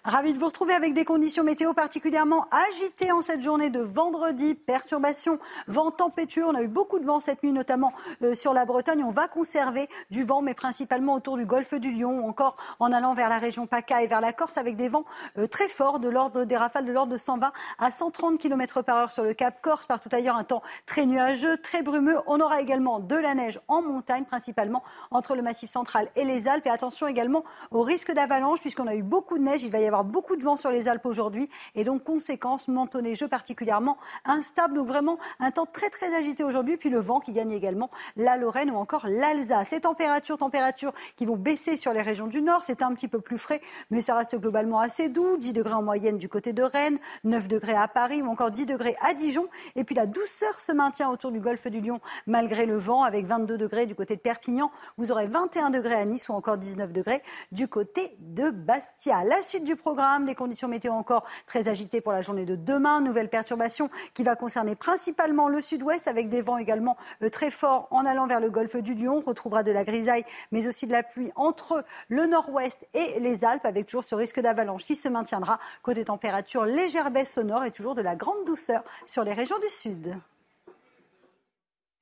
Ravi de vous retrouver avec des conditions météo particulièrement agitées en cette journée de vendredi. Perturbations, vent tempétueux. On a eu beaucoup de vent cette nuit, notamment euh, sur la Bretagne. On va conserver du vent, mais principalement autour du golfe du Lion, ou encore en allant vers la région PACA et vers la Corse, avec des vents euh, très forts, de l'ordre des rafales de l'ordre de 120 à 130 km par heure sur le Cap Corse. Partout ailleurs, un temps très nuageux, très brumeux. On aura également de la neige en montagne, principalement entre le Massif central et les Alpes. Et attention également au risque d'avalanche, puisqu'on a eu beaucoup de neige. Avoir beaucoup de vent sur les Alpes aujourd'hui et donc conséquence, neigeux particulièrement instable. Donc vraiment un temps très très agité aujourd'hui. Puis le vent qui gagne également la Lorraine ou encore l'Alsace. Les températures, températures qui vont baisser sur les régions du nord. C'est un petit peu plus frais, mais ça reste globalement assez doux. 10 degrés en moyenne du côté de Rennes, 9 degrés à Paris ou encore 10 degrés à Dijon. Et puis la douceur se maintient autour du golfe du Lion malgré le vent avec 22 degrés du côté de Perpignan. Vous aurez 21 degrés à Nice ou encore 19 degrés du côté de Bastia. La suite du programme, les conditions météo encore très agitées pour la journée de demain. Nouvelle perturbation qui va concerner principalement le sud-ouest avec des vents également euh, très forts en allant vers le golfe du Lion. On retrouvera de la grisaille mais aussi de la pluie entre le nord-ouest et les Alpes avec toujours ce risque d'avalanche qui se maintiendra. Côté température, légère baisse au nord et toujours de la grande douceur sur les régions du sud.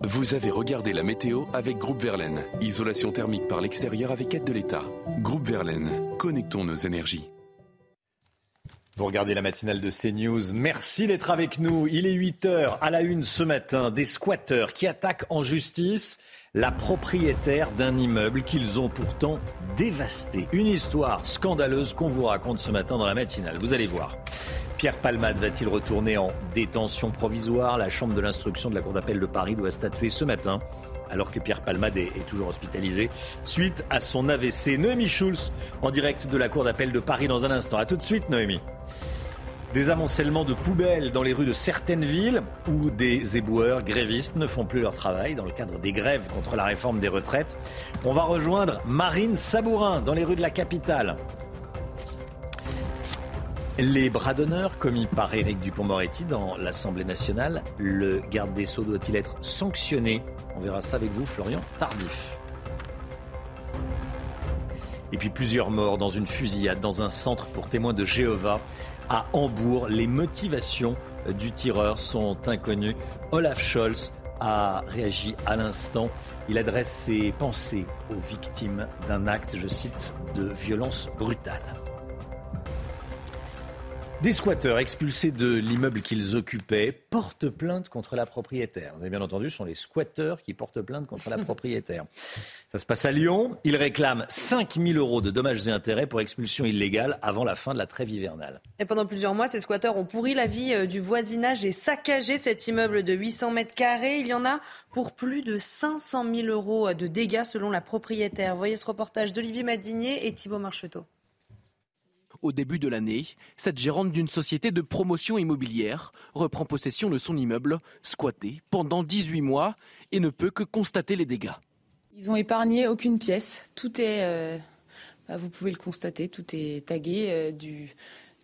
Vous avez regardé la météo avec Groupe Verlaine. Isolation thermique par l'extérieur avec aide de l'État. Groupe Verlaine, connectons nos énergies. Vous regardez la matinale de CNews. Merci d'être avec nous. Il est 8 heures à la une ce matin. Des squatteurs qui attaquent en justice la propriétaire d'un immeuble qu'ils ont pourtant dévasté. Une histoire scandaleuse qu'on vous raconte ce matin dans la matinale. Vous allez voir. Pierre Palmade va-t-il retourner en détention provisoire? La chambre de l'instruction de la Cour d'appel de Paris doit statuer ce matin alors que Pierre Palmade est, toujours hospitalisé suite à son AVC. Noémie Schulz en direct de la Cour d'appel de Paris dans un instant. A tout de suite Noémie. Des amoncellements de poubelles dans les rues de certaines villes où des éboueurs grévistes ne font plus leur travail dans le cadre des grèves contre la réforme des retraites. On va rejoindre Marine Sabourin dans les rues de la capitale. Les bras d'honneur commis par Éric Dupont-Moretti dans l'Assemblée nationale, le garde des Sceaux doit-il être sanctionné? On verra ça avec vous, Florian Tardif. Et puis plusieurs morts dans une fusillade dans un centre pour témoins de Jéhovah à Hambourg. Les motivations du tireur sont inconnues. Olaf Scholz a réagi à l'instant. Il adresse ses pensées aux victimes d'un acte, je cite, de violence brutale. Des squatteurs expulsés de l'immeuble qu'ils occupaient portent plainte contre la propriétaire. Vous avez bien entendu, ce sont les squatteurs qui portent plainte contre la propriétaire. Ça se passe à Lyon. Ils réclament 5 000 euros de dommages et intérêts pour expulsion illégale avant la fin de la trêve hivernale. Et pendant plusieurs mois, ces squatteurs ont pourri la vie euh, du voisinage et saccagé cet immeuble de 800 mètres carrés. Il y en a pour plus de 500 000 euros de dégâts selon la propriétaire. Voyez ce reportage d'Olivier Madinier et Thibault Marcheteau. Au début de l'année, cette gérante d'une société de promotion immobilière reprend possession de son immeuble, squatté pendant 18 mois, et ne peut que constater les dégâts. Ils ont épargné aucune pièce. Tout est, euh, bah, vous pouvez le constater, tout est tagué euh, du,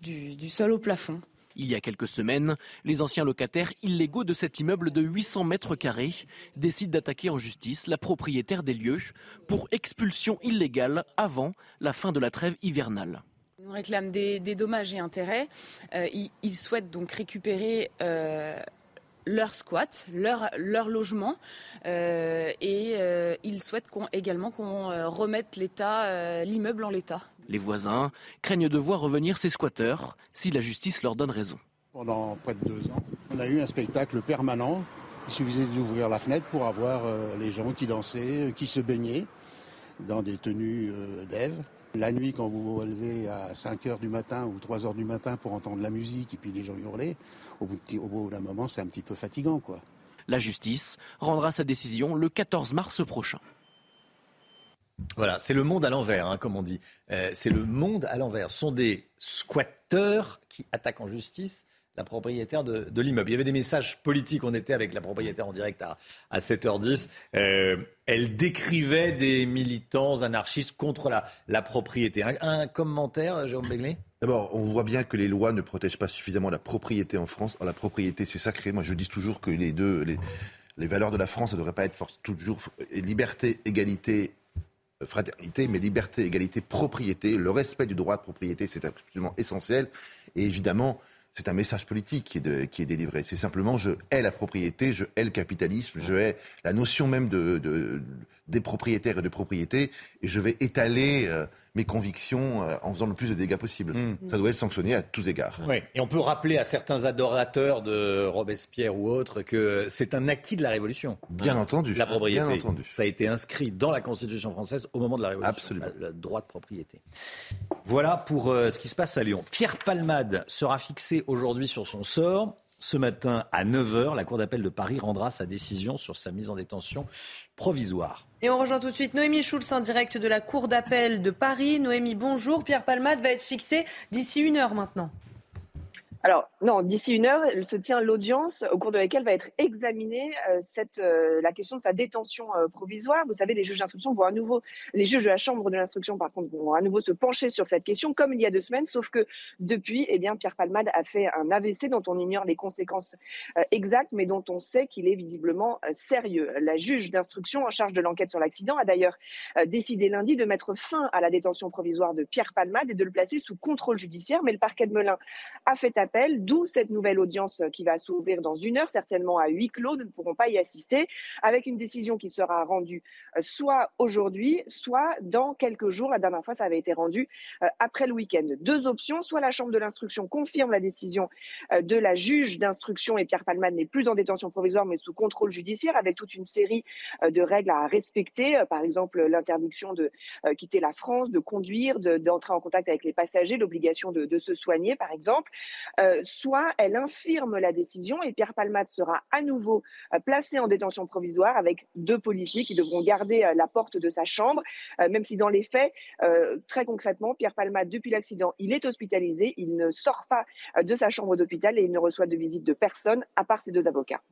du, du sol au plafond. Il y a quelques semaines, les anciens locataires illégaux de cet immeuble de 800 mètres carrés décident d'attaquer en justice la propriétaire des lieux pour expulsion illégale avant la fin de la trêve hivernale. Ils nous réclament des, des dommages et intérêts. Euh, ils, ils, souhaitent donc récupérer euh, leur squat, leur, leur logement, euh, et euh, ils souhaitent qu'on, également qu'on remette l'état, l'immeuble en l'état. Les voisins craignent de voir revenir ces squatteurs si la justice leur donne raison. Pendant près de deux ans, on a eu un spectacle permanent. Il suffisait d'ouvrir la fenêtre pour avoir les gens qui dansaient, qui se baignaient dans des tenues d'Ève. La nuit, quand vous vous relevez à 5 h du matin ou 3 h du matin pour entendre la musique et puis les gens hurler, au bout, de, au bout d'un moment, c'est un petit peu fatigant, quoi. La justice rendra sa décision le 14 mars prochain. Voilà, c'est le monde à l'envers, hein, comme on dit. Euh, c'est le monde à l'envers. Ce sont des squatteurs qui attaquent en justice la propriétaire de, l'immeuble. Il y avait des messages politiques, on était avec la propriétaire en direct à, à 7h10. Euh, elle décrivait des militants anarchistes contre la, la propriété. Un, commentaire, Jérôme Begley? D'abord, on voit bien que les lois ne protègent pas suffisamment la propriété en France. la propriété, c'est sacré. Moi, je dis toujours que les deux, les, les valeurs de la France, ça ne devrait pas être toujours liberté, égalité, fraternité, mais liberté, égalité, propriété. Le respect du droit de propriété, c'est absolument essentiel. Et évidemment, c'est un message politique qui est, de, qui est délivré. C'est simplement je hais la propriété, je hais le capitalisme, je hais la notion même de, de des propriétaires et de propriété, et je vais étaler euh, mes convictions euh, en faisant le plus de dégâts possible. Mmh. Ça doit être sanctionné à tous égards. Oui, et on peut rappeler à certains adorateurs de Robespierre ou autres que c'est un acquis de la Révolution. Bien hein, entendu. La propriété. Bien entendu. Ça a été inscrit dans la Constitution française au moment de la Révolution. Absolument. Le droit de propriété. Voilà pour euh, ce qui se passe à Lyon. Pierre Palmade sera fixé aujourd'hui sur son sort. Ce matin à 9h, la Cour d'appel de Paris rendra sa décision sur sa mise en détention provisoire. Et on rejoint tout de suite Noémie Schulz en direct de la Cour d'appel de Paris. Noémie, bonjour. Pierre Palmade va être fixé d'ici une heure maintenant. Alors, non, d'ici une heure, elle se tient l'audience au cours de laquelle va être examinée euh, euh, la question de sa détention euh, provisoire. Vous savez, les juges d'instruction vont à nouveau, les juges de la Chambre de l'instruction, par contre, vont à nouveau se pencher sur cette question, comme il y a deux semaines, sauf que depuis, eh bien, Pierre Palmade a fait un AVC dont on ignore les conséquences exactes, mais dont on sait qu'il est visiblement sérieux. La juge d'instruction en charge de l'enquête sur l'accident a d'ailleurs décidé lundi de mettre fin à la détention provisoire de Pierre Palmade et de le placer sous contrôle judiciaire, mais le parquet de Melun a fait appel d'où cette nouvelle audience euh, qui va s'ouvrir dans une heure, certainement à huis clos, nous ne pourrons pas y assister, avec une décision qui sera rendue euh, soit aujourd'hui, soit dans quelques jours. La dernière fois, ça avait été rendu euh, après le week-end. Deux options, soit la Chambre de l'instruction confirme la décision de la juge d'instruction et Pierre Palman n'est plus en détention provisoire mais sous contrôle judiciaire avec toute une série de règles à respecter, par exemple l'interdiction de quitter la France, de conduire, d'entrer en contact avec les passagers, l'obligation de, de, se soigner par exemple. Soit elle infirme la décision et Pierre Palmade sera à nouveau placé en détention provisoire avec deux policiers qui devront garder la porte de sa chambre, même si dans les faits, très concrètement, Pierre Palmade, depuis l'accident, il est hospitalisé, il ne sort pas de sa chambre d'hôpital et il ne reçoit de visite de personne à part ses deux avocats.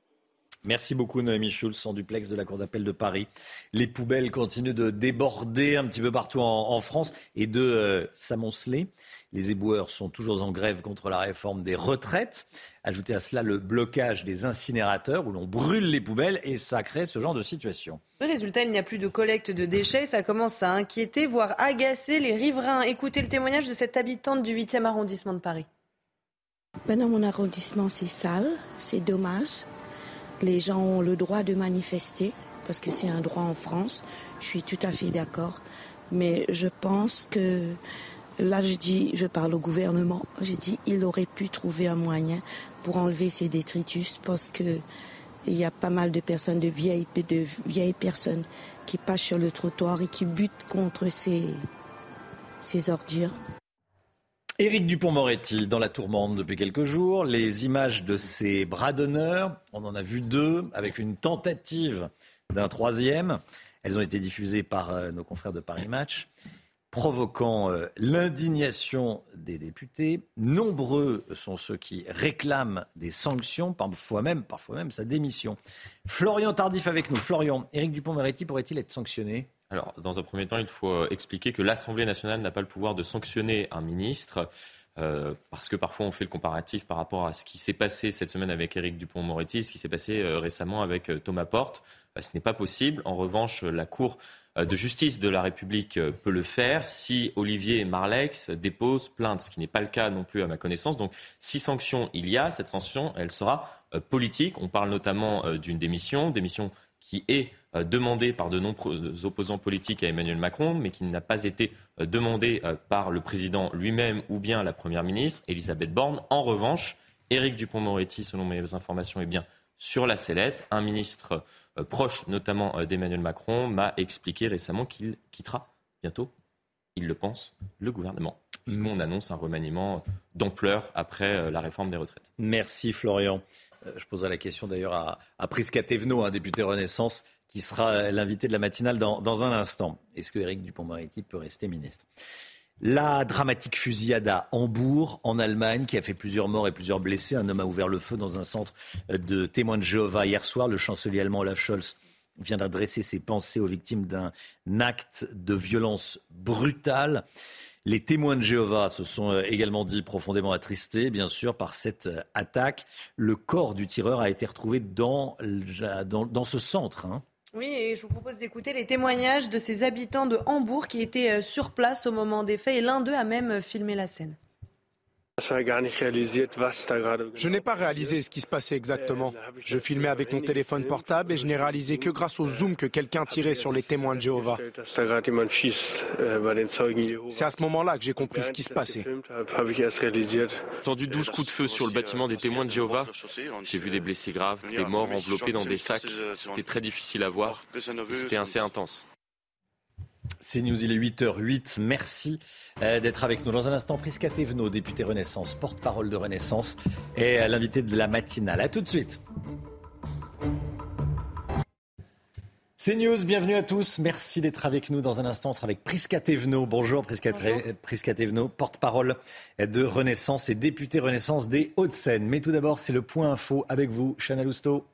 Merci beaucoup Noémie Schulz en duplex de la Cour d'appel de Paris. Les poubelles continuent de déborder un petit peu partout en, France et de euh, s'amonceler. Les éboueurs sont toujours en grève contre la réforme des retraites. Ajoutez à cela le blocage des incinérateurs où l'on brûle les poubelles et ça crée ce genre de situation. Le résultat, il n'y a plus de collecte de déchets. Ça commence à inquiéter, voire agacer les riverains. Écoutez le témoignage de cette habitante du 8e arrondissement de Paris. Maintenant, mon arrondissement, c'est sale, c'est dommage les gens ont le droit de manifester, parce que c'est un droit en France, je suis tout à fait d'accord. Mais je pense que là, je dis, je parle au gouvernement, j'ai dit, il aurait pu trouver un moyen pour enlever ces détritus, parce que il y a pas mal de personnes, de vieilles, personnes qui passent sur le trottoir et qui butent contre ces ordures. Éric Dupont-Moretti dans la tourmente depuis quelques jours. Les images de ses bras d'honneur, on en a vu deux, avec une tentative d'un troisième. Elles ont été diffusées par euh, nos confrères de Paris Match, provoquant euh, l'indignation des députés. Nombreux sont ceux qui réclament des sanctions, parfois même, parfois même sa démission. Florian Tardif avec nous. Florian, Éric Dupont-Moretti pourrait-il être sanctionné? Alors, dans un premier temps, il faut euh, expliquer que l'Assemblée nationale n'a pas le pouvoir de sanctionner un ministre. Euh, parce que parfois on fait le comparatif par rapport à ce qui s'est passé cette semaine avec Éric Dupont-Moretti, ce qui s'est passé euh, récemment avec Thomas Porte. ce n'est pas possible. En revanche, la Cour de justice de la République peut le faire si Olivier Marlex dépose plainte, ce qui n'est pas le cas non plus à ma connaissance. Donc, si sanction il y a, cette sanction, elle sera politique. On parle notamment d'une démission, démission qui est demandé par de nombreux opposants politiques à Emmanuel Macron, mais qui n'a pas été euh, demandé euh, par le président lui-même ou bien la première ministre, Elisabeth Borne. En revanche, Éric Dupont-Moretti, selon mes informations, est bien sur la sellette. Un ministre proche notamment d'Emmanuel Macron m'a expliqué récemment qu'il quittera bientôt, il le pense, le gouvernement. Puisqu'on mm. annonce un remaniement d'ampleur après la réforme des retraites. Merci Florian. Je poserai la question d'ailleurs à, à Prisca Thévenot, un député Renaissance qui sera l'invité de la matinale dans, un instant. Est-ce que Éric Dupond-Moretti peut rester ministre? La dramatique fusillade à Hambourg, en Allemagne, qui a fait plusieurs morts et plusieurs blessés. Un homme a ouvert le feu dans un centre de témoins de Jéhovah hier soir. Le chancelier allemand Olaf Scholz vient d'adresser ses pensées aux victimes d'un acte de violence brutale. Les témoins de Jéhovah se sont également dit profondément attristés, bien sûr, par cette attaque. Le corps du tireur a été retrouvé dans, dans, ce centre. Hein. Oui, et je vous propose d'écouter les témoignages de ces habitants de Hambourg qui étaient euh, sur place au moment des faits et l'un d'eux a même euh, filmé la scène. Je n'ai pas réalisé ce qui se passait exactement. Je filmais avec mon téléphone portable et je n'ai réalisé que grâce au zoom que quelqu'un tirait sur les témoins de Jéhovah. C'est à ce moment-là que j'ai compris ce qui se passait. J'ai entendu 12 coups de feu sur le bâtiment des témoins de Jéhovah. J'ai vu des blessés graves, des morts enveloppés dans des sacs. C'était très difficile à voir. C'était assez intense. C'est News, il est 8h08. Merci euh, d'être avec nous. Dans un instant, Prisca Thévenot, député Renaissance, porte-parole de Renaissance, et l'invité de la matinale. A tout de suite. C'est News, bienvenue à tous. Merci d'être avec nous. Dans un instant, on sera avec Prisca Thévenot. Bonjour Prisca, Prisca Thévenot, porte-parole de Renaissance et député Renaissance des Hauts-de-Seine. Mais tout d'abord, c'est le point info avec vous, Chana Lousteau.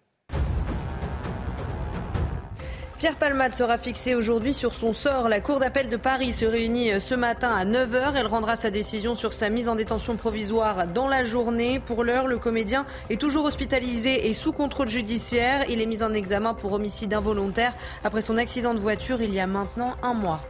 Pierre Palmade sera fixé aujourd'hui sur son sort. La Cour d'appel de Paris se réunit euh, ce matin à 9h. Elle rendra sa décision sur sa mise en détention provisoire dans la journée. Pour l'heure, le comédien est toujours hospitalisé et sous contrôle judiciaire. Il est mis en examen pour homicide involontaire après son accident de voiture il y a maintenant un mois.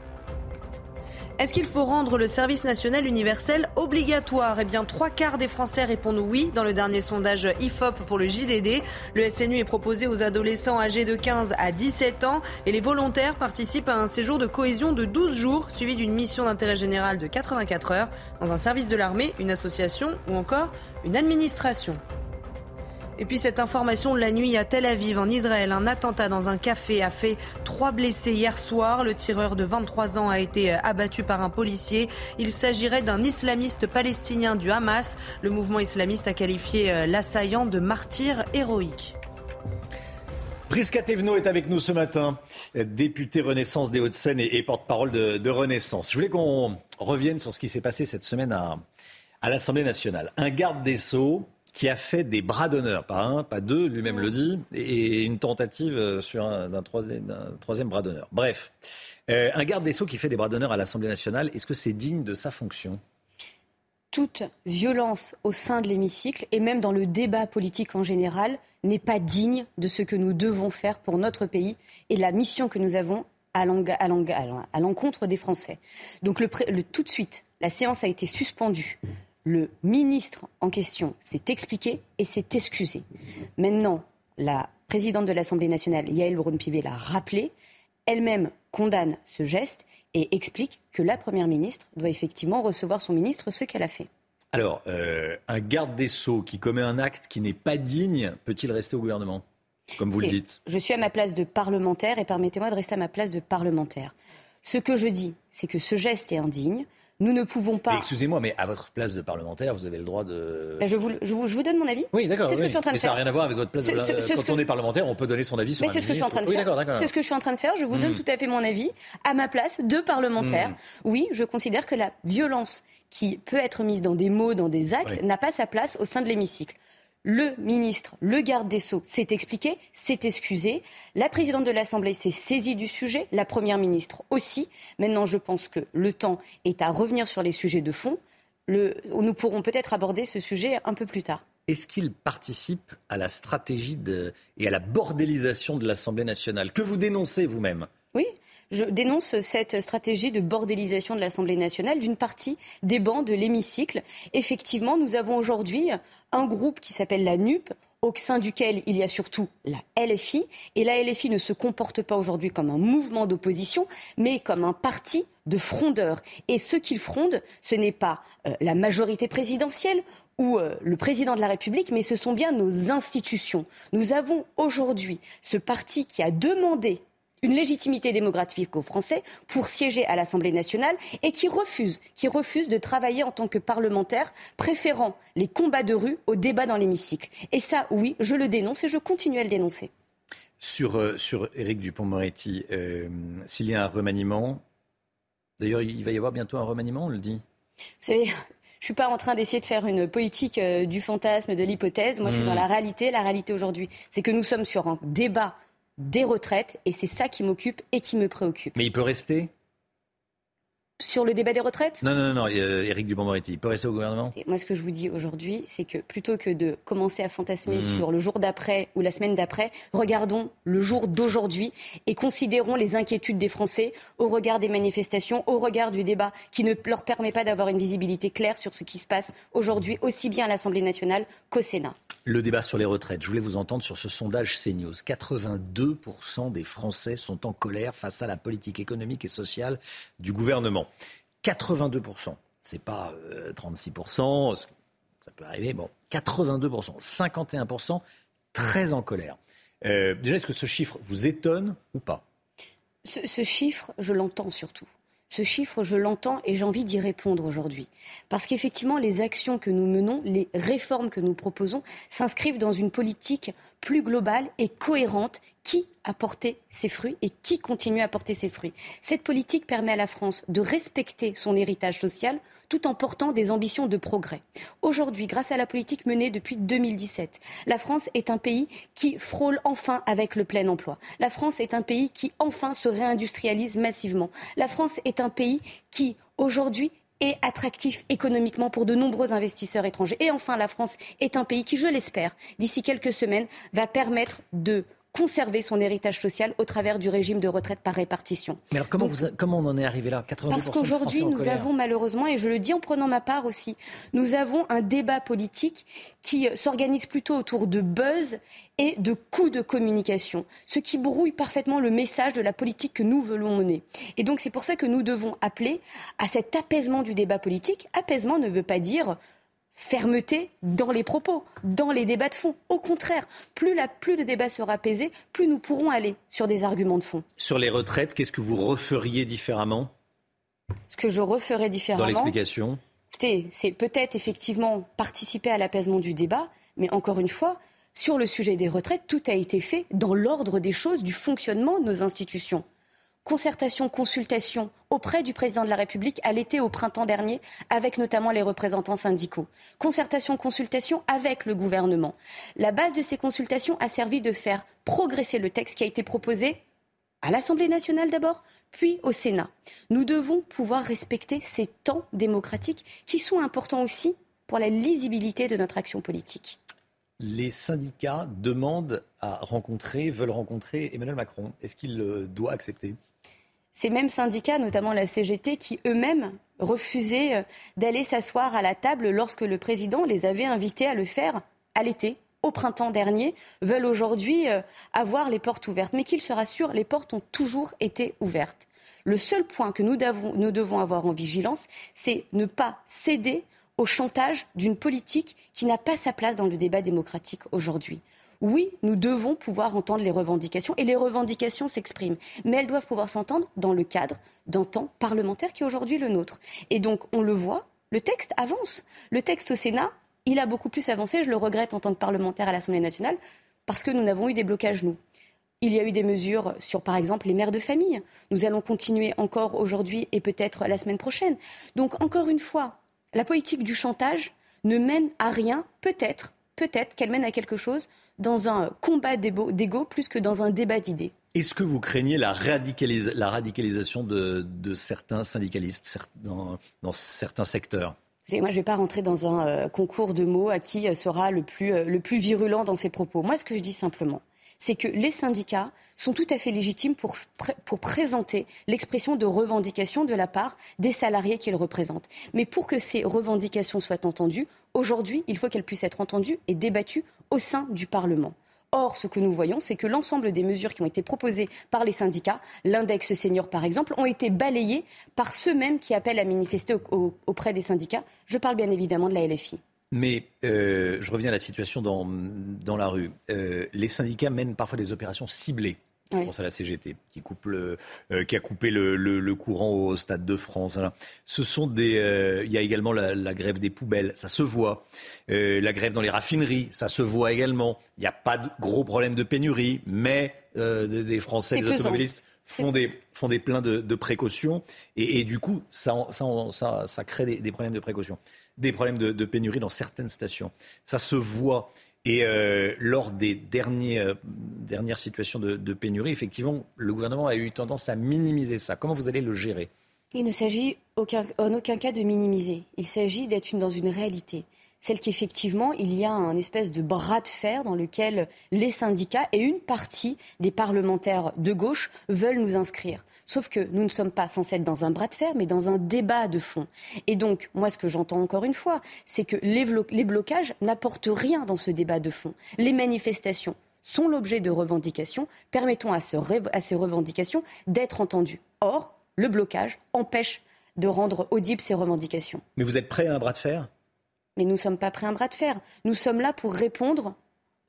Est-ce qu'il faut rendre le service national universel obligatoire? Eh bien, trois quarts des Français répondent oui dans le dernier sondage IFOP pour le JDD. Le SNU est proposé aux adolescents âgés de 15 à 17 ans et les volontaires participent à un séjour de cohésion de 12 jours suivi d'une mission d'intérêt général de 84 heures dans un service de l'armée, une association ou encore une administration. Et puis cette information de la nuit à Tel Aviv, en Israël, un attentat dans un café a fait trois blessés hier soir. Le tireur de 23 ans a été abattu par un policier. Il s'agirait d'un islamiste palestinien du Hamas. Le mouvement islamiste a qualifié euh, l'assaillant de martyr héroïque. Prisca Thévenot est avec nous ce matin, députée Renaissance des Hauts-de-Seine et, porte-parole de, Renaissance. Je voulais qu'on revienne sur ce qui s'est passé cette semaine à, à l'Assemblée nationale. Un garde des Sceaux qui a fait des bras d'honneur, pas un, pas deux, lui-même le dit, et une tentative sur d'un troisième, bras d'honneur. Bref, euh, un garde des Sceaux qui fait des bras d'honneur à l'Assemblée nationale, est-ce que c'est digne de sa fonction? Toute violence au sein de l'hémicycle et même dans le débat politique en général n'est pas digne de ce que nous devons faire pour notre pays et la mission que nous avons à l'encontre des Français. Donc le, tout de suite, la séance a été suspendue. Le ministre en question s'est expliqué et s'est excusé. Maintenant, la présidente de l'Assemblée nationale, Yael Braun-Pivet, l'a rappelé. Elle-même condamne ce geste et explique que la Première ministre doit effectivement recevoir son ministre, ce qu'elle a fait. Alors, euh, un garde des Sceaux qui commet un acte qui n'est pas digne, peut-il rester au gouvernement Comme vous le dites. Je suis à ma place de parlementaire et permettez-moi de rester à ma place de parlementaire. Ce que je dis, c'est que ce geste est indigne. Nous ne pouvons pas. Excusez-moi, mais à votre place de parlementaire, vous avez le droit de. Ben, je, vous, je, vous, donne mon avis. Oui, d'accord. C'est ce que je suis en train de mais ça n'a rien à voir avec votre place. de... Quand on est parlementaire, on peut donner son avis sur mais c'est ce que je suis en train de faire. C'est ce que je suis en train de faire. Je vous donne hmm. tout à fait mon avis à ma place de parlementaire. Hmm. Oui, je considère que la violence qui peut être mise dans des mots, dans des actes, n'a pas sa place au sein de l'hémicycle le ministre, le garde des Sceaux s'est expliqué, s'est excusé. La présidente de l'Assemblée s'est saisie du sujet, la première ministre aussi. Maintenant, je pense que le temps est à revenir sur les sujets de fond. nous pourrons peut-être aborder ce sujet un peu plus tard. Est-ce qu'il participe à la stratégie et à la bordélisation de l'Assemblée nationale que vous dénoncez vous-même? Oui, je dénonce cette stratégie de bordélisation de l'Assemblée nationale d'une partie des bancs de l'hémicycle. Effectivement, nous avons aujourd'hui un groupe qui s'appelle la NUP, au sein duquel il y a surtout la LFI. Et la LFI ne se comporte pas aujourd'hui comme un mouvement d'opposition, mais comme un parti de frondeurs. Et ce qu'ils frondent, ce n'est pas euh, la majorité présidentielle ou euh, le président de la République, mais ce sont bien nos institutions. Nous avons aujourd'hui ce parti qui a demandé une légitimité démographique aux Français pour siéger à l'Assemblée nationale et qui refuse, qui refuse de travailler en tant que parlementaire, préférant les combats de rue aux débats dans l'hémicycle. Et ça, oui, je le dénonce et je continue à le dénoncer. Sur, euh, sur Éric Dupont-Moretti, euh, s'il y a un remaniement, d'ailleurs, il va y avoir bientôt un remaniement, on le dit? Vous savez, je ne suis pas en train d'essayer de faire une politique euh, du fantasme, de l'hypothèse. Moi, je suis dans la réalité. La réalité aujourd'hui, c'est que nous sommes sur un débat des retraites et c'est ça qui m'occupe et qui me préoccupe. Mais il peut rester? Sur le débat des retraites? Non, non, non, Éric euh, Dupond-Moretti, il peut rester au gouvernement? Moi, ce que je vous dis aujourd'hui, c'est que plutôt que de commencer à fantasmer mmh. sur le jour d'après ou la semaine d'après, regardons le jour d'aujourd'hui et considérons les inquiétudes des Français au regard des manifestations, au regard du débat qui ne leur permet pas d'avoir une visibilité claire sur ce qui se passe aujourd'hui, aussi bien à l'Assemblée nationale qu'au Sénat. Le débat sur les retraites. Je voulais vous entendre sur ce sondage CNews. 82% des Français sont en colère face à la politique économique et sociale du gouvernement. 82%. C'est pas 36%, euh, ça peut arriver. Bon, 82%. 51% très en colère. Euh, déjà, est-ce que ce chiffre vous étonne ou pas? Ce chiffre, je l'entends surtout. Ce chiffre, je l'entends et j'ai envie d'y répondre aujourd'hui. Parce qu'effectivement, les actions que nous menons, les réformes que nous proposons, s'inscrivent dans une politique plus globale et cohérente qui a porté ses fruits et qui continue à porter ses fruits. Cette politique permet à la France de respecter son héritage social tout en portant des ambitions de progrès. Aujourd'hui, grâce à la politique menée depuis 2017, la France est un pays qui frôle enfin avec le plein emploi. La France est un pays qui enfin se réindustrialise massivement. La France est un pays qui, aujourd'hui, est attractif économiquement pour de nombreux investisseurs étrangers. Et enfin, la France est un pays qui, je l'espère, d'ici quelques semaines, va permettre de conserver son héritage social au travers du régime de retraite par répartition. Mais alors comment, vous, comment on en est arrivé là? Parce qu'aujourd'hui, nous avons malheureusement, et je le dis en prenant ma part aussi, nous avons un débat politique qui s'organise plutôt autour de buzz et de coups de communication, ce qui brouille parfaitement le message de la politique que nous voulons mener. Et donc c'est pour ça que nous devons appeler à cet apaisement du débat politique. Apaisement ne veut pas dire fermeté dans les propos, dans les débats de fond. Au contraire, plus, la, plus le débat sera apaisé, plus nous pourrons aller sur des arguments de fond. Sur les retraites, qu'est-ce que vous referiez différemment Ce que je referais différemment. Dans l'explication? Écoutez, c'est peut-être effectivement participer à l'apaisement du débat, mais encore une fois, sur le sujet des retraites, tout a été fait dans l'ordre des choses du fonctionnement de nos institutions concertation, consultation auprès du président de la République à l'été, au printemps dernier, avec notamment les représentants syndicaux. Concertation, consultation avec le gouvernement. La base de ces consultations a servi de faire progresser le texte qui a été proposé à l'Assemblée nationale d'abord, puis au Sénat. Nous devons pouvoir respecter ces temps démocratiques qui sont importants aussi pour la lisibilité de notre action politique. Les syndicats demandent à rencontrer, veulent rencontrer Emmanuel Macron. Est-ce qu'il doit accepter? Ces mêmes syndicats, notamment la CGT, qui eux-mêmes refusaient euh, d'aller s'asseoir à la table lorsque le président les avait invités à le faire à l'été, au printemps dernier, veulent aujourd'hui euh, avoir les portes ouvertes. Mais qu'ils se rassurent, les portes ont toujours été ouvertes. Le seul point que nous devons, nous devons avoir en vigilance, c'est ne pas céder au chantage d'une politique qui n'a pas sa place dans le débat démocratique aujourd'hui oui, nous devons pouvoir entendre les revendications et les revendications s'expriment. Mais elles doivent pouvoir s'entendre dans le cadre d'un temps parlementaire qui est aujourd'hui le nôtre. Et donc, on le voit, le texte avance. Le texte au Sénat, il a beaucoup plus avancé. Je le regrette en tant que parlementaire à l'Assemblée nationale parce que nous n'avons eu des blocages, nous. Il y a eu des mesures sur, par exemple, les mères de famille. Nous allons continuer encore aujourd'hui et peut-être la semaine prochaine. Donc, encore une fois, la politique du chantage ne mène à rien, peut-être, peut-être qu'elle mène à quelque chose dans un combat d'ego plus que dans un débat d'idées. Est-ce que vous craignez la, radicalisation de, certains syndicalistes dans, certains secteurs? Moi, je ne vais pas rentrer dans un euh, concours de mots à qui euh, sera le plus, euh, le plus virulent dans ses propos. Moi, ce que je dis simplement, c'est que les syndicats sont tout à fait légitimes pour, pour présenter l'expression de revendications de la part des salariés qu'ils représentent. Mais pour que ces revendications soient entendues, aujourd'hui, il faut qu'elles puissent être entendues et débattues au sein du Parlement. Or, ce que nous voyons, c'est que l'ensemble des mesures qui ont été proposées par les syndicats, l'index senior par exemple, ont été balayées par ceux-mêmes qui appellent à manifester auprès des syndicats. Je parle bien évidemment de la LFI. Mais euh, je reviens à la situation dans, la rue. Euh, les syndicats mènent parfois des opérations ciblées. Je pense à la CGT qui, coupe le, euh, qui a coupé le, le, courant au Stade de France. Ce sont des. il y a également la, grève des poubelles, ça se voit. la grève dans les raffineries, ça se voit également. Il n'y a pas de gros problème de pénurie, mais des, Français, des automobilistes font des, font des pleins de, de précautions et, et, du coup, ça, ça, ça, ça crée des, des problèmes de précaution des problèmes de, pénurie dans certaines stations. Ça se voit. Et euh, lors des euh, dernières situations de, pénurie, effectivement, le gouvernement a eu tendance à minimiser ça. Comment vous allez le gérer? Il ne s'agit en aucun cas de minimiser. Il s'agit d'être dans une réalité celle qu'effectivement, il y a un espèce de bras de fer dans lequel les syndicats et une partie des parlementaires de gauche veulent nous inscrire. Sauf que nous ne sommes pas censés être dans un bras de fer, mais dans un débat de fond. Et donc, moi, ce que j'entends encore une fois, c'est que les, blocages n'apportent rien dans ce débat de fond. Les manifestations sont l'objet de revendications. Permettons à, à ces revendications d'être entendues. Or, le blocage empêche de rendre audibles ces revendications. Mais vous êtes prêt à un bras de fer? Mais nous ne sommes pas prêts à un bras de fer. Nous sommes là pour répondre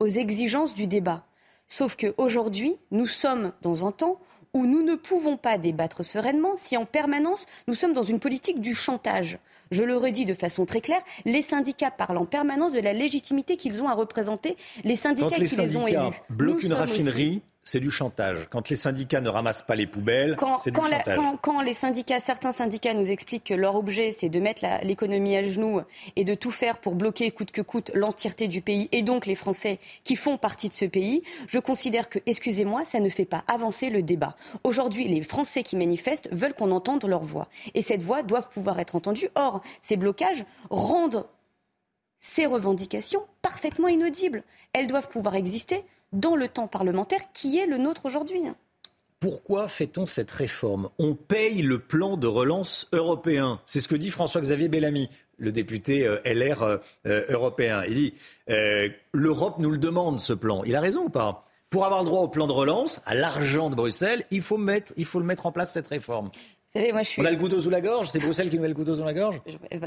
aux exigences du débat. Sauf qu'aujourd'hui, nous sommes dans un temps où nous ne pouvons pas débattre sereinement si en permanence nous sommes dans une politique du chantage. Je le redis de façon très claire, les syndicats parlent en permanence de la légitimité qu'ils ont à représenter, les syndicats qui les ont élus. Bloquent une raffinerie c'est du chantage. Quand les syndicats ne ramassent pas les poubelles, c'est du chantage. quand, les syndicats, certains syndicats nous expliquent que leur objet, c'est de mettre l'économie à genoux et de tout faire pour bloquer coûte que coûte l'entièreté du pays et donc les Français qui font partie de ce pays, je considère que, excusez-moi, ça ne fait pas avancer le débat. Aujourd'hui, les Français qui manifestent veulent qu'on entende leur voix. Et cette voix doit pouvoir être entendue. Or, ces blocages rendent ces revendications parfaitement inaudibles. Elles doivent pouvoir exister dans le temps parlementaire qui est le nôtre aujourd'hui. Pourquoi fait-on cette réforme? On paye le plan de relance européen. C'est ce que dit François-Xavier Bellamy, le député euh, LR euh, euh, européen. Il dit l'Europe nous le demande, ce plan. Il a raison ou pas? Pour avoir le droit au plan de relance, à l'argent de Bruxelles, il faut, mettre, il faut le mettre en place, cette réforme. Vous savez, moi, je suis... On a le couteau sous la gorge, c'est Bruxelles qui nous met le couteau sous la gorge?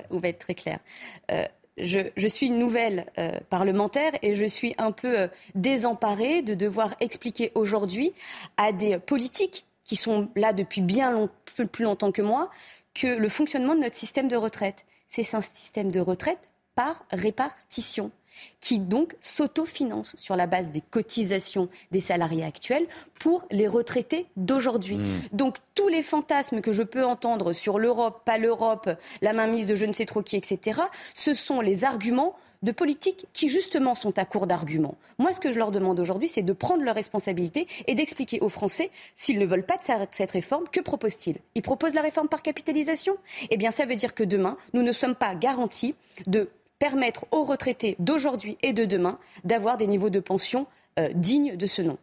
On va être très clair. je, suis une nouvelle euh, parlementaire et je suis un peu euh, désemparée de devoir expliquer aujourd'hui à des politiques qui sont là depuis bien plus longtemps que moi que le fonctionnement de notre système de retraite, c'est un système de retraite par répartition qui donc s'autofinance sur la base des cotisations des salariés actuels pour les retraités d'aujourd'hui. Mmh. Donc tous les fantasmes que je peux entendre sur l'Europe, pas l'Europe, la mainmise de je ne sais trop qui, etc., ce sont les arguments de politiques qui justement sont à court d'arguments. Moi, ce que je leur demande aujourd'hui, c'est de prendre leurs responsabilités et d'expliquer aux Français, s'ils ne veulent pas de cette réforme, que proposent-ils Ils proposent la réforme par capitalisation? Eh bien, ça veut dire que demain, nous ne sommes pas garantis de permettre aux retraités d'aujourd'hui et de demain d'avoir des niveaux de pension euh, dignes de ce nom.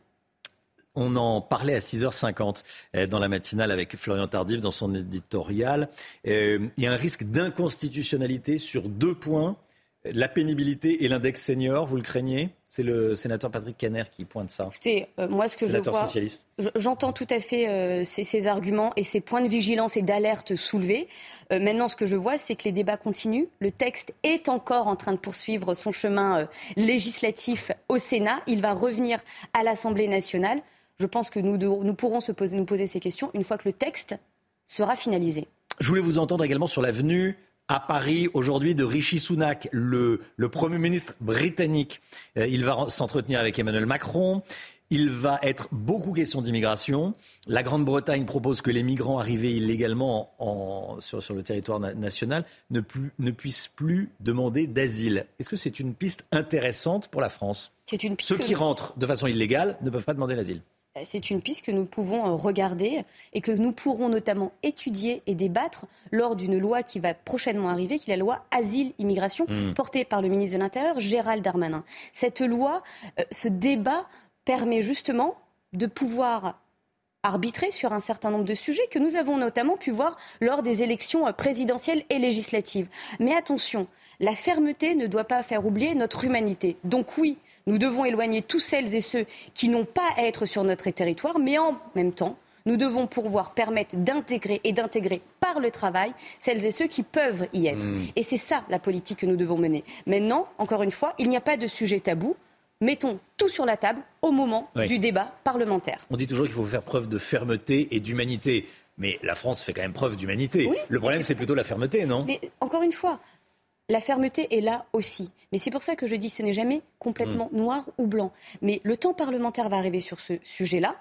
On en parlait à 6h50 euh, dans la matinale avec Florian Tardif dans son éditorial. Euh, il y a un risque d'inconstitutionnalité sur deux points la pénibilité et l'index senior, vous le craignez? C'est le sénateur Patrick Caner qui pointe ça. Écoutez, euh, moi, ce que je vois, j'entends tout à fait euh, ces, arguments et ces points de vigilance et d'alerte soulevés. Euh, maintenant, ce que je vois, c'est que les débats continuent. Le texte est encore en train de poursuivre son chemin législatif au Sénat. Il va revenir à l'Assemblée nationale. Je pense que nous, nous pourrons se poser, nous poser ces questions une fois que le texte sera finalisé. Je voulais vous entendre également sur l'avenue à Paris aujourd'hui de Rishi Sunak, le, Premier ministre britannique. Euh, il va s'entretenir avec Emmanuel Macron. Il va être beaucoup question d'immigration. La Grande-Bretagne propose que les migrants arrivés illégalement sur, le territoire national ne, ne puissent plus demander d'asile. Est-ce que c'est une piste intéressante pour la France? Une piste Ceux qui rentrent de façon illégale ne peuvent pas demander l'asile. Euh, c'est une piste que nous pouvons euh, regarder et que nous pourrons notamment étudier et débattre lors d'une loi qui va prochainement arriver, qui est la loi Asile-Immigration, mmh. portée par le ministre de l'Intérieur, Gérald Darmanin. Cette loi, euh, ce débat permet justement de pouvoir arbitrer sur un certain nombre de sujets que nous avons notamment pu voir lors des élections présidentielles et législatives. Mais attention, la fermeté ne doit pas faire oublier notre humanité. Donc oui, nous devons éloigner tous celles et ceux qui n'ont pas à être sur notre territoire, mais en même temps, nous devons pouvoir permettre d'intégrer et d'intégrer par le travail celles et ceux qui peuvent y être. Hmm. Et c'est ça la politique que nous devons mener. Maintenant, encore une fois, il n'y a pas de sujet tabou. Mettons tout sur la table au moment du débat parlementaire. On dit toujours qu'il faut faire preuve de fermeté et d'humanité. Mais la France fait quand même preuve d'humanité. le problème, c'est plutôt la fermeté, non? Mais encore une fois, la fermeté est là aussi. Mais c'est pour ça que je dis que ce n'est jamais complètement mm. noir ou blanc. Mais le temps parlementaire va arriver sur ce sujet-là.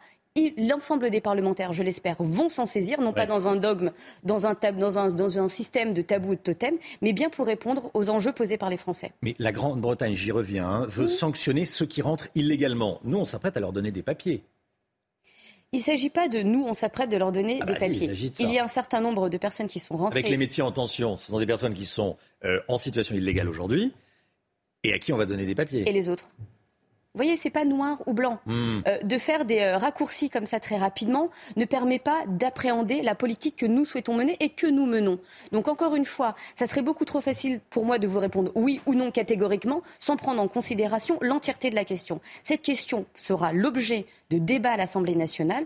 L'ensemble des parlementaires, je l'espère, vont s'en saisir, non pas dans un dogme, dans un, dans, un, dans un système de tabou et de totem, mais bien pour répondre aux enjeux posés par les Français. Mais la Grande-Bretagne, j'y reviens, hein, veut sanctionner ceux qui rentrent illégalement. Nous, on s'apprête à leur donner des papiers. Il ne s'agit pas de nous, on s'apprête de leur donner ah des bah papiers. il, y a un certain nombre de personnes qui sont rentrées. Avec les métiers en tension, ce sont des personnes qui sont euh, en situation illégale aujourd'hui et à qui on va donner des papiers. Et les autres voyez, c'est pas noir ou blanc. Hmm. Euh, de faire des euh, raccourcis comme ça très rapidement ne permet pas d'appréhender la politique que nous souhaitons mener et que nous menons. Donc encore une fois, ça serait beaucoup trop facile pour moi de vous répondre oui ou non catégoriquement sans prendre en considération l'entièreté de la question. Cette question sera l'objet de débats à l'Assemblée nationale.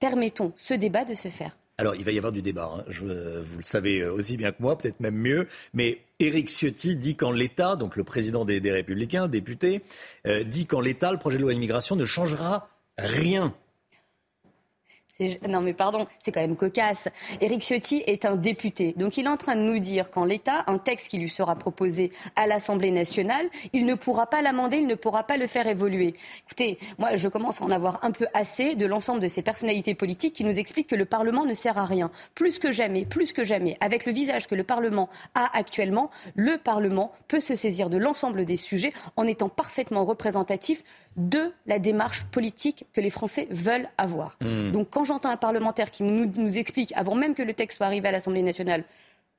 Permettons ce débat de se faire. Alors, il va y avoir du débat. Hein. Je, vous le savez aussi bien que moi, peut-être même mieux. Mais Éric Ciotti dit qu'en l'État, donc le président des, Républicains, député, euh, dit qu'en l'État, le projet de loi immigration ne changera rien non mais pardon, c'est quand même cocasse. Éric Ciotti est un député. Donc il est en train de nous dire qu'en l'état, un texte qui lui sera proposé à l'Assemblée nationale, il ne pourra pas l'amender, il ne pourra pas le faire évoluer. Écoutez, moi je commence à en avoir un peu assez de l'ensemble de ces personnalités politiques qui nous expliquent que le Parlement ne sert à rien. Plus que jamais, plus que jamais, avec le visage que le Parlement a actuellement, le Parlement peut se saisir de l'ensemble des sujets en étant parfaitement représentatif de la démarche politique que les Français veulent avoir. Hmm. Donc quand j'entends un parlementaire qui nous, explique, avant même que le texte soit arrivé à l'Assemblée nationale,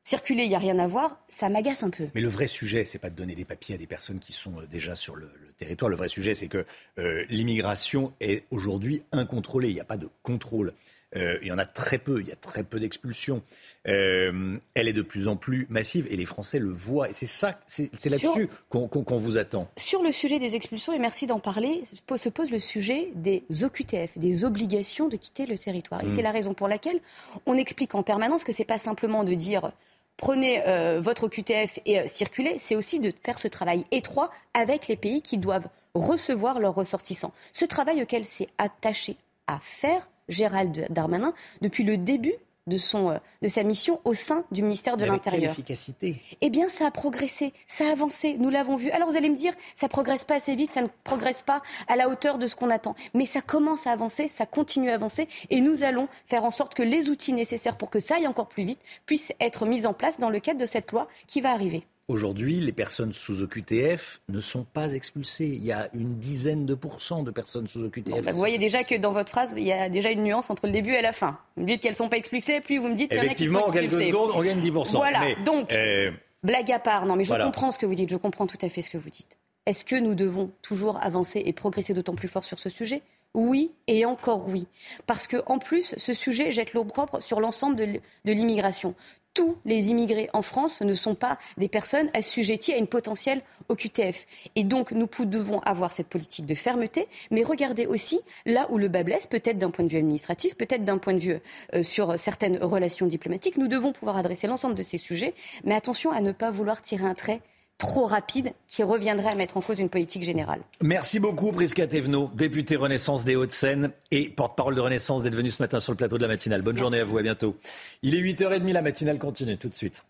circuler, il n'y a rien à voir, ça m'agace un peu. Mais le vrai sujet, c'est pas de donner des papiers à des personnes qui sont euh, déjà sur le, territoire. Le vrai sujet, c'est que euh, l'immigration est aujourd'hui incontrôlée. Il n'y a pas de contrôle. Euh, il y en a très peu, il y a très peu d'expulsions. Euh, elle est de plus en plus massive et les Français le voient. Et c'est ça, c'est là-dessus qu'on vous attend. Sur le sujet des expulsions, et merci d'en parler, se pose le sujet des OQTF, des obligations de quitter le territoire. Et mm. c'est la raison pour laquelle on explique en permanence que ce n'est pas simplement de dire prenez euh, votre QTF et euh, circulez, c'est aussi de faire ce travail étroit avec les pays qui doivent recevoir leurs ressortissants. Ce travail auquel s'est attaché à faire Gérald Darmanin depuis le début de, son, euh, de sa mission au sein du ministère de l'Intérieur. efficacité Eh bien, ça a progressé, ça a avancé, nous l'avons vu. Alors vous allez me dire, ça progresse pas assez vite, ça ne progresse pas à la hauteur de ce qu'on attend. Mais ça commence à avancer, ça continue à avancer, et nous allons faire en sorte que les outils nécessaires pour que ça aille encore plus vite puissent être mis en place dans le cadre de cette loi qui va arriver. Aujourd'hui, les personnes sous OQTF ne sont pas expulsées. Il y a une dizaine de pourcents de personnes sous OQTF. Bah, vous voyez déjà que dans votre phrase, il y a déjà une nuance entre le début et la fin. Vous me dites qu'elles ne sont pas expulsées, puis vous me dites qu'il y en a qui sont Effectivement, en expulsées. quelques secondes, on gagne 10%. Voilà, Mais, donc, euh, blague à part, non mais je Voilà. comprends ce que vous dites, je comprends tout à fait ce que vous dites. Est-ce que nous devons toujours avancer et progresser d'autant plus fort sur ce sujet? Oui et encore oui. Parce que en plus, ce sujet jette l'eau propre sur l'ensemble de l'immigration. Tous les immigrés en France ne sont pas des personnes assujetties à une potentielle OQTF. Et donc, nous devons avoir cette politique de fermeté, mais regarder aussi là où le bas blesse, peut-être d'un point de vue administratif, peut-être d'un point de vue euh, sur certaines relations diplomatiques. Nous devons pouvoir adresser l'ensemble de ces sujets, mais attention à ne pas vouloir tirer un trait trop rapide qui reviendrait à mettre en cause une politique générale. Merci beaucoup, Prisca Thévenot, député Renaissance des Hauts-de-Seine et porte-parole de Renaissance, d'être venu ce matin sur le plateau de la matinale. Bonne journée à vous, à bientôt. Il est 8h30, la matinale continue tout de suite.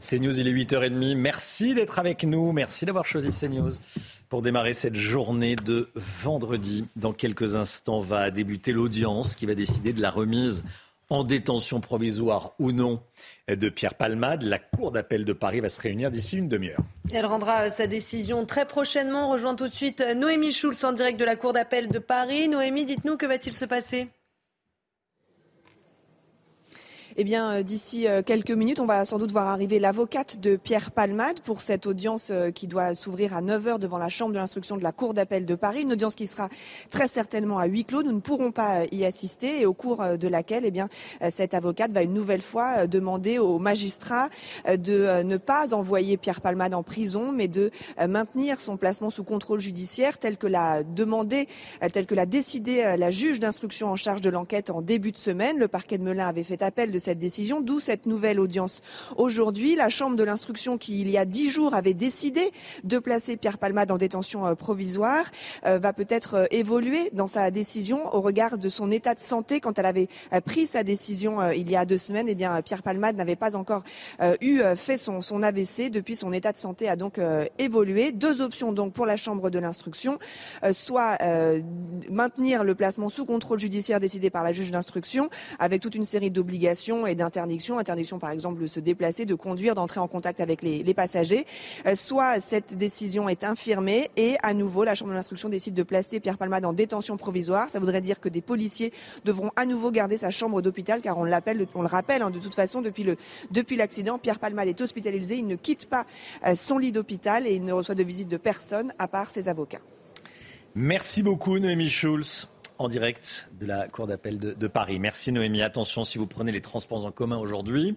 CNews, il est 8h30. Merci d'être avec nous. Merci d'avoir choisi CNews pour démarrer cette journée de vendredi. Dans quelques instants va débuter l'audience qui va décider de la remise en détention provisoire ou non de Pierre Palmade. La Cour d'appel de Paris va se réunir d'ici une demi-heure. Elle rendra sa décision très prochainement. Rejoint tout de suite Noémie Schulz en direct de la Cour d'appel de Paris. Noémie, dites-nous que va-t-il se passer? Eh bien, euh, d'ici euh, quelques minutes, on va sans doute voir arriver l'avocate de Pierre Palmade pour cette audience euh, qui doit s'ouvrir à 9h devant la Chambre de l'instruction de la Cour d'appel de Paris. Une audience qui sera très certainement à huis clos. Nous ne pourrons pas y assister et au cours de laquelle, eh bien, cette avocate va une nouvelle fois demander aux magistrats de ne pas envoyer Pierre Palmade en prison, mais de maintenir son placement sous contrôle judiciaire tel que l'a demandé, tel que l'a décidé la juge d'instruction en charge de l'enquête en début de semaine. Le parquet de Melun avait fait appel de cette décision, d'où cette nouvelle audience aujourd'hui. La Chambre de l'instruction qui, il y a dix jours, avait décidé de placer Pierre Palmade en détention euh, provisoire, euh, va peut-être euh, évoluer dans sa décision au regard de son état de santé. Quand elle avait pris sa décision il y a deux semaines, eh bien, Pierre Palmade n'avait pas encore eu fait son, son AVC. Depuis, son état de santé a donc évolué. Deux options donc pour la Chambre de l'instruction, soit maintenir le placement sous contrôle judiciaire décidé par la juge d'instruction, avec toute une série d'obligations et d'interdictions, interdiction par exemple de se déplacer, de conduire, d'entrer en contact avec les, passagers, Euh, soit cette décision est infirmée et à nouveau la Chambre de l'instruction décide de placer Pierre Palmade en détention provisoire. Ça voudrait dire que des policiers devront à nouveau garder sa chambre d'hôpital car on le rappelle hein, de toute façon depuis le depuis l'accident, Pierre Palmade est hospitalisé, il ne quitte pas euh, son lit d'hôpital et il ne reçoit de visite de personne à part ses avocats. Merci beaucoup, Noémie Schulz, en direct de la Cour d'appel de, de Paris. Merci, Noémie. Attention, si vous prenez les transports en commun aujourd'hui,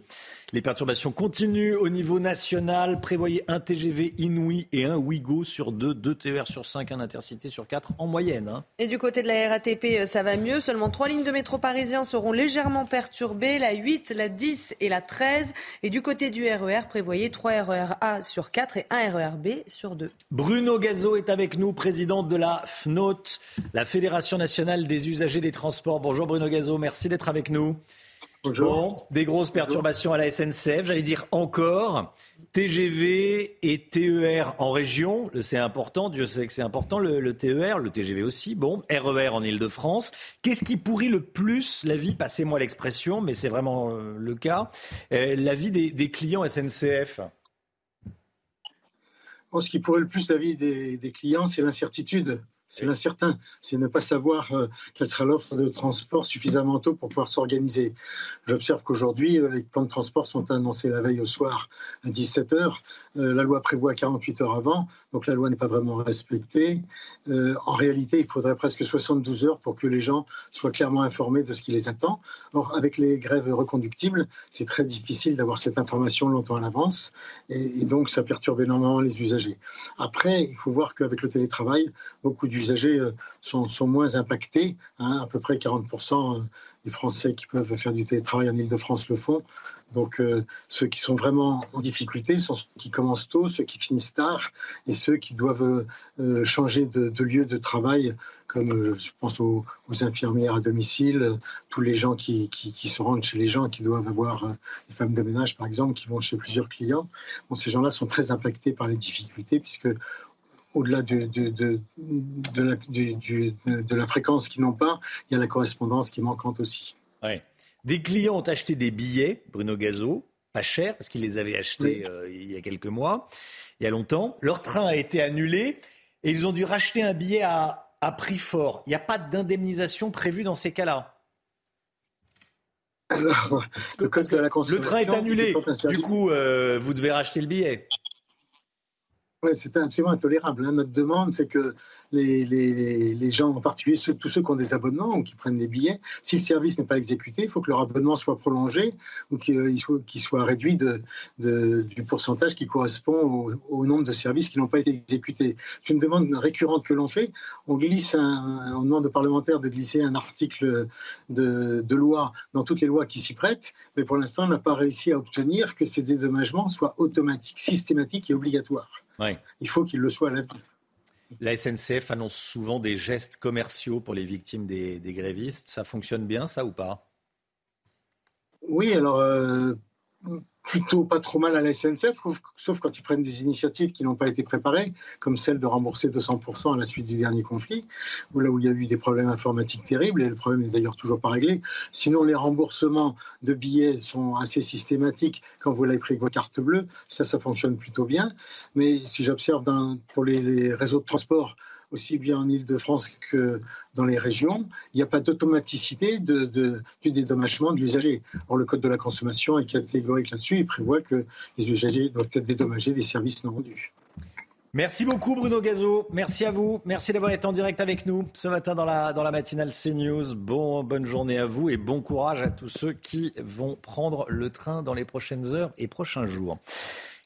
les perturbations continuent au niveau national. Prévoyez un TGV Inouï et un Ouigo sur deux, deux TER sur cinq, un Intercité sur quatre en moyenne. hein. Et du côté de la RATP, euh, ça va mieux. Seulement trois lignes de métro parisien seront légèrement perturbées, la 8, la 10 et la 13. Et du côté du RER, prévoyez 3 RER A sur 4 et 1 RER B sur 2. Bruno Gazo est avec nous, président de la FNOT, la Fédération nationale des usagers des transports. Bonjour Bruno Gazo, merci d'être avec nous. Bon, des grosses perturbations à la SNCF, j'allais dire encore. TGV et TER en région, c'est important, Dieu sait que c'est important, le, le TER, le TGV aussi, bon, RER en Ile-de-France. Qu'est-ce qui pourrit le plus la vie, passez-moi l'expression, mais c'est vraiment euh, le cas, euh, la vie des, des clients SNCF Bon, ce qui pourrait le plus la vie des, des clients, c'est l'incertitude. C'est l'incertain, c'est ne pas savoir euh, quelle sera l'offre de transport suffisamment tôt pour pouvoir s'organiser. J'observe qu'aujourd'hui, euh, les plans de transport sont annoncés la veille au soir à 17h. la loi prévoit 48 heures avant, donc la loi n'est pas vraiment respectée. Euh, en réalité, il faudrait presque 72 heures pour que les gens soient clairement informés de ce qui les attend. Or, avec les grèves reconductibles, c'est très difficile d'avoir cette information longtemps à l'avance, et, et donc ça perturbe énormément les usagers. Après, il faut voir qu'avec le télétravail, beaucoup d'usagers euh, sont, sont moins impactés, hein, à peu près 40% les Français qui peuvent faire du télétravail en Ile-de-France le font. Donc euh, ceux qui sont vraiment en difficulté sont ceux qui commencent tôt, ceux qui finissent tard et ceux qui doivent euh, changer de, lieu de travail, comme euh, je pense aux, infirmières à domicile, tous les gens qui, se rendent chez les gens, qui doivent avoir les femmes de ménage par exemple, qui vont chez plusieurs clients. Ces gens-là sont très impactés par les difficultés puisque au-delà de, de, la, de, la, fréquence qu'ils n'ont pas, il y a la correspondance qui est manquante aussi. Ouais. Des clients ont acheté des billets, Bruno Gazo, pas cher, parce qu'ils les avaient achetés euh, il y a quelques mois, il y a longtemps. Leur train a été annulé et ils ont dû racheter un billet à, prix fort. Il n'y a pas d'indemnisation prévue dans ces cas-là. Alors, le code de la Le train est annulé. Du coup, euh, vous devez racheter le billet. Oui, c'est absolument intolérable. Hein. Notre demande, c'est que les, gens, en particulier tous ceux qui ont des abonnements ou qui prennent des billets, si le service n'est pas exécuté, il faut que leur abonnement soit prolongé ou qu'il soit, soit, réduit du pourcentage qui correspond au, nombre de services qui n'ont pas été exécutés. C'est une demande récurrente que l'on fait. On glisse, un, on demande aux parlementaires de glisser un article de loi dans toutes les lois qui s'y prêtent, mais pour l'instant, on n'a pas réussi à obtenir que ces dédommagements soient automatiques, systématiques et obligatoires. Il faut qu'ils le soient à l'avenir. La SNCF annonce souvent des gestes commerciaux pour les victimes des, grévistes. Ça fonctionne bien, ça ou pas? Oui, alors euh, plutôt pas trop mal à la SNCF, sauf quand ils prennent des initiatives qui n'ont pas été préparées, comme celle de rembourser 200% à la suite du dernier conflit, où là où il y a eu des problèmes informatiques terribles, et le problème n'est d'ailleurs toujours pas réglé. Sinon, les remboursements de billets sont assez systématiques quand vous l'avez pris avec votre carte bleue, ça, ça fonctionne plutôt bien. Mais si j'observe pour les réseaux de transport, aussi bien en Ile-de-France que dans les régions, il n'y a pas d'automaticité du dédommagement de l'usager. Or, le Code de la consommation est catégorique là-dessus. Il prévoit que les usagers doivent être dédommagés des services non rendus. Merci beaucoup Bruno Gazo, merci à vous, merci d'avoir été en direct avec nous ce matin dans la, matinale CNews. Bon, bonne journée à vous et bon courage à tous ceux qui vont prendre le train dans les prochaines heures et prochains jours.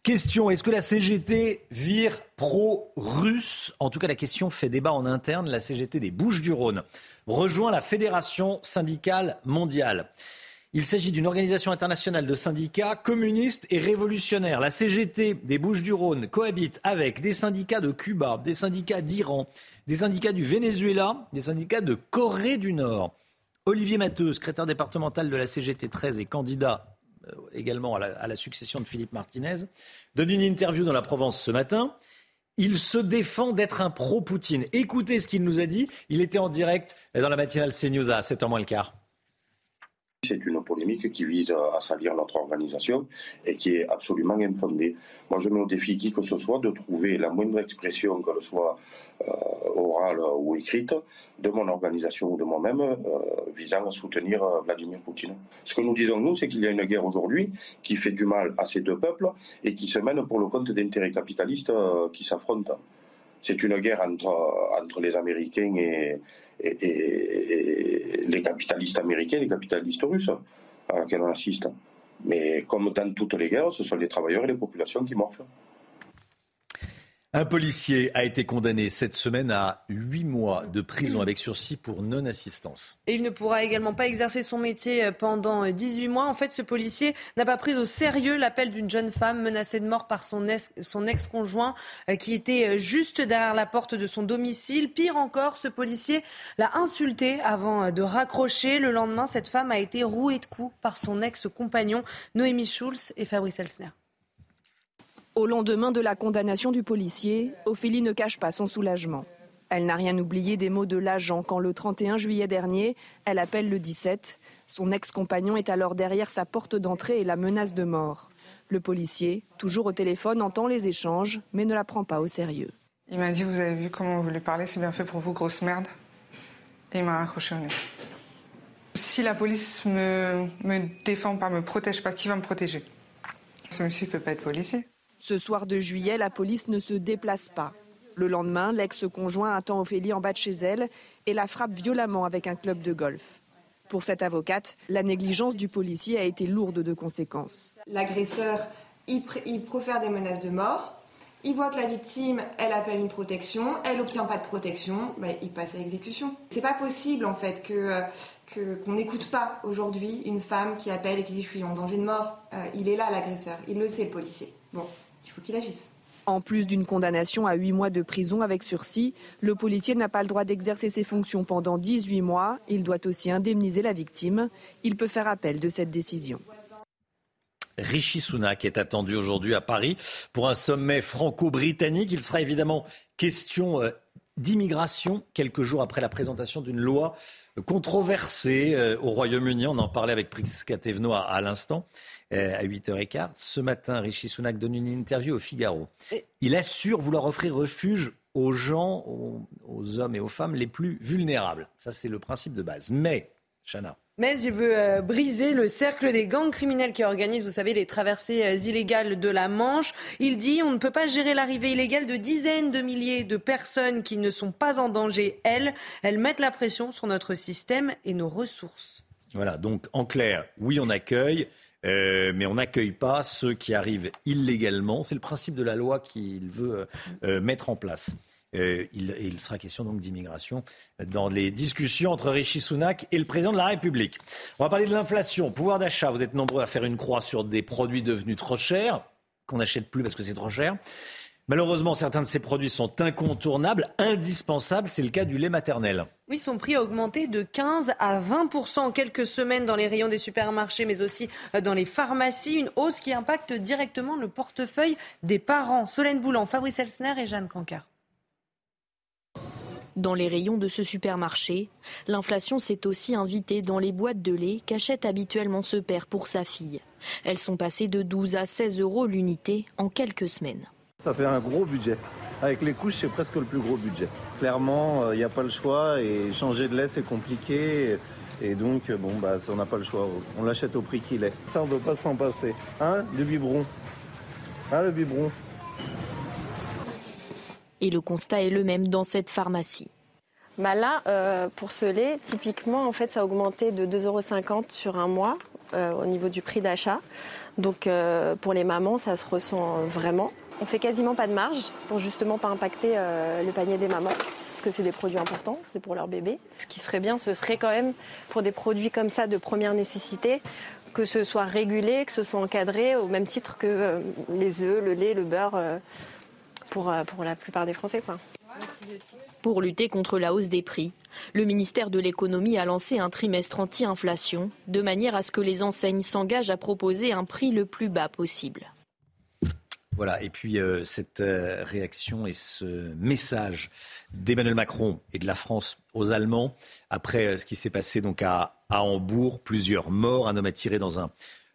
Question, est-ce que la CGT vire pro-russe? En tout cas, la question fait débat en interne. La CGT des Bouches-du-Rhône rejoint la Fédération syndicale mondiale. Il s'agit d'une organisation internationale de syndicats communistes et révolutionnaires. La CGT des Bouches-du-Rhône cohabite avec des syndicats de Cuba, des syndicats d'Iran, des syndicats du Venezuela, des syndicats de Corée du Nord. Olivier Matteux, secrétaire départemental de la CGT 13 et candidat également à la, succession de Philippe Martinez, donne une interview dans la Provence ce matin. Il se défend d'être un pro-Poutine. Écoutez ce qu'il nous a dit. Il était en direct dans la matinale CNews à 7h moins le quart. C'est une polémique qui vise à salir notre organisation et qui est absolument infondée. Moi, je mets au défi qui que ce soit de trouver la moindre expression, qu'elle soit euh, orale ou écrite, de mon organisation ou de moi-même, euh, visant à soutenir euh, Vladimir Poutine. Ce que nous disons, nous, c'est qu'il y a une guerre aujourd'hui qui fait du mal à ces deux peuples et qui se mène pour le compte d'intérêts capitalistes qui s'affrontent c'est une guerre entre, les Américains et, les capitalistes américains les capitalistes russes à laquelle on assiste. Mais comme dans toutes les guerres, ce sont les travailleurs et les populations qui morflent. Un policier a été condamné cette semaine à huit mois de prison avec sursis pour non-assistance. Et il ne pourra également pas exercer son métier pendant 18 mois. En fait, ce policier n'a pas pris au sérieux l'appel d'une jeune femme menacée de mort par son ex-conjoint euh, qui était juste derrière la porte de son domicile. Pire encore, ce policier l'a insulté avant de raccrocher. Le lendemain, cette femme a été rouée de coups par son ex-compagnon Noémie Schulz et Fabrice Elsner. Au lendemain de la condamnation du policier, Ophélie ne cache pas son soulagement. Elle n'a rien oublié des mots de l'agent quand le 31 juillet dernier, elle appelle le 17. Son ex-compagnon est alors derrière sa porte d'entrée et la menace de mort. Le policier, toujours au téléphone, entend les échanges, mais ne la prend pas au sérieux. Il m'a dit, vous avez vu comment vous lui parlez, c'est bien fait pour vous, grosse merde. Et il m'a raccroché au nez. Si la police me, me défend pas, me protège pas, qui va me protéger? Ce monsieur ne peut pas être policier. Ce soir de juillet, la police ne se déplace pas. Le lendemain, l'ex-conjoint attend Ophélie en bas de chez elle et la frappe violemment avec un club de golf. Pour cette avocate, la négligence du policier a été lourde de conséquences. L'agresseur, il, profère des menaces de mort. Il voit que la victime, elle appelle une protection, elle n'obtient pas de protection, bah, il passe à exécution. C'est pas possible en fait que, qu'on n'écoute pas aujourd'hui une femme qui appelle et qui dit je suis en danger de mort. Euh, il est là l'agresseur, il le sait le policier. Bon, il faut qu'il agisse. En plus d'une condamnation à 8 mois de prison avec sursis, le policier n'a pas le droit d'exercer ses fonctions pendant 18 mois. Il doit aussi indemniser la victime. Il peut faire appel de cette décision. Rishi Sunak est attendu aujourd'hui à Paris pour un sommet franco-britannique. Il sera évidemment question euh, d'immigration quelques jours après la présentation d'une loi controversée euh, au Royaume-Uni. On en parlait avec Prisca Thévenot à, l'instant, à 8h15. Ce matin, Rishi Sunak donne une interview au Figaro. Il assure vouloir offrir refuge aux gens, aux hommes et aux femmes les plus vulnérables. Ça, c'est le principe de base. Mais, Chana, mais il veut euh, briser le cercle des gangs criminels qui organisent, vous savez, les traversées euh, illégales de la Manche. Il dit on ne peut pas gérer l'arrivée illégale de dizaines de milliers de personnes qui ne sont pas en danger. Elles, elles mettent la pression sur notre système et nos ressources. Voilà, donc en clair, oui, on accueille. Euh, mais on n'accueille pas ceux qui arrivent illégalement. C'est le principe de la loi qu'il veut mettre en place. Euh, il, sera question donc d'immigration dans les discussions entre Rishi Sunak et le président de la République. On va parler de l'inflation, pouvoir d'achat. Vous êtes nombreux à faire une croix sur des produits devenus trop chers, qu'on n'achète plus parce que c'est trop cher. Malheureusement, certains de ces produits sont incontournables, indispensables. C'est le cas du lait maternel. Oui, son prix a augmenté de 15 à 20% en quelques semaines dans les rayons des supermarchés, mais aussi euh, dans les pharmacies. Une hausse qui impacte directement le portefeuille des parents. Solène Boulan, Fabrice Elsner et Jeanne Cancard. Dans les rayons de ce supermarché, l'inflation s'est aussi invitée dans les boîtes de lait qu'achète habituellement ce père pour sa fille. Elles sont passées de 12 à 16 euros l'unité en quelques semaines. Ça fait un gros budget. Avec les couches, c'est presque le plus gros budget. Clairement, il euh, n'y a pas le choix et changer de lait, c'est compliqué. Et donc, euh, bon, bah, on n'a pas le choix. On l'achète au prix qu'il est. Ça, on ne peut pas s'en passer. Hein, le biberon? Hein, le biberon? Et le constat est le même dans cette pharmacie. Bah là, euh, pour ce lait, typiquement, en fait, ça a augmenté de 2,50 euros sur un mois euh, au niveau du prix d'achat. Donc, euh, pour les mamans, ça se ressent vraiment. On fait quasiment pas de marge pour justement pas impacter le panier des mamans, parce que c'est des produits importants, c'est pour leur bébé. Ce qui serait bien, ce serait quand même pour des produits comme ça de première nécessité, que ce soit régulé, que ce soit encadré, au même titre que les œufs, le lait, le beurre pour, euh, la plupart des Français. Pour lutter contre la hausse des prix, le ministère de l'économie a lancé un trimestre anti-inflation, de manière à ce que les enseignes s'engagent à proposer un prix le plus bas possible. Voilà, et puis euh, cette euh, réaction et ce message d'Emmanuel Macron et de la France aux Allemands, après ce qui s'est passé donc à, à Hambourg, plusieurs morts, un homme a tiré dans un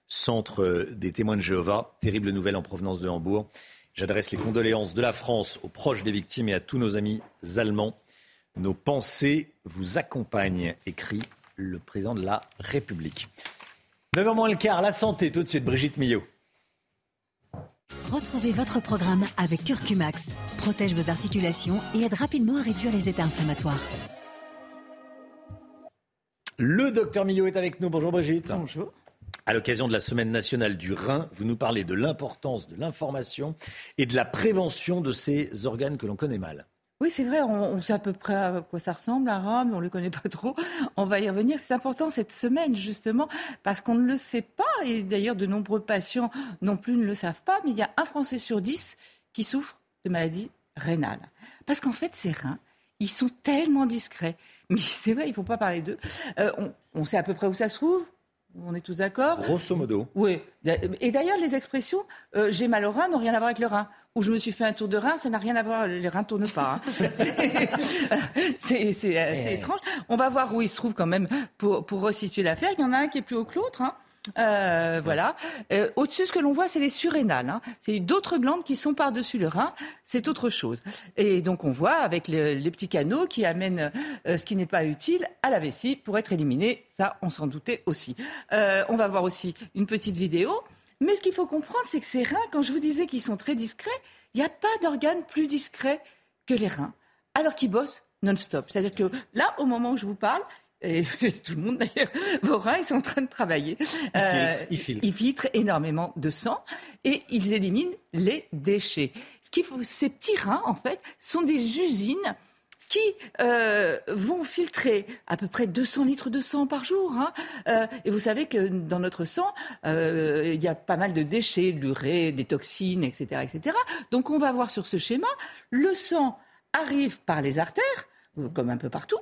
centre des témoins de Jéhovah, terrible nouvelle en provenance de Hambourg. J'adresse les condoléances de la France aux proches des victimes et à tous nos amis allemands. Nos pensées vous accompagnent, écrit le président de la République. 9h moins le quart, la santé, tout de suite, Brigitte Millot. Retrouvez votre programme avec Curcumax. Protège vos articulations et aide rapidement à réduire les états inflammatoires. Le docteur Millot est avec nous. Bonjour Brigitte. Bonjour. À l'occasion de la Semaine nationale du rein, vous nous parlez de l'importance de l'information et de la prévention de ces organes que l'on connaît mal. Oui, c'est vrai, on, sait à peu près à quoi ça ressemble, rein, mais on ne le connaît pas trop. On va y revenir. C'est important cette semaine, justement, parce qu'on ne le sait pas, et d'ailleurs de nombreux patients non plus ne le savent pas, mais il y a un Français sur dix qui souffre de maladie rénale. Parce qu'en fait, ces reins, ils sont tellement discrets. Mais c'est vrai, il ne faut pas parler d'eux. Euh, on sait à peu près où ça se trouve, on est tous d'accord Grosso modo. Oui. Et d'ailleurs, les expressions euh, j'ai mal au rein n'ont rien à voir avec le rein. Ou je me suis fait un tour de rein, ça n'a rien à voir. Les reins ne tournent pas. Hein. c'est eh. étrange. On va voir où il se trouve quand même pour, pour resituer l'affaire. Il y en a un qui est plus haut que l'autre. Hein. Euh, voilà. Euh, au-dessus, ce que l'on voit, c'est les surrénales. Hein. C'est d'autres glandes qui sont par-dessus le rein. C'est autre chose. Et donc, on voit avec les petits canaux qui amènent euh, ce qui n'est pas utile à la vessie pour être éliminé. Ça, on s'en doutait aussi. on va voir aussi une petite vidéo. Mais ce qu'il faut comprendre, c'est que ces reins, quand je vous disais qu'ils sont très discrets, il n'y a pas d'organe plus discret que les reins, alors qu'ils bossent non-stop. C'est-à-dire que là, au moment où je vous parle, et tout le monde d'ailleurs, vos reins, ils sont en train de travailler. Ils filtrent, ils filtrent. énormément de sang et ils éliminent les déchets. Ce qu'il faut, ces petits reins, en fait, sont des usines qui euh, vont filtrer à peu près 200 litres de sang par jour. Hein. Euh, et vous savez que dans notre sang, euh, il y a pas mal de déchets, l'urée, des toxines, etc., etc. Donc on va voir sur ce schéma, le sang arrive par les artères, comme un peu partout.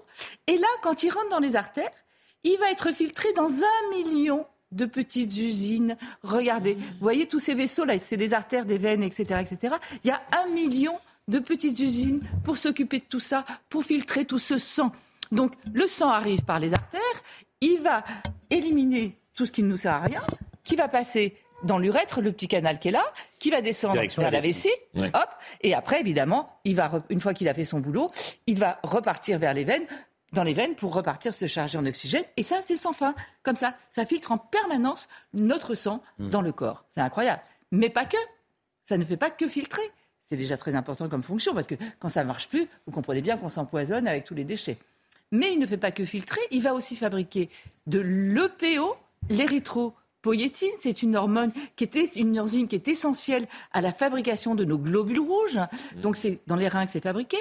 Et là, quand il rentre dans les artères, il va être filtré dans un million de petites usines. Regardez, vous voyez tous ces vaisseaux là, c'est des artères, des veines, etc., etc. Il y a un million de petites usines pour s'occuper de tout ça, pour filtrer tout ce sang. Donc le sang arrive par les artères, il va éliminer tout ce qui ne nous sert à rien, qui va passer dans l'urètre, le petit canal qui est là, qui va descendre vers la vessie, hop, et après évidemment, il va une fois qu'il a fait son boulot, il va repartir vers les veines dans les veines pour repartir se charger en oxygène. Et ça, c'est sans fin. Comme ça, ça filtre en permanence notre sang hmm. dans le corps. C'est incroyable. Mais pas que. Ça ne fait pas que filtrer. C'est déjà très important comme fonction parce que quand ça ne marche plus, vous comprenez bien qu'on s'empoisonne avec tous les déchets. Mais il ne fait pas que filtrer, il va aussi fabriquer de l'EPO, l'érythropoïétine. C'est une hormone qui est une enzyme qui est essentielle à la fabrication de nos globules rouges. Hmm. Donc c'est dans les reins que c'est fabriqué.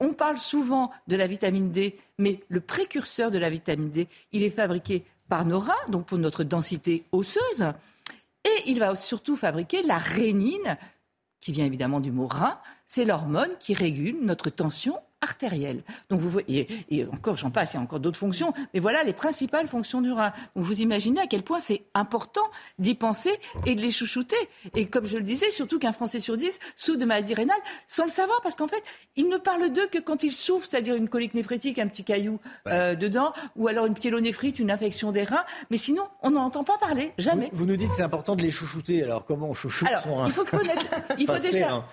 On parle souvent de la vitamine D, mais le précurseur de la vitamine D, il est fabriqué par nos reins, donc pour notre densité osseuse. Et il va surtout fabriquer la rénine, qui vient évidemment du mot rein. C'est l'hormone qui régule notre tension artérielle. Donc vous voyez, et, encore j'en passe, il y a encore d'autres fonctions, mais voilà les principales fonctions du rein. Donc vous imaginez à quel point c'est important d'y penser et de les chouchouter. Et comme je le disais, surtout qu'un Français sur dix souffre de maladie rénale sans le savoir, parce qu'en fait, il ne parle d'eux que quand il souffre, c'est-à-dire une colique néphrétique, un petit caillou euh, dedans, ou alors une pyélonéphrite, une infection des reins. Mais sinon, on n'en entend pas parler, jamais. Vous, nous dites que c'est important de les chouchouter. Alors comment on chouchoute son rein Il faut connaître. Il faut déjà.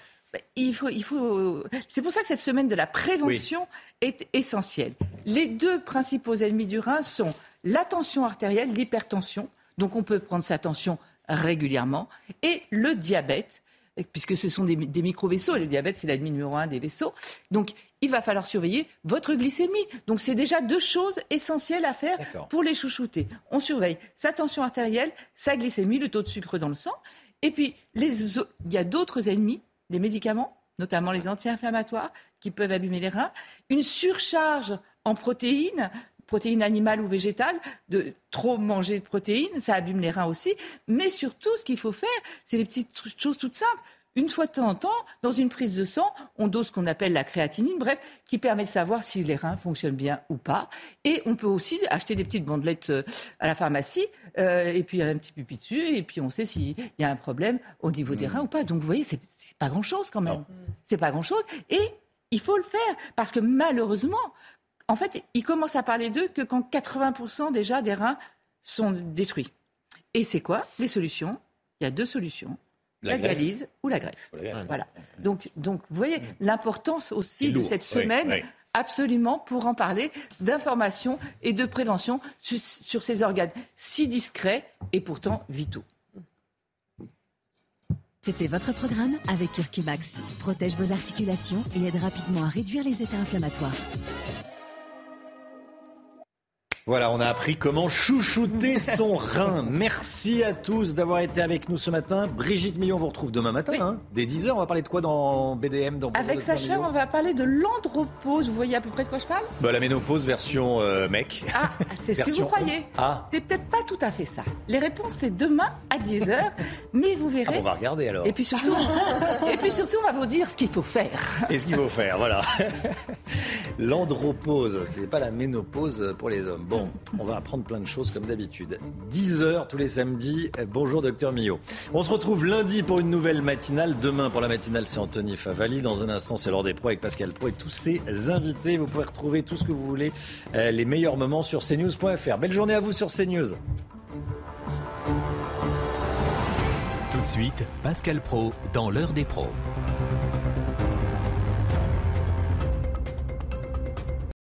Il faut, il faut... C'est pour ça que cette semaine de la prévention est essentielle. Les deux principaux ennemis du rein sont la tension artérielle, l'hypertension, donc on peut prendre sa tension régulièrement, et le diabète, puisque ce sont des, micro-vaisseaux. Le diabète, c'est l'ennemi numéro un des vaisseaux. Donc, il va falloir surveiller votre glycémie. Donc, c'est déjà deux choses essentielles à faire pour les chouchouter. On surveille sa tension artérielle, sa glycémie, le taux de sucre dans le sang. Et puis, les, il y a d'autres ennemis les médicaments, notamment les anti-inflammatoires, qui peuvent abîmer les reins, une surcharge en protéines, protéines animales ou végétales, de trop manger de protéines, ça abîme les reins aussi. Mais surtout, ce qu'il faut faire, c'est les petites choses toutes simples. Une fois de temps en temps, dans une prise de sang, on dose ce qu'on appelle la créatinine, bref, qui permet de savoir si les reins fonctionnent bien ou pas. Et on peut aussi acheter des petites bandelettes euh, à la pharmacie, euh, et puis un petit pupi dessus, et puis on sait s'il y a un problème au niveau des mmh. reins ou pas. Donc vous voyez, c'est pas grand-chose quand même. C'est pas grand-chose. Et il faut le faire parce que malheureusement, en fait, il commence à parler d'eux que quand 80% déjà des reins sont détruits. Et c'est quoi les solutions? Il y a deux solutions. La, dialyse ou la greffe. Voilà. Donc, donc, vous voyez l'importance aussi de cette semaine. Absolument, pour en parler d'information et de prévention sur ces organes si discrets et pourtant vitaux. C'était votre programme avec Curcumax. Protège vos articulations et aide rapidement à réduire les états inflammatoires. Voilà, on a appris comment chouchouter son rein. Merci à tous d'avoir été avec nous ce matin. Brigitte Millon vous retrouve demain matin, hein, dès 10h. On va parler de quoi dans BDM dans Avec Sacha, on va parler de l'andropause. Vous voyez à peu près de quoi je parle? Bah, La ménopause version euh, mec. Ah, c'est ce que vous croyez. Ah. C'est peut-être pas tout à fait ça. Les réponses, c'est demain à 10h. mais vous verrez. Ah, on va regarder alors. Et puis surtout, et puis surtout on va vous dire ce qu'il faut faire. Et ce qu'il faut faire, voilà. L'andropause, ce n'est pas la ménopause pour les hommes. Bon, on va apprendre plein de choses comme d'habitude. 10 h tous les samedis. Bonjour docteur Millot. On se retrouve lundi pour une nouvelle matinale. Demain pour la matinale, c'est Anthony Favali. Dans un instant, c'est l'heure des pros avec Pascal Pro et tous ses invités. Vous pouvez retrouver tout ce que vous voulez, euh, les meilleurs moments sur cnews.fr. Belle journée à vous sur CNews. Tout de suite, Pascal Pro dans l'heure des pros.